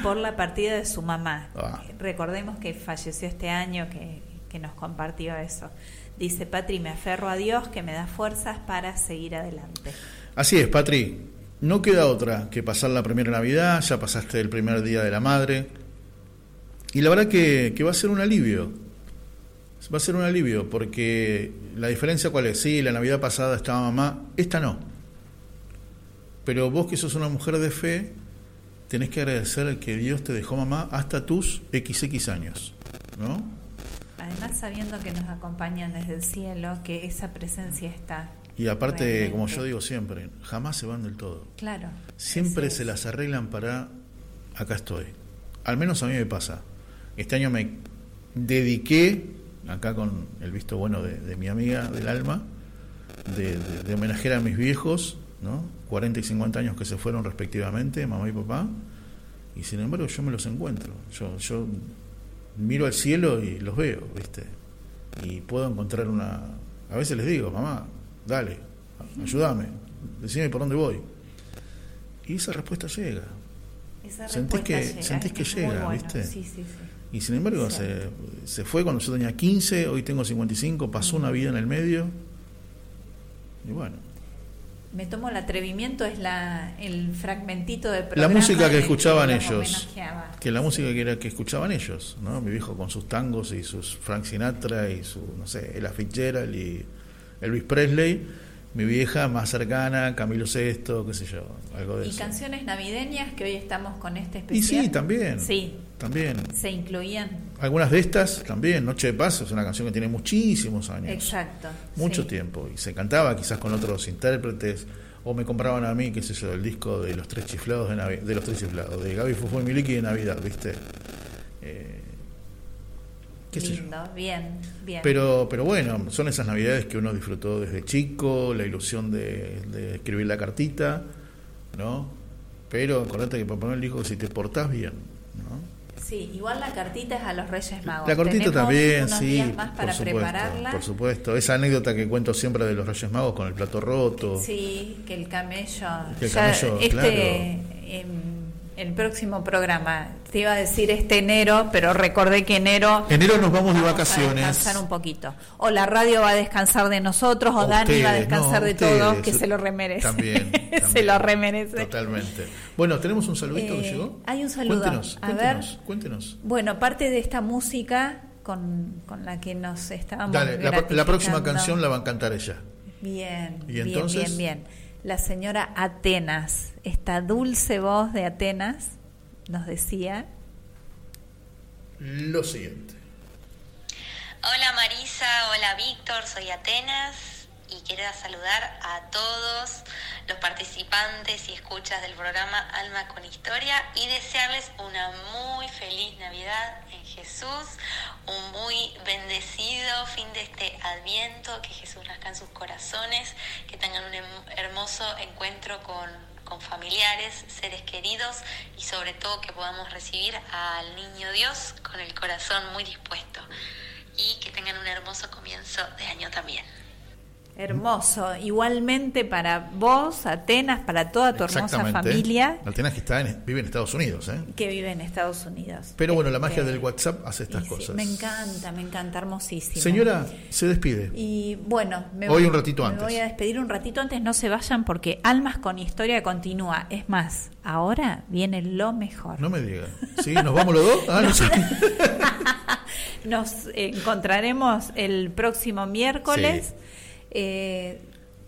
Por la partida de su mamá. Ah. Recordemos que falleció este año, que que nos compartió eso. Dice, Patri, me aferro a Dios que me da fuerzas para seguir adelante. Así es, Patri. No queda otra que pasar la primera Navidad, ya pasaste el primer día de la madre. Y la verdad que, que va a ser un alivio. Va a ser un alivio, porque la diferencia cuál es, sí, la Navidad pasada estaba mamá, esta no. Pero vos que sos una mujer de fe, tenés que agradecer que Dios te dejó mamá hasta tus XX años, ¿no? Además, sabiendo que nos acompañan desde el cielo, que esa presencia está. Y aparte, como yo digo siempre, jamás se van del todo. Claro. Siempre se las arreglan para acá estoy. Al menos a mí me pasa. Este año me dediqué, acá con el visto bueno de, mi amiga del alma, de, de, homenajear a mis viejos, ¿no? 40 y 50 años que se fueron respectivamente, mamá y papá, y sin embargo yo me los encuentro. Yo, yo miro al cielo y los veo, ¿viste? Y puedo encontrar una... A veces les digo, mamá, dale, ayúdame, decime por dónde voy. Y esa respuesta llega. Esa sentís que, llega, sentís que llega, ¿viste? Sí, sí, sí. Y sin embargo, se, se, fue cuando yo tenía 15, hoy tengo 55, pasó una vida en el medio. Y bueno, me tomo el atrevimiento es la el fragmentito de programa la música que escuchaban ellos que la música que era que escuchaban ellos no mi viejo con sus tangos y sus Frank Sinatra y su no sé Ella Fitzgerald y Elvis Presley. Mi vieja más cercana Camilo Sesto qué sé yo algo de y canciones navideñas que hoy estamos con este especial y sí también. Sí. También. Se incluían algunas de estas también Noche de Paz es una canción que tiene muchísimos años exacto mucho tiempo y se cantaba quizás con otros intérpretes o me compraban a mí qué sé yo el disco de los tres chiflados de, de los tres chiflados de Gaby Fufo y Miliki de Navidad viste eh, ¿Qué Lindo, bien, bien. Pero, pero bueno, son esas navidades que uno disfrutó desde chico, la ilusión de, de escribir la cartita, ¿no? Pero acordate que Papá Noel dijo que si te portás bien. Sí, igual la cartita es a los Reyes Magos. La cartita también, sí. Más para por supuesto, prepararla. Por supuesto. Esa anécdota que cuento siempre de los Reyes Magos con el plato roto. Sí, que el camello. Que el camello, este, claro. en, el próximo programa. Te iba a decir este enero, pero recordé que enero. Enero nos vamos de vacaciones. A descansar un poquito. O la radio va a descansar de nosotros, o, Dani va a descansar de todos, que se lo remerece. También. se lo remerece. Totalmente. Bueno, tenemos un saludito que eh, llegó. Hay un saludo. Cuéntenos, a cuéntenos, ver. cuéntenos. Bueno, parte de esta música con, con la que nos estábamos. Dale, la, la, próxima canción la va a cantar ella. Bien, ¿Y bien, bien, bien. La señora Atenas, esta dulce voz de Atenas nos decía lo siguiente. Hola Marisa, hola Víctor, soy Atenas y quiero saludar a todos los participantes y escuchas del programa Alma con Historia y desearles una muy feliz Navidad en Jesús, un muy bendecido fin de este adviento, que Jesús nazca en sus corazones, que tengan un hermoso encuentro con con familiares, seres queridos y sobre todo que podamos recibir al niño Dios con el corazón muy dispuesto y que tengan un hermoso comienzo de año también. Hermoso. Igualmente para vos, Atenas, para toda tu hermosa familia. Atenas que está vive en Estados Unidos, ¿eh? Que vive en Estados Unidos. Pero bueno, la magia este, del WhatsApp hace estas cosas. me encanta, me encanta, hermosísimo. Señora, se despide. Y bueno, me Hoy voy, un ratito antes. Me voy a despedir un ratito antes, no se vayan porque Almas con Historia continúa. Es más, ahora viene lo mejor. No me diga. ¿Sí? ¿Nos vamos los dos? Ah, no sé. Nos encontraremos el próximo miércoles. Eh,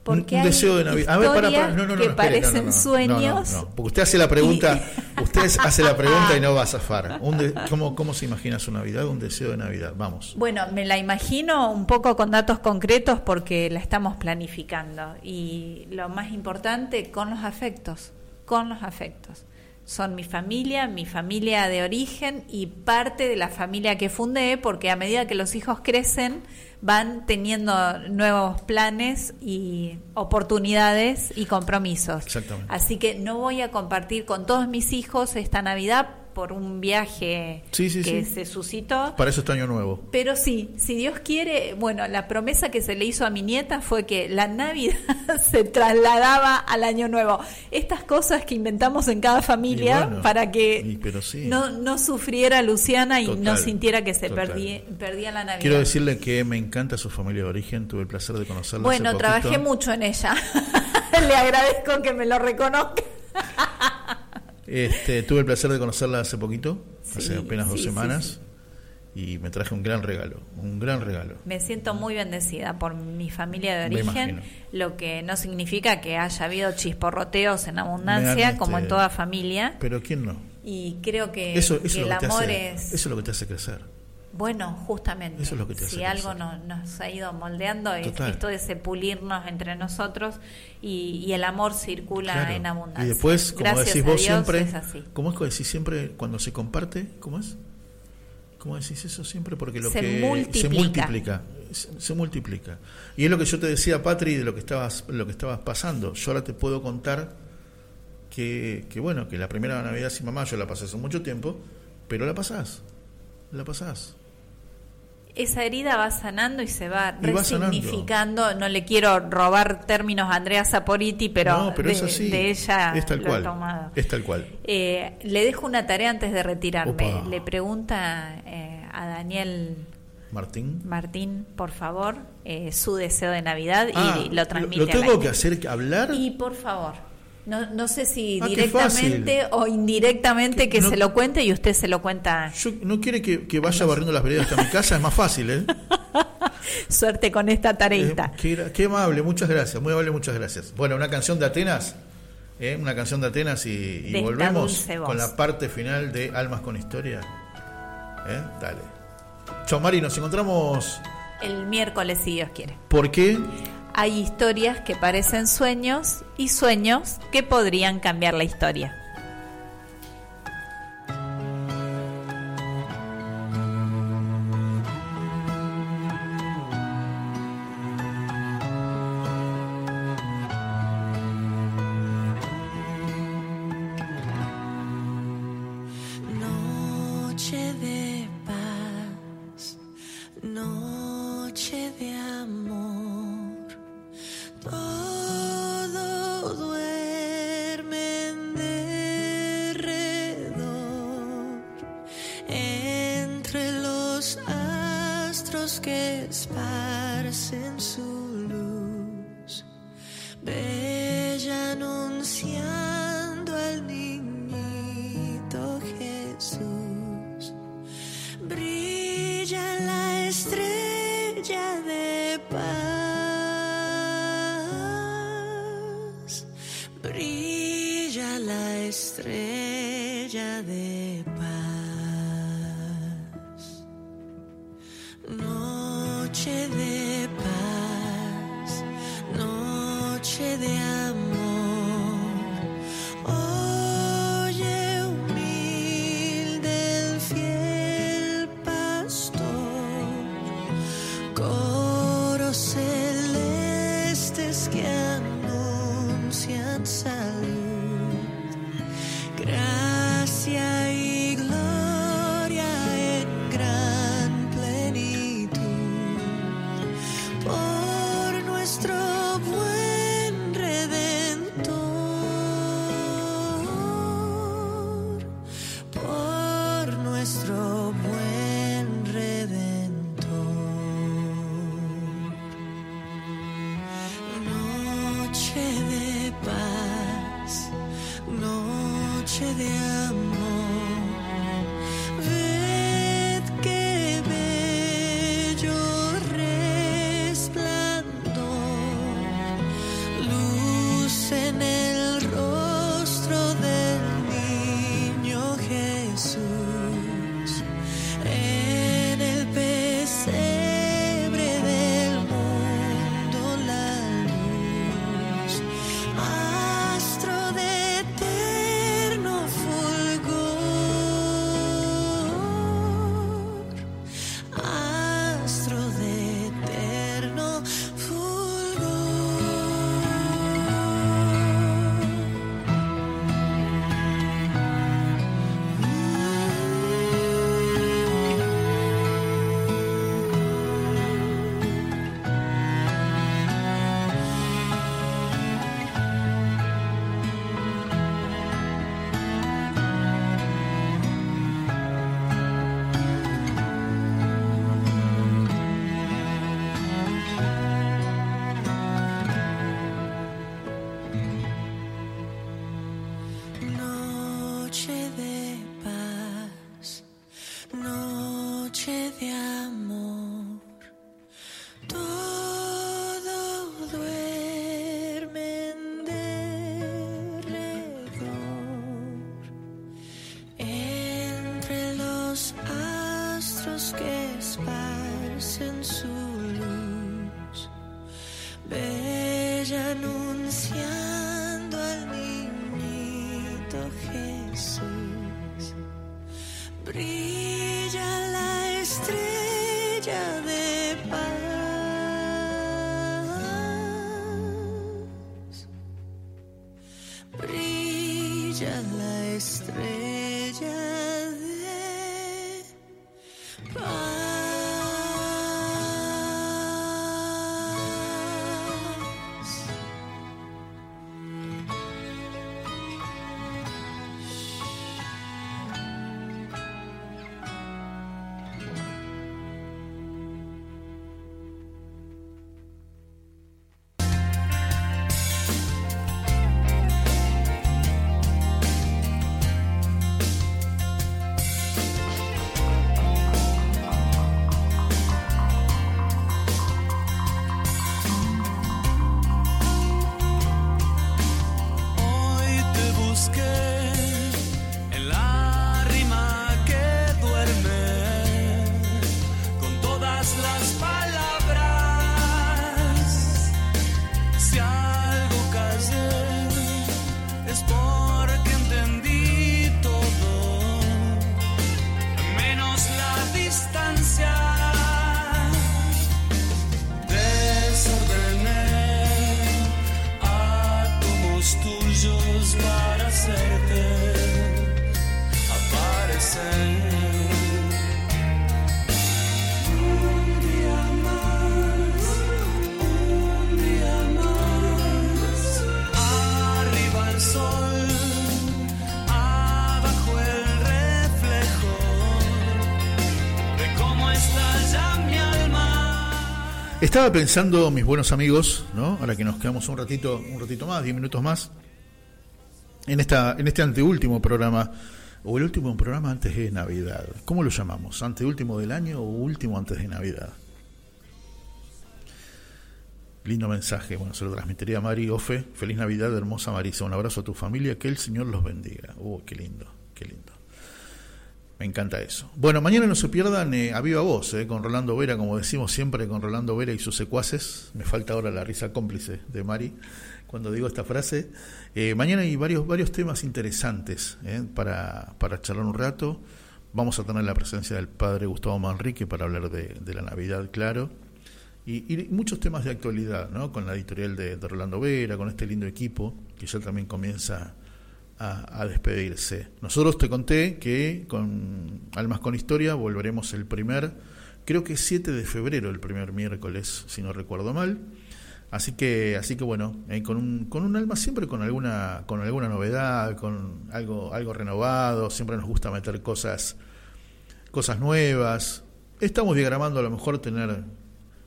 porque un, deseo de Navidad. A ver, para, para. No, no, no, que parecen sueños. porque usted hace la pregunta, usted hace la pregunta y no va a zafar. ¿cómo, ¿Cómo se imagina su Navidad? Un deseo de Navidad. Vamos. Bueno, me la imagino un poco con datos concretos porque la estamos planificando. Y lo más importante, con los afectos. Con los afectos. Son mi familia, mi familia de origen y parte de la familia que fundé, porque a medida que los hijos crecen, van teniendo nuevos planes y oportunidades y compromisos. Así que no voy a compartir con todos mis hijos esta Navidad por un viaje que se suscitó. Para eso este año nuevo. Pero sí, si Dios quiere, bueno, la promesa que se le hizo a mi nieta fue que la Navidad se trasladaba al año nuevo. Estas cosas que inventamos en cada familia para que no, no sufriera Luciana y no sintiera que se perdía, perdía la Navidad. Quiero decirle que me encanta su familia de origen, tuve el placer de conocerla. Bueno, trabajé mucho en ella. le agradezco que me lo reconozca. Este, tuve el placer de conocerla hace poquito, hace apenas dos semanas, y me traje un gran regalo, un gran regalo. Me siento muy bendecida por mi familia de origen, lo que no significa que haya habido chisporroteos en abundancia, como en toda familia. Pero ¿quién no? Y creo que, el amor es... Eso es lo que te hace crecer. Bueno, justamente, si algo nos ha ido moldeando es esto de sepulirnos entre nosotros y, el amor circula en abundancia. Y después, como decís vos siempre, ¿cómo es que decís siempre cuando se comparte? ¿Cómo es? ¿Cómo decís eso siempre? Porque lo se que multiplica. se multiplica, se, multiplica. Y es lo que yo te decía, Patri, de lo que estabas, lo que estabas pasando. Yo ahora te puedo contar que, que bueno, que la primera Navidad sin mamá yo la pasé hace mucho tiempo, pero la pasás, la pasás esa herida va sanando y se va resignificando. no le quiero robar términos a Andrea Saporiti, pero, de, ella es tal cual. Es tal cual. Eh, le dejo una tarea antes de retirarme. Le pregunta eh, a Daniel Martín. Martín, por favor, eh, su deseo de Navidad y ah, lo transmite. ¿Lo, tengo que hacer hablar? Y por favor. No, no sé si ah, directamente o indirectamente que se lo cuente y usted se lo cuenta. Yo, ¿No quiere que, vaya barriendo las veredas hasta mi casa? Es más fácil, ¿eh? Suerte con esta tareita. Eh, qué, amable, muchas gracias, muy amable, muchas gracias. Bueno, una canción de Atenas, ¿eh? una canción de Atenas y, volvemos con la parte final de Almas con Historia. ¿Eh? Dale. Chau Mari, nos encontramos... El miércoles, si Dios quiere. ¿Por qué? Hay historias que parecen sueños y sueños que podrían cambiar la historia. Oh. Estaba pensando, mis buenos amigos, ¿no? Ahora que nos quedamos un ratito, un ratito más, diez minutos más, en esta, en este anteúltimo programa, o el último programa antes de Navidad. ¿Cómo lo llamamos? ¿Anteúltimo del año o último antes de Navidad? Lindo mensaje, bueno, se lo transmitiría a Mari Ofe. Feliz Navidad, hermosa Marisa. Un abrazo a tu familia, que el Señor los bendiga. Uh, qué lindo, qué lindo. Me encanta eso. Bueno, mañana no se pierdan eh, a viva voz, eh, con Rolando Vera, como decimos siempre, con Rolando Vera y sus secuaces. Me falta ahora la risa cómplice de Mari cuando digo esta frase. Eh, mañana hay varios, varios temas interesantes eh, para, para charlar un rato. Vamos a tener la presencia del padre Gustavo Manrique para hablar de, la Navidad, claro. Y, muchos temas de actualidad, ¿no? Con la editorial de, de Rolando Vera, con este lindo equipo que ya también comienza a, despedirse. Nosotros te conté que con Almas con Historia volveremos el primer, creo que 7 de febrero, el primer miércoles, si no recuerdo mal. Así que, así que bueno, eh, con, un, con un alma siempre con alguna, con alguna novedad, con algo, algo renovado, siempre nos gusta meter cosas, cosas nuevas. Estamos diagramando a lo mejor tener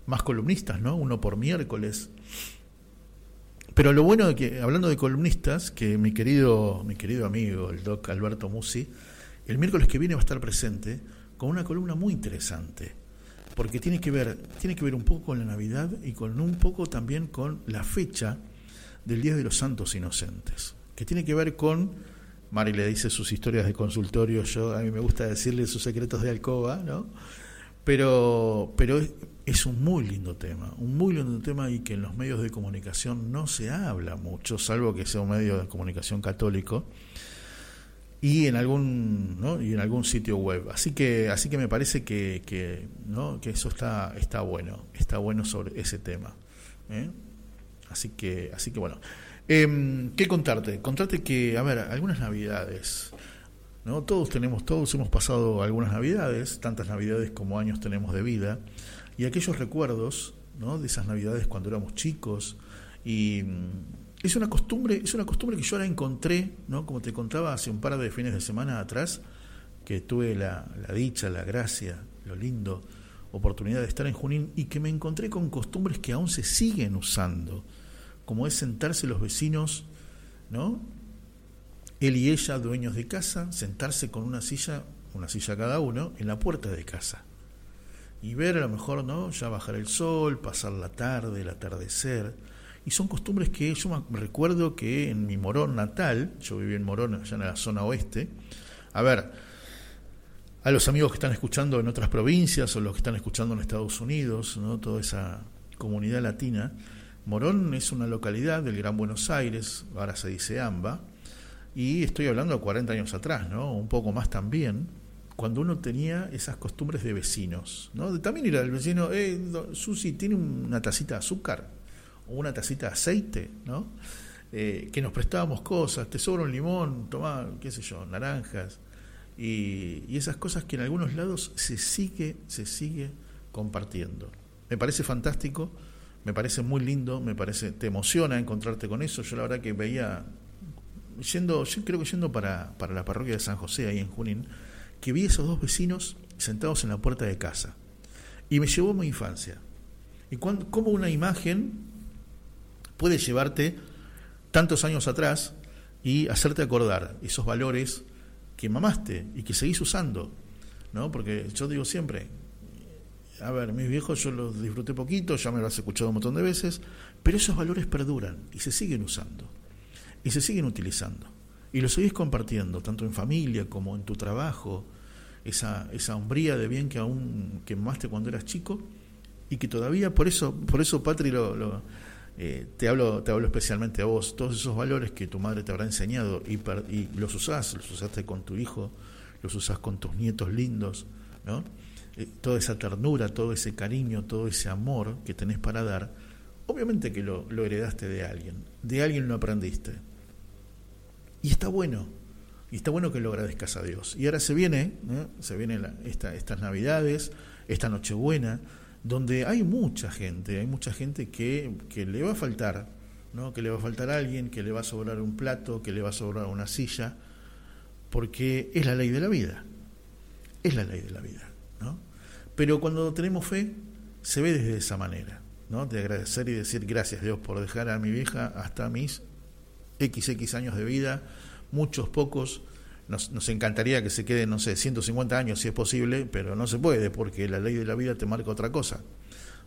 más columnistas, ¿no? Uno por miércoles. Pero lo bueno de que, hablando de columnistas, que mi querido, mi querido amigo, el doc Alberto Musi, el miércoles que viene va a estar presente con una columna muy interesante, porque tiene que ver, tiene que ver un poco con la Navidad y con un poco también con la fecha del Día de los Santos Inocentes, que tiene que ver con, Mari le dice sus historias de consultorio, yo a mí me gusta decirle sus secretos de alcoba, ¿no? Pero, pero es un muy lindo tema, un muy lindo tema y que en los medios de comunicación no se habla mucho, salvo que sea un medio de comunicación católico y en algún ¿no? y en algún sitio web. Así que así que me parece que, que, ¿no? que eso está está bueno, está bueno sobre ese tema. ¿eh? Así que así que bueno, eh, qué contarte, contarte que a ver algunas navidades. ¿No? Todos tenemos, todos hemos pasado algunas navidades, tantas navidades como años tenemos de vida, y aquellos recuerdos ¿no? de esas navidades cuando éramos chicos. Y mm, es una costumbre es una costumbre que yo ahora encontré no como te contaba hace un par de fines de semana atrás que tuve la, la dicha la gracia lo lindo oportunidad de estar en Junín y que me encontré con costumbres que aún se siguen usando como es sentarse los vecinos no él y ella dueños de casa sentarse con una silla una silla cada uno en la puerta de casa y ver a lo mejor, ¿no? Ya bajar el sol, pasar la tarde, el atardecer. Y son costumbres que yo me recuerdo que en mi Morón natal, yo viví en Morón, allá en la zona oeste, a ver, a los amigos que están escuchando en otras provincias o los que están escuchando en Estados Unidos, ¿no? toda esa comunidad latina, Morón es una localidad del Gran Buenos Aires, ahora se dice AMBA, y estoy hablando de 40 años atrás, ¿no? un poco más también, cuando uno tenía esas costumbres de vecinos, ¿no? también ir al vecino, eh, Susi, ¿tiene una tacita de azúcar? O una tacita de aceite, ¿no? Eh, que nos prestábamos cosas, te sobra un limón, toma, qué sé yo, naranjas, y, esas cosas que en algunos lados se sigue, se sigue compartiendo. Me parece fantástico, me parece muy lindo, me parece, te emociona encontrarte con eso. Yo la verdad que veía, yendo, yo creo que yendo para, para la parroquia de San José, ahí en Junín, que vi a esos dos vecinos sentados en la puerta de casa. Y me llevó a mi infancia. Y cuando, cómo una imagen puede llevarte tantos años atrás y hacerte acordar esos valores que mamaste y que seguís usando. ¿no? Porque yo digo siempre, a ver, mis viejos yo los disfruté poquito, ya me lo has escuchado un montón de veces, pero esos valores perduran y se siguen usando y se siguen utilizando y los seguís compartiendo, tanto en familia como en tu trabajo, esa, esa hombría de bien que aún quemaste cuando eras chico y que todavía, por eso, por eso Patri, lo, eh, te, hablo, te hablo especialmente a vos, todos esos valores que tu madre te habrá enseñado y, y los usás, los usaste con tu hijo, los usás con tus nietos lindos, ¿no? Eh, toda esa ternura, todo ese cariño, todo ese amor que tenés para dar, obviamente que lo, lo heredaste de alguien, de alguien lo aprendiste. Y está bueno, y está bueno que lo agradezcas a Dios. Y ahora se viene, se vienen esta, estas Navidades, esta Nochebuena, donde hay mucha gente, hay mucha gente que, que le va a faltar, ¿no? que le va a faltar a alguien, que le va a sobrar un plato, que le va a sobrar una silla, porque es la ley de la vida, es la ley de la vida. ¿no? Pero cuando tenemos fe, se ve desde esa manera. ¿no? De agradecer y decir gracias Dios por dejar a mi vieja hasta mis XX años de vida, muchos pocos. Nos, nos, encantaría que se quede, no sé, 150 años si es posible, pero no se puede porque la ley de la vida te marca otra cosa.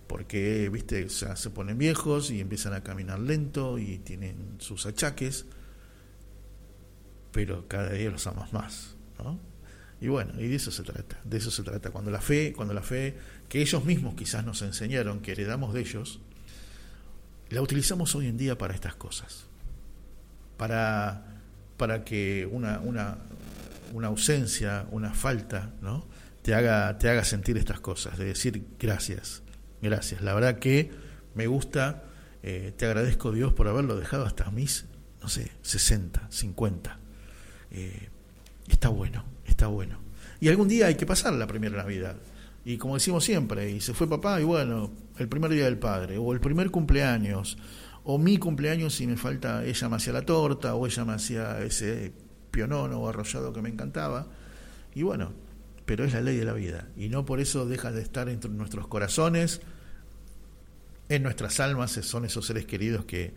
Porque, viste, ya se ponen viejos y empiezan a caminar lento y tienen sus achaques, pero cada día los amas más, ¿no? Y bueno, y de eso se trata, de eso se trata. Cuando la fe, cuando la fe que ellos mismos quizás nos enseñaron, que heredamos de ellos, la utilizamos hoy en día para estas cosas. Para, para que una, una, una ausencia, una falta, ¿no? te, haga, te haga sentir estas cosas, de decir gracias, gracias. La verdad que me gusta, eh, te agradezco Dios por haberlo dejado hasta mis, no sé, 60, 50. Eh, está bueno, está bueno. Y algún día hay que pasar la primera Navidad. Y como decimos siempre, y se fue papá, y bueno, el primer día del padre, o el primer cumpleaños, o mi cumpleaños si me falta, ella me hacía la torta, o ella me hacía ese pionón o arrollado que me encantaba. Y bueno, pero es la ley de la vida. Y no por eso deja de estar entre nuestros corazones, en nuestras almas, son esos seres queridos que...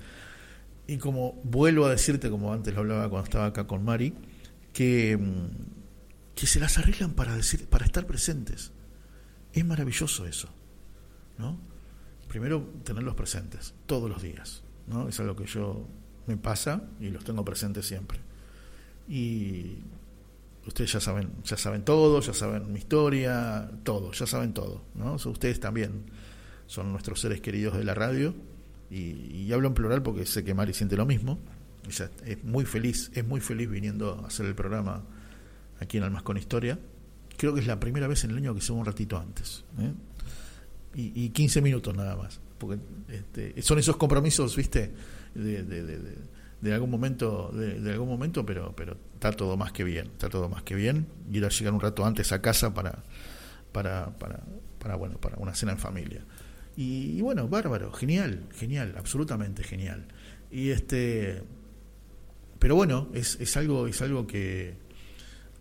Y como vuelvo a decirte, como antes lo hablaba cuando estaba acá con Mari, que, mm, que se las arreglan para, decir, para estar presentes es maravilloso eso, ¿no? Primero, tenerlos presentes todos los días, ¿no? Es algo que yo me pasa y los tengo presentes siempre. Y ustedes ya saben, ya saben todo, ya saben mi historia, todo, ya saben todo, ¿no? ustedes también son nuestros seres queridos de la radio y, hablo en plural porque sé que Mari siente lo mismo. Ella es muy feliz, es muy feliz viniendo a hacer el programa aquí en Almas con Historia creo que es la primera vez en el año que se un ratito antes. ¿eh? Y, y, 15 minutos nada más. Porque este, son esos compromisos, viste, de, de, algún momento, de, algún momento, pero, pero está todo más que bien, está todo más que bien. Ir a llegar un rato antes a casa para, para, para, para bueno, para una cena en familia. Y, y, bueno, bárbaro, genial, genial, absolutamente genial. Y este, pero bueno, es, es algo, es algo que,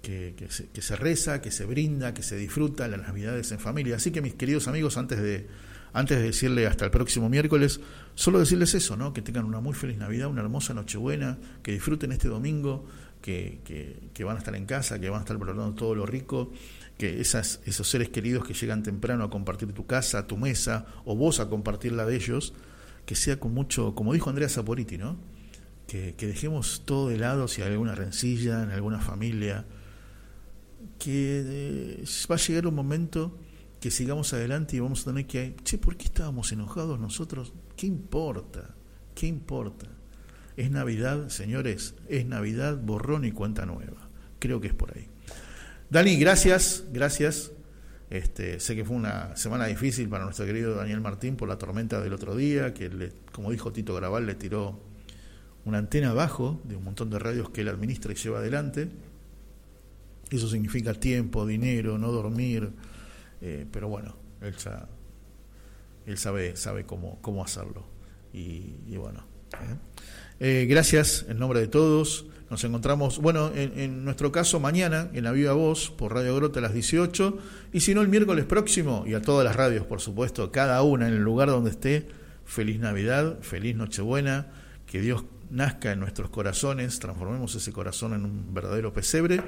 que, se, reza, que se brinda, que se disfruta las navidades en familia. Así que mis queridos amigos, antes de, antes de decirle hasta el próximo miércoles, solo decirles eso, ¿no? que tengan una muy feliz Navidad, una hermosa Nochebuena, que disfruten este domingo, que, que, van a estar en casa, que van a estar preparando todo lo rico, que esas, esos seres queridos que llegan temprano a compartir tu casa, tu mesa, o vos a compartir la de ellos, que sea con mucho, como dijo Andrea Saporiti, ¿no? que, que dejemos todo de lado si hay alguna rencilla en alguna familia, que eh, va a llegar un momento que sigamos adelante y vamos a tener que, che, ¿por qué estábamos enojados nosotros? ¿Qué importa? ¿Qué importa? Es Navidad, señores, es Navidad, borrón y cuenta nueva. Creo que es por ahí. Dani, gracias, gracias. Este, sé que fue una semana difícil para nuestro querido Daniel Martín por la tormenta del otro día, que le, como dijo Tito Graval, le tiró una antena abajo de un montón de radios que él administra y lleva adelante. Eso significa tiempo, dinero, no dormir, eh, pero bueno, él, él sabe, cómo, cómo hacerlo. Y, bueno, ¿eh? Eh, gracias en nombre de todos. Nos encontramos, bueno, en, nuestro caso mañana en la Viva Voz por Radio Grota a las 18 y si no el miércoles próximo y a todas las radios, por supuesto, cada una en el lugar donde esté. Feliz Navidad, feliz Nochebuena, que Dios nazca en nuestros corazones, transformemos ese corazón en un verdadero pesebre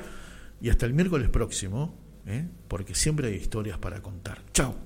y hasta el miércoles próximo, ¿eh? porque siempre hay historias para contar. Chao.